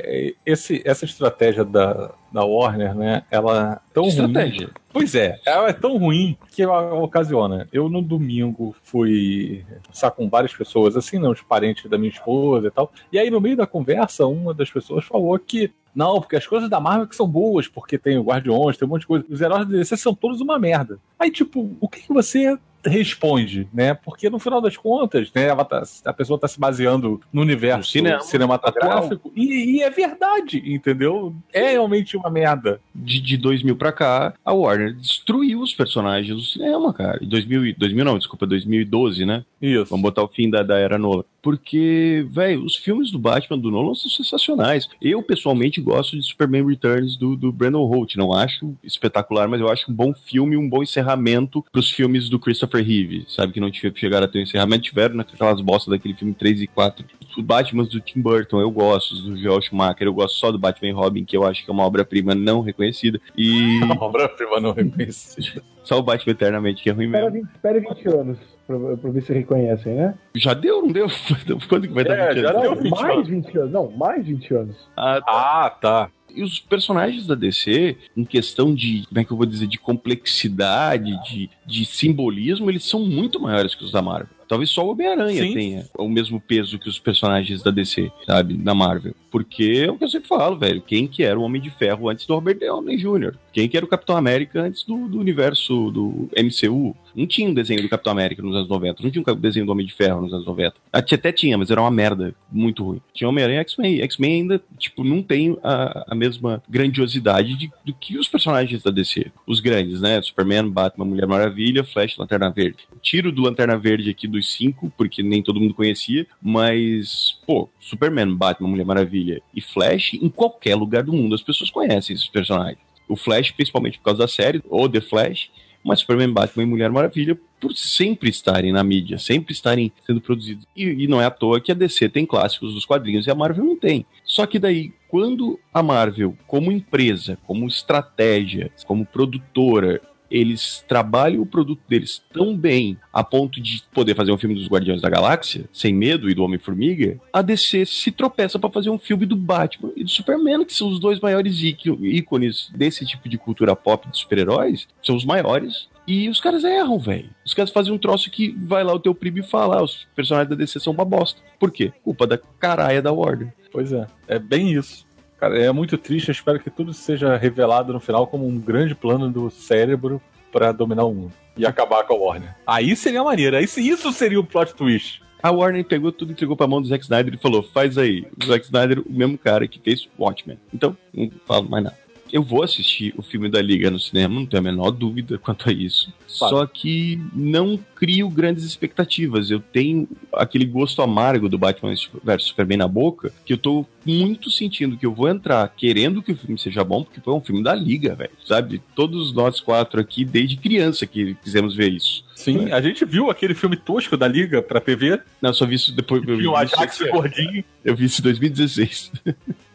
esse, essa estratégia da, da Warner, né? Ela é tão estratégia. ruim. Pois é, ela é tão ruim que ela ocasiona. Eu no domingo fui conversar com várias pessoas, assim, né, os parentes da minha esposa e tal. E aí, no meio da conversa, uma das pessoas falou que Não, porque as coisas da Marvel que são boas, porque tem o Guardiões, tem um monte de coisa. Os heróis da DC são todos uma merda. Aí, tipo, o que, que você responde, né? Porque no final das contas, né, tá, a pessoa está se baseando no universo cinema, cinematográfico e, e, é verdade, entendeu? É realmente uma merda. De, de 2000 para cá, a Warner destruiu os personagens do cinema, cara. Em 2000, 2000 não, desculpa, 2012, né? Isso. Vamos botar o fim da, da era Nolan. Porque, velho, os filmes do Batman do Nolan são sensacionais. Eu, pessoalmente, gosto de Superman Returns do, do Brandon Holt. Não acho espetacular, mas eu acho um bom filme, um bom encerramento pros filmes do Christopher Reeve. Sabe, que não chegaram a ter um encerramento, tiveram naquelas bostas daquele filme 3 e 4. Os Batman do Tim Burton, eu gosto. Do Joel Schumacher, eu gosto só do Batman e Robin, que eu acho que é uma obra-prima não reconhecida. E... Uma obra-prima não reconhecida. Só o Batman Eternamente, que é ruim mesmo. Espera 20, 20 anos pra, pra ver se reconhecem, né? Já deu, não deu? Quando que vai dar É, 20 já anos? deu. Não, 20 mais anos. 20 anos. Não, mais 20 anos. Ah, Ah, tá. E os personagens da DC, em questão de, como é que eu vou dizer, de complexidade, de, de simbolismo, eles são muito maiores que os da Marvel. Talvez só o Homem-Aranha tenha o mesmo peso que os personagens da DC, sabe? Da Marvel. Porque é o que eu sempre falo, velho. Quem que era o Homem de Ferro antes do Robert Downey Jr.? Quem que era o Capitão América antes do, do universo do MCU? Não tinha um desenho do Capitão América nos anos 90. Não tinha um desenho do Homem de Ferro nos anos 90. Até tinha, mas era uma merda muito ruim. Tinha Homem-Aranha e X-Men. X-Men ainda, tipo, não tem a, a mesma grandiosidade de- do que os personagens da DC. Os grandes, né? Superman, Batman, Mulher Maravilha, Flash, Lanterna Verde. Tiro do Lanterna Verde aqui dos cinco, porque nem todo mundo conhecia, mas, pô, Superman, Batman, Mulher Maravilha e Flash, em qualquer lugar do mundo as pessoas conhecem esses personagens. O Flash, principalmente por causa da série, ou The Flash, mas Superman, Batman e Mulher Maravilha por sempre estarem na mídia, sempre estarem sendo produzidos. E, e não é à toa que a DC tem clássicos dos quadrinhos e a Marvel não tem. Só que daí, quando a Marvel, como empresa, como estratégia, como produtora, eles trabalham o produto deles tão bem a ponto de poder fazer um filme dos Guardiões da Galáxia, sem medo, e do Homem-Formiga, a DC se tropeça pra fazer um filme do Batman e do Superman, que são os dois maiores íc- ícones desse tipo de cultura pop de super-heróis, são os maiores. E os caras erram, velho. Os caras fazem um troço que vai lá o teu primo e fala: ah, os personagens da DC são uma bosta. Por quê? Culpa da caralha da Warner. Pois é. É bem isso. Cara, é muito triste. Eu espero que tudo seja revelado no final como um grande plano do cérebro pra dominar o mundo. E acabar com a Warner. Aí seria maneiro. Aí isso seria o plot twist. A Warner pegou tudo, entregou pra mão do Zack Snyder e falou: faz aí. O Zack Snyder, o mesmo cara que fez Watchmen. Então, não falo mais nada. Eu vou assistir o filme da Liga no cinema, não tenho a menor dúvida quanto a isso. Claro. Só que não crio grandes expectativas. Eu tenho aquele gosto amargo do Batman vs Superman na boca, que eu tô muito sentindo que eu vou entrar querendo que o filme seja bom, porque foi um filme da Liga, velho. Sabe? Todos nós quatro aqui, desde criança, que quisemos ver isso. Sim, a gente viu aquele filme tosco da Liga pra TV. Não, eu só vi isso depois. eu vi o isso- Ajax gordinho. Eu vi isso em 2016.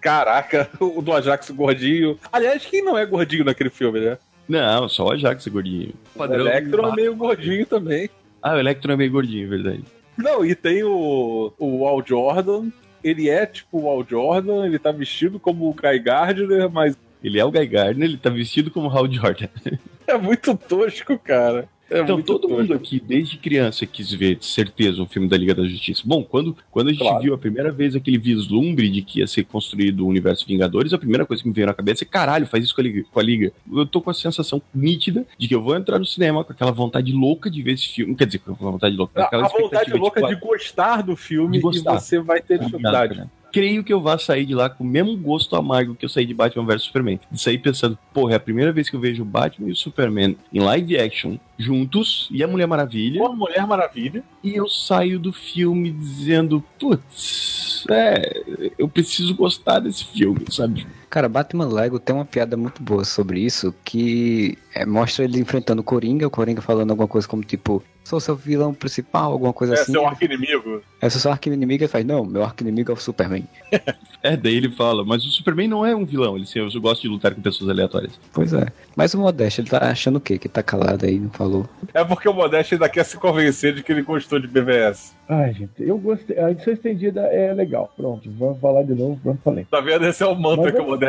Caraca, o do Ajax gordinho. Aliás, quem não é gordinho naquele filme, né? Não, só o Ajax é gordinho. O Electro é meio gordinho também. Ah, o Electro é meio gordinho, verdade. Não, e tem o, o Al Jordan. Ele é tipo o Al Jordan, ele tá vestido como o Guy Gardner, mas Ele é o Guy Gardner, ele tá vestido como Hal Jordan. é muito tosco, cara. É então, todo tosco. mundo aqui, desde criança, quis ver, de certeza, um filme da Liga da Justiça. Bom, quando, quando a gente Claro. viu a primeira vez aquele vislumbre de que ia ser construído o universo Vingadores, a primeira coisa que me veio na cabeça é: caralho, faz isso com a Liga. Com a Liga. Eu tô com a sensação nítida de que eu vou entrar no cinema com aquela vontade louca de ver esse filme. Quer dizer, com a vontade louca, aquela a vontade louca de, tipo, gostar do filme De gostar. e você vai ter dificuldade. cara. Creio que eu vá sair de lá com o mesmo gosto amargo que eu saí de Batman vs Superman. De sair pensando, porra, é a primeira vez que eu vejo o Batman e o Superman em live action juntos e a Mulher Maravilha. Uma Mulher Maravilha. E eu saio do filme dizendo, putz, é, eu preciso gostar desse filme, sabe? Cara, Batman Lego tem uma piada muito boa sobre isso, que é, mostra ele enfrentando o Coringa, o Coringa falando alguma coisa como tipo, sou seu vilão principal, alguma coisa É assim. seu arqui-inimigo. Aí sou seu arqui-inimigo, ele faz, não, meu arqui-inimigo é o Superman. É, daí ele fala, mas o Superman não é um vilão, ele eu gosto de lutar com pessoas aleatórias. Pois é. Mas o Modeste, ele tá achando o quê? Que tá calado aí, não falou. É porque o Modeste ainda quer se convencer de que ele gostou de BVS. Ai, gente, eu gostei. A edição estendida é legal. Pronto, vamos falar de novo, vamos falei. Tá vendo? Esse é o mantra Mas que o Modeste,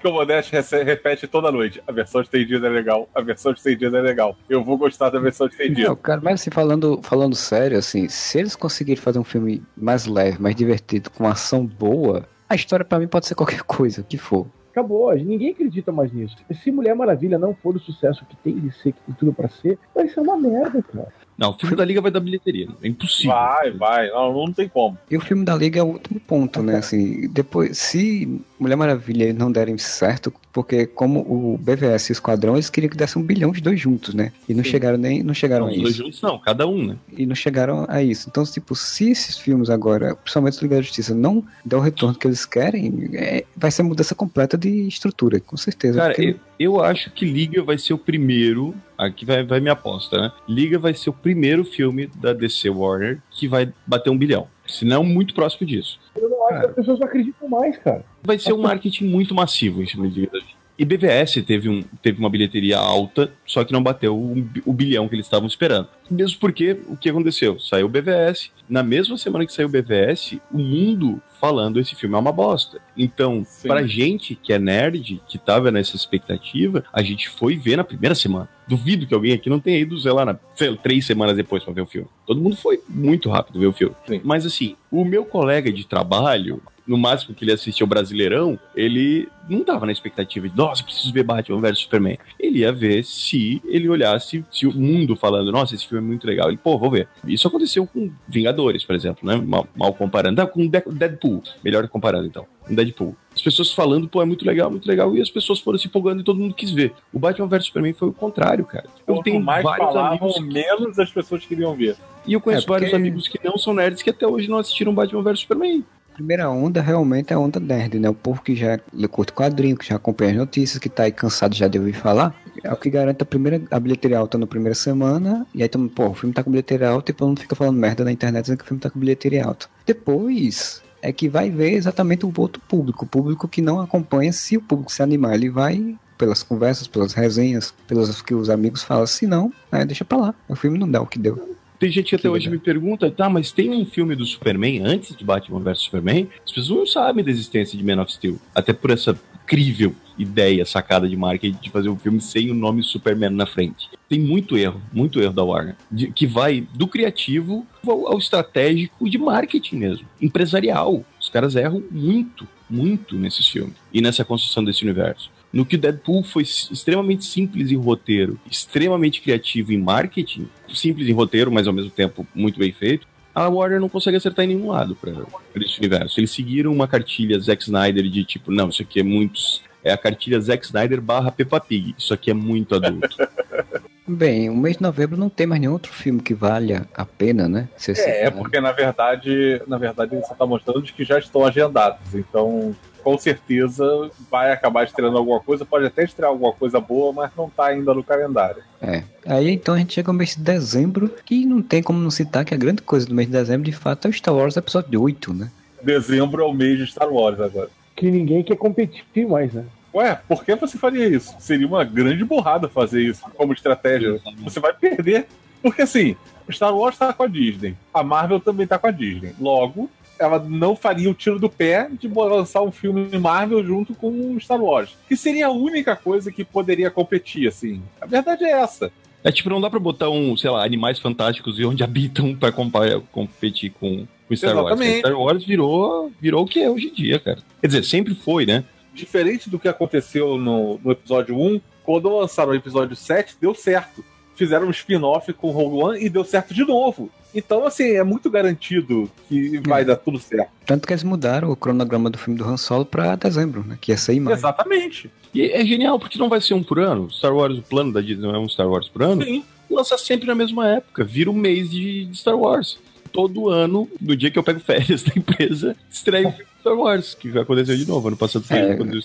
que o Modeste repete toda noite. A versão estendida é legal, a versão estendida é legal. Eu vou gostar da versão estendida. Não, cara, mas assim, falando, falando sério, assim, se eles conseguirem fazer um filme mais leve, mais divertido, com ação boa, A história pra mim pode ser qualquer coisa, o que for. Acabou, ninguém acredita mais nisso. Se Mulher Maravilha não for o sucesso que tem de ser, que tem tudo pra ser, vai ser uma merda, cara. Não, o filme da Liga vai dar bilheteria. É impossível. Vai, vai. Não, não tem como. E o filme da Liga é o último ponto, né? Assim, depois, se Mulher Maravilha não derem certo, porque como o BVS e o Esquadrão, eles queriam que desse um bilhão de dois juntos, né? E não chegaram nem, não chegaram Não, a os dois isso. juntos não, cada um, né? E não chegaram a isso. Então, tipo, se esses filmes agora, principalmente o Liga da Justiça, não der o retorno que eles querem, é, vai ser mudança completa de estrutura, com certeza. Cara, porque- eu, eu acho que Liga vai ser o primeiro. Aqui vai, vai minha aposta, né? Liga vai ser o primeiro filme da DC Warner que vai bater um bilhão. Se não, muito próximo disso. Eu não acho Cara. que as pessoas não acreditam mais, cara. Vai ser um marketing muito massivo em cima de Liga da Justiça. E BVS teve, um, teve uma bilheteria alta, só que não bateu o, o bilhão que eles estavam esperando. Mesmo porque, o que aconteceu? Saiu o BVS, na mesma semana que saiu o BVS, o mundo falando esse filme é uma bosta. Então, Sim. pra gente que é nerd, que tava nessa expectativa, a gente foi ver na primeira semana. Duvido que alguém aqui não tenha ido, sei lá, na, sei lá, três semanas depois pra ver o filme. Todo mundo foi muito rápido ver o filme. Sim. Mas assim, o meu colega de trabalho, no máximo que ele assistiu o Brasileirão, ele não tava na expectativa de, nossa, preciso ver Batman vs Superman. Ele ia ver se ele olhasse, se o mundo falando, nossa, esse filme é muito legal. Ele, pô, vou ver. Isso aconteceu com Vingadores, por exemplo, né? Mal, mal comparando. Ah, com De- Deadpool. Melhor comparando, então. Com Deadpool. As pessoas falando, pô, é muito legal, muito legal. E as pessoas foram se empolgando e todo mundo quis ver. O Batman vs Superman foi o contrário, cara. Eu tenho mais vários falavam, amigos menos as pessoas queriam ver. e eu conheço É, porque- vários amigos que não são nerds que até hoje não assistiram Batman vs Superman. Primeira onda realmente é a onda nerd, né? O povo que já lê curto quadrinho, que já acompanha as notícias, que tá aí cansado já de ouvir falar, é o que garante a primeira a bilheteria alta na primeira semana, e aí mundo, pô, o filme tá com bilheteria alta e todo mundo fica falando merda na internet dizendo que o filme tá com bilheteria alta. Depois é que vai ver exatamente o outro público, o público que não acompanha, se o público se animar, ele vai pelas conversas, pelas resenhas, pelas que os amigos falam, se não, aí deixa pra lá. O filme não dá o que deu. Tem gente que até Que hoje legal. me pergunta, tá, mas tem um filme do Superman antes de Batman vs Superman? As pessoas não sabem da existência de Man of Steel. Até por essa incrível ideia, sacada de marketing de fazer um filme sem o nome Superman na frente. Tem muito erro, muito erro da Warner, de- que vai do criativo ao, ao estratégico de marketing mesmo, empresarial. Os caras erram muito, muito nesses filmes e nessa construção desse universo. No que Deadpool foi extremamente simples em roteiro, extremamente criativo em marketing, simples em roteiro, mas ao mesmo tempo muito bem feito, a Warner não consegue acertar em nenhum lado para esse universo. Eles seguiram uma cartilha Zack Snyder de tipo, não, isso aqui é muito. É a cartilha Zack Snyder barra Peppa Pig. Isso aqui é muito adulto. Bem, o mês de novembro não tem mais nenhum outro filme que valha a pena, né? É, é porque na verdade, na verdade você está mostrando de que já estão agendados. Então, com certeza vai acabar estreando alguma coisa, pode até estrear alguma coisa boa, mas não tá ainda no calendário. É. Aí então a gente chega ao mês de dezembro, que não tem como não citar que a grande coisa do mês de dezembro, de fato, é o Star Wars Episódio 8, né? Dezembro é o mês de Star Wars agora. Que ninguém quer competir mais, né? Ué, por que você faria isso? Seria uma grande burrada fazer isso como estratégia. Você vai perder. Porque assim, o Star Wars tá com a Disney. A Marvel também tá com a Disney. Logo, ela não faria o tiro do pé de lançar um filme Marvel junto com o Star Wars. Que seria a única coisa que poderia competir, assim. A verdade é essa. É tipo, não dá pra botar um, sei lá, animais fantásticos e onde habitam pra competir com o Star Wars. Exatamente. Star Wars virou, virou o que é hoje em dia, cara. Quer dizer, sempre foi, né? Diferente do que aconteceu no, no episódio 1, quando lançaram o episódio 7, deu certo. Fizeram um spin-off com o Rogue One e deu certo de novo. Então, assim, é muito garantido que vai dar tudo certo. Tanto que eles mudaram o cronograma do filme do Han Solo pra dezembro, né? Que ia sair mais. Exatamente. E é genial, porque não vai ser um por ano. Star Wars, o plano da Disney não é um Star Wars por ano. Sim. Lança sempre na mesma época, vira o mês de, de Star Wars. Todo ano, no dia que eu pego férias da empresa, estreia o filme de Star Wars, que vai acontecer de novo. Ano passado É. quando eu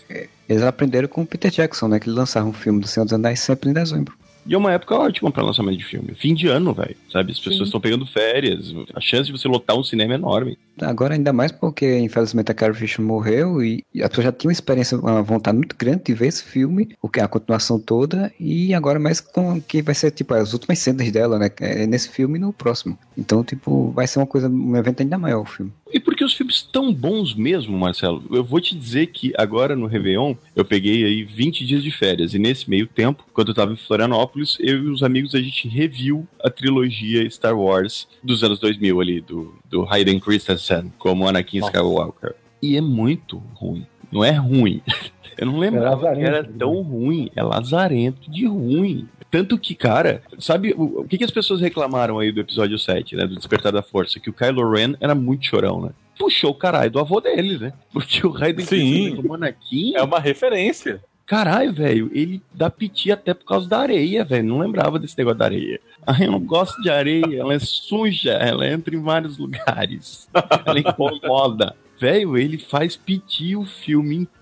Eles aprenderam com o Peter Jackson, né? Que ele lançava um filme do Senhor dos Anéis sempre em dezembro. E é uma época ótima pra lançamento de filme. Fim de ano, velho. Sabe? As pessoas estão pegando férias. A chance de você lotar um cinema é enorme. Agora ainda mais porque, infelizmente, a Carrie Fisher morreu e e a pessoa já tinha uma experiência, uma vontade muito grande de ver esse filme, o que é a continuação toda, e agora mais com que vai ser, tipo, as últimas cenas dela, né? É nesse filme e no próximo. Então, tipo, vai ser uma coisa, um evento ainda maior o filme. E porque os filmes tão bons mesmo, Marcelo? Eu vou te dizer que agora no Réveillon, eu peguei aí 20 dias de férias. E nesse meio tempo, quando eu tava em Florianópolis, eu e os amigos, a gente reviu a trilogia Star Wars dos anos 2000 ali, do, do Hayden Christensen, como Anakin. Skywalker. E é muito ruim. Não é ruim. Eu não lembrava É que era tão ruim. É lazarento de ruim. Tanto que, cara, sabe o, o que, que as pessoas reclamaram aí do episódio 7, né? Do Despertar da Força? Que o Kylo Ren era muito chorão, né? Puxou o caralho do avô dele, né? Porque o Raiden Sim. do Monaquinho. É uma referência. Caralho, velho, ele dá piti até por causa da areia, velho. Não lembrava desse negócio da areia. Ah, eu não gosto de areia, ela é suja, ela entra em vários lugares. Ela incomoda. Velho, ele faz piti o filme inteiro.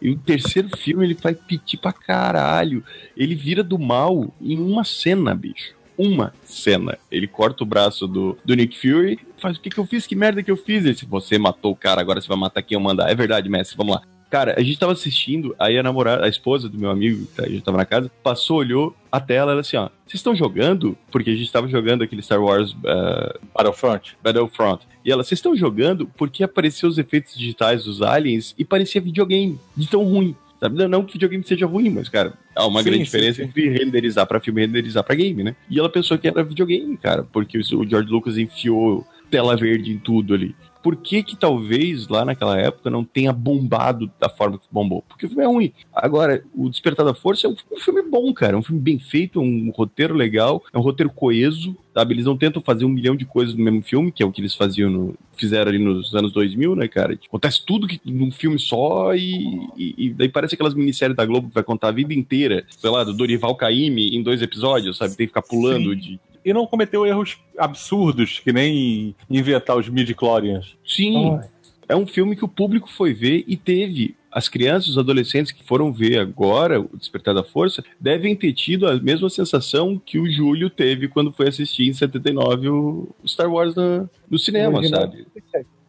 E o terceiro filme ele faz piti pra caralho. Ele vira do mal em uma cena, bicho. Uma cena. Ele corta o braço do, do Nick Fury. Faz o que, que eu fiz? Que merda que eu fiz? Ele disse, você matou o cara, agora você vai matar quem eu mandar. É verdade, mestre, vamos lá. Cara, a gente tava assistindo, aí a namorada, a esposa do meu amigo, que a gente tava na casa, passou, olhou a tela, ela assim, ó, vocês estão jogando? Porque a gente tava jogando aquele Star Wars eh, Battlefront. Battlefront. E ela, vocês estão jogando porque apareceu os efeitos digitais dos aliens e parecia videogame, de tão ruim. Sabe? Não, que videogame seja ruim, mas, cara, há uma Sim, grande sim, diferença sim. entre renderizar pra filme e renderizar pra game, né? E ela pensou que era videogame, cara, porque o George Lucas enfiou tela verde em tudo ali. Por que que talvez lá naquela época não tenha bombado da forma que bombou? Porque o filme é ruim. Agora, o Despertar da Força é um, um filme bom, cara. É um filme bem feito, é um roteiro legal, é um roteiro coeso, sabe? Eles não tentam fazer um milhão de coisas no mesmo filme, que é o que eles faziam no, fizeram ali nos anos 2000, né, cara? Acontece tudo que, num filme só e, e, e daí parece aquelas minisséries da Globo que vai contar a vida inteira, sei lá, do Dorival Caymmi em dois episódios, sabe? Tem que ficar pulando Sim. de... E não cometeu erros absurdos, que nem inventar os midi-chlorians. Sim, é um filme que o público foi ver e teve. As crianças, os adolescentes que foram ver agora o Despertar da Força devem ter tido a mesma sensação que o Júlio teve quando foi assistir em 79 o Star Wars na- no cinema, sabe?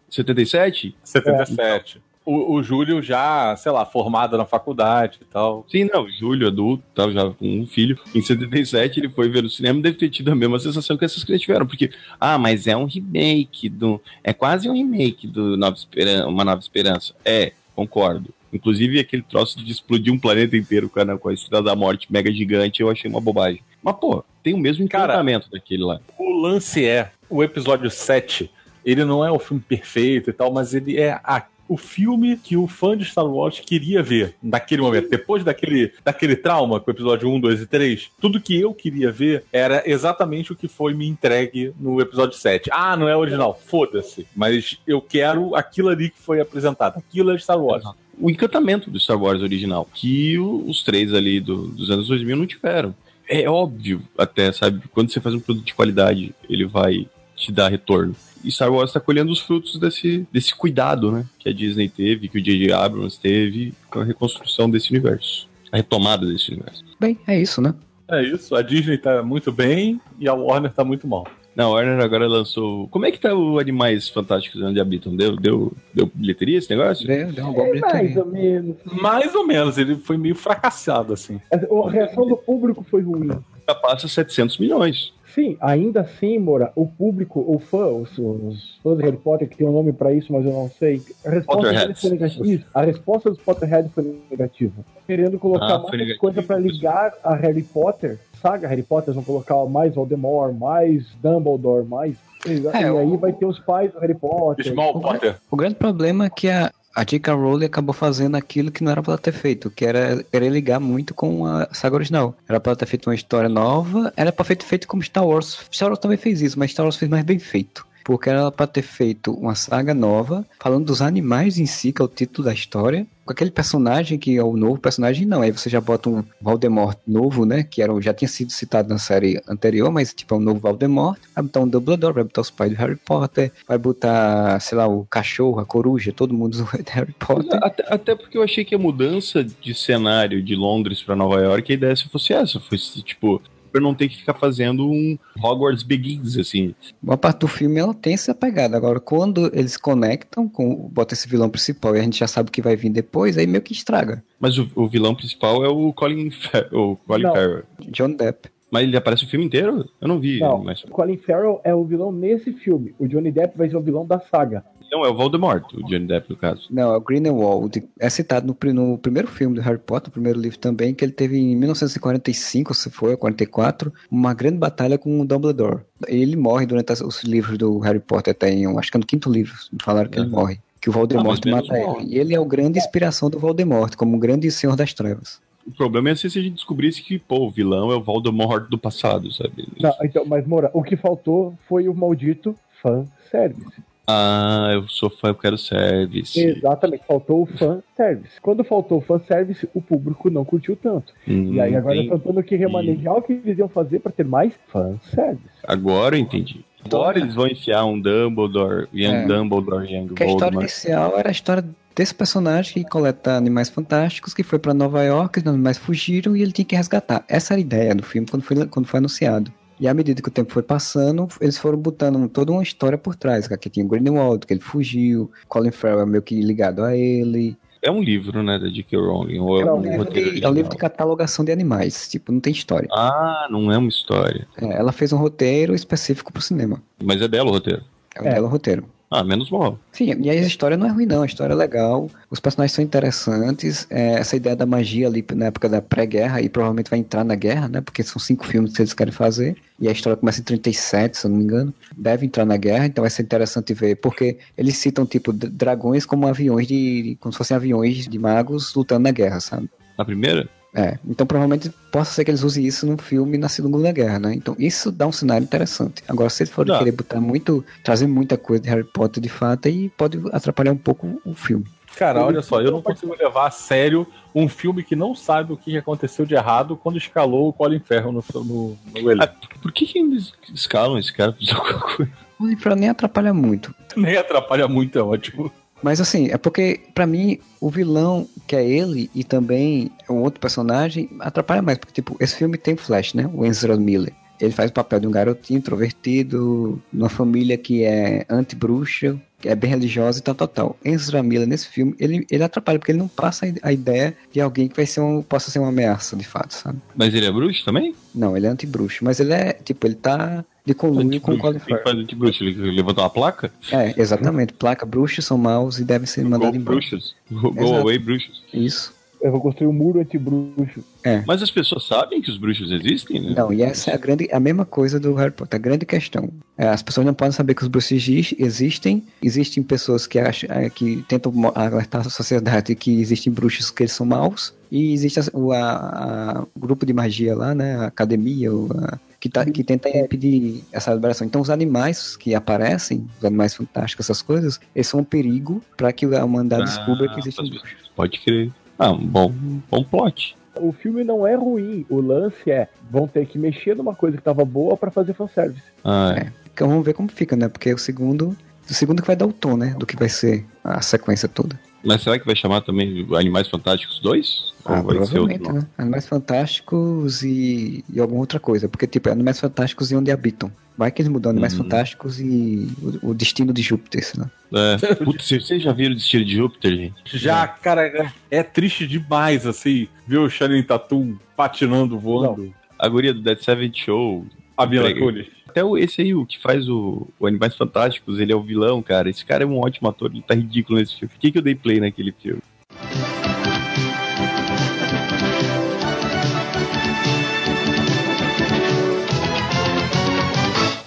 77? 77. O, o Júlio já, sei lá, formado na faculdade e tal. Sim, não, o Júlio, adulto, tava já com um filho. Em 77 ele foi ver no cinema e deve ter tido a mesma sensação que essas crianças tiveram. Porque, ah, mas é um remake do. É quase um remake do Nova Esperança, Uma Nova Esperança. É, concordo. Inclusive aquele troço de explodir um planeta inteiro com a, com a Estrela da Morte mega gigante, eu achei uma bobagem. Mas, pô, tem o mesmo Cara, encantamento daquele lá. O lance é, o episódio 7, ele não é o filme perfeito e tal, mas ele é a- o filme que o fã de Star Wars queria ver naquele momento. Depois daquele, daquele trauma com o episódio 1, 2 e 3, tudo que eu queria ver era exatamente o que foi me entregue no episódio 7. Ah, não é original, foda-se. Mas eu quero aquilo ali que foi apresentado. Aquilo é Star Wars. o encantamento do Star Wars original, que os três ali do- dos anos 2000 não tiveram. É óbvio, até, sabe? Quando você faz um produto de qualidade, ele vai te dar retorno. E Star Wars está colhendo os frutos desse, desse cuidado, né? Que a Disney teve, que o J.J. Abrams teve com a reconstrução desse universo. A retomada desse universo. Bem, é isso, né? É isso, a Disney tá muito bem e a Warner tá muito mal. Na Warner agora lançou. Como é que tá o Animais Fantásticos onde habitam? Deu, deu, deu bilheteria esse negócio? Deu, deu uma boa É mais bilheteria. ou menos. Mais ou menos, ele foi meio fracassado, assim. A reação do público foi ruim. Já passa 700 milhões. Sim, ainda assim, Moura, o público, o fã, os, os fãs de Harry Potter, que tem um nome pra isso, mas eu não sei. A resposta foi negativa. Isso, A resposta dos Potterheads foi negativa. Querendo colocar Ah, mais negativo. coisa pra ligar a Harry Potter, saga Harry Potter, vão colocar mais Voldemort, mais Dumbledore, mais. e É, aí o- vai ter os pais do Harry Potter. Small Potter. O grande problema é que a, a J.K. Rowling acabou fazendo aquilo que não era pra ela ter feito, que era querer ligar muito com a saga original. Era pra ela ter feito uma história nova, era pra ter feito como Star Wars. Star Wars também fez isso, mas Star Wars fez mais bem feito. Porque era pra ter feito uma saga nova, falando dos animais em si, que é o título da história, com aquele personagem que é o novo personagem, não. Aí você já bota um Voldemort novo, né? Que era, já tinha sido citado na série anterior, mas tipo é um novo Voldemort. Vai botar um Dumbledore, vai botar os pais do Harry Potter, vai botar, sei lá, o cachorro, a coruja, todo mundo do Harry Potter. Até, até porque eu achei que a mudança de cenário de Londres pra Nova York, a ideia se fosse essa, fosse tipo, pra não ter que ficar fazendo um Hogwarts Begins, assim. Uma parte do filme ela tem essa pegada. Agora, quando eles conectam com bota esse vilão principal e a gente já sabe o que vai vir depois, aí meio que estraga. Mas o, o vilão principal é o Colin, Fer o Colin. Farrell. John Depp. Mas ele aparece o filme inteiro? Eu não vi. Não, Mas... o Colin Farrell é o vilão nesse filme. O Johnny Depp vai ser o vilão da saga. Não, é o Voldemort, o Johnny Depp, no caso. Não, é o Greenwald. É citado no, no primeiro filme do Harry Potter, o primeiro livro também, que ele teve em 1945, se foi, ou 44, uma grande batalha com o Dumbledore. Ele morre durante as- os livros do Harry Potter, até em, um- acho que é no quinto livro, falaram que ele Uhum. morre. Que o Voldemort Ah, mata ele. E ele é o grande inspiração do Voldemort, como um grande Senhor das Trevas. O problema é se a gente descobrisse que, pô, o vilão é o Voldemort do passado, sabe? Não, então, mas, Moura, o que faltou foi o maldito fanservice. Ah, eu sou fã, eu quero service. Exatamente, faltou o fanservice. Quando faltou o fanservice, o público não curtiu tanto. Hum, e aí agora estão tentando que remanejar o que eles iam fazer pra ter mais fanservice. Agora eu entendi. Agora eles vão enfiar um Dumbledore, Young É. Dumbledore, Young Porque a história inicial era a história desse personagem que coleta animais fantásticos, que foi pra Nova York, os animais fugiram e ele tinha que resgatar. Essa era a ideia do filme quando foi, quando foi anunciado. E à medida que o tempo foi passando, eles foram botando toda uma história por trás. que Aqui tinha o Greenwald, que ele fugiu, Colin Farrell é meio que ligado a ele. É um livro, né, da J.K. Rowling. Ou é um É um livro de, é um livro de catalogação de animais, tipo, não tem história. Ah, não é uma história. É, ela fez um roteiro específico pro cinema. Mas é dela o roteiro. É É. dela o roteiro. Ah, menos mal. Sim, e a história não é ruim, não. A história é legal, os personagens são interessantes. é, essa ideia da magia ali na época da pré-guerra, e provavelmente vai entrar na guerra, né? Porque são cinco filmes que eles querem fazer. E a história começa em 37, se eu não me engano. Deve entrar na guerra, então vai ser interessante ver. Porque eles citam, tipo, dragões como aviões de. como se fossem aviões de magos lutando na guerra, sabe? Na primeira? É, então provavelmente possa ser que eles usem isso num filme na Segunda Guerra, né? Então isso dá um cenário interessante. Agora, se eles forem querer botar muito, trazer muita coisa de Harry Potter de fato, aí pode atrapalhar um pouco o filme. Cara, olha só, eu não consigo levar a sério um filme que não sabe o que aconteceu de errado quando escalou o Colin Farrell no, no, no elenco. Por que, que eles escalam esse cara pra fazer alguma coisa? O livro nem atrapalha muito. Nem atrapalha muito, é ótimo. Mas assim, é porque, pra mim, o vilão, que é ele, e também um outro personagem, atrapalha mais. Porque, tipo, esse filme tem Flash, né? O Ezra Miller. Ele faz o papel de um garotinho introvertido, numa família que é anti-bruxa, é bem religiosa e tal, tal, tal. Ezra Miller, nesse filme, ele, ele atrapalha, porque ele não passa a ideia de alguém que vai ser um, possa ser uma ameaça, de fato, sabe? Mas ele é bruxo também? Não, ele é anti-bruxo, mas ele é, tipo, ele tá de conluio com o Colin Ele Farrell. faz anti-bruxo. Ele levantou uma placa? É, exatamente. Placa, bruxos são maus e devem ser Go mandados embora. bruxos. Go Exato. away bruxos. Isso. Eu vou construir um muro anti-bruxo. Mas as pessoas sabem que os bruxos existem, né? Não, e essa é a grande, a mesma coisa do Harry Potter, a grande questão. É, as pessoas não podem saber que os bruxos exi- existem, existem pessoas que acham, é, que tentam alertar a sociedade que existem bruxos que eles são maus, e existe a- o a, a- grupo de magia lá, né, a academia, o, a- que, tá, que tenta impedir essa liberação. Então os animais que aparecem, os animais fantásticos, essas coisas, eles são um perigo para que a humanidade descubra que existem Ah, bruxos. Pode crer. Ah, um bom, bom plot. O filme não é ruim. O lance é, vão ter que mexer numa coisa que tava boa pra fazer fanservice. Ah, é. Então vamos ver como fica, né, porque o segundo... O segundo que vai dar o tom, né? Do que vai ser a sequência toda. Mas será que vai chamar também Animais Fantásticos 2? Ah, Ou vai ser outro né? Animais Fantásticos e, e alguma outra coisa. Porque, tipo, é Animais Fantásticos e onde habitam. Vai que eles mudam Animais Uhum. Fantásticos e o, o destino de Júpiter, sei lá. É. Putz, vocês já viram o Destino de Júpiter, gente? Já, cara, é- é triste demais, assim, ver o Channing Tatum patinando, voando. A guria do Dead Seven Show. A Mila. Kunis. Até o, esse aí, o que faz o, o Animais Fantásticos, ele é o vilão, cara. Esse cara é um ótimo ator, ele tá ridículo nesse filme. Por que, que eu dei play naquele filme?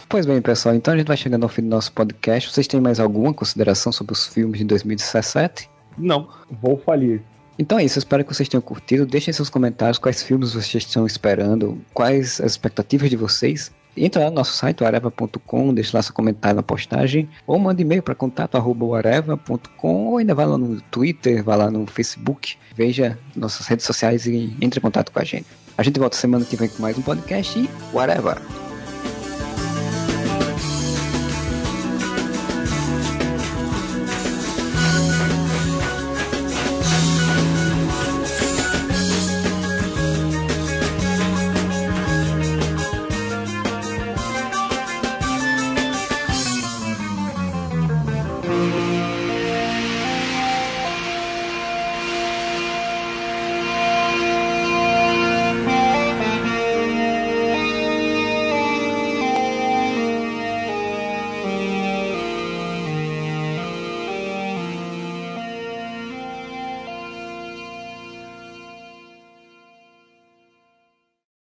Pois bem, pessoal, então a gente vai chegando ao fim do nosso podcast. Vocês têm mais alguma consideração sobre os filmes de 2017? Não. Vou falir. Então é isso, eu espero que vocês tenham curtido. Deixem seus comentários quais filmes vocês estão esperando, quais as expectativas de vocês. Entra lá no nosso site, areva.com, deixe lá seu comentário na postagem, ou mande e-mail para contato.areva.com, ou ainda vá lá no Twitter, vá lá no Facebook, veja nossas redes sociais e entre em contato com a gente. A gente volta semana que vem com mais um podcast e whatever!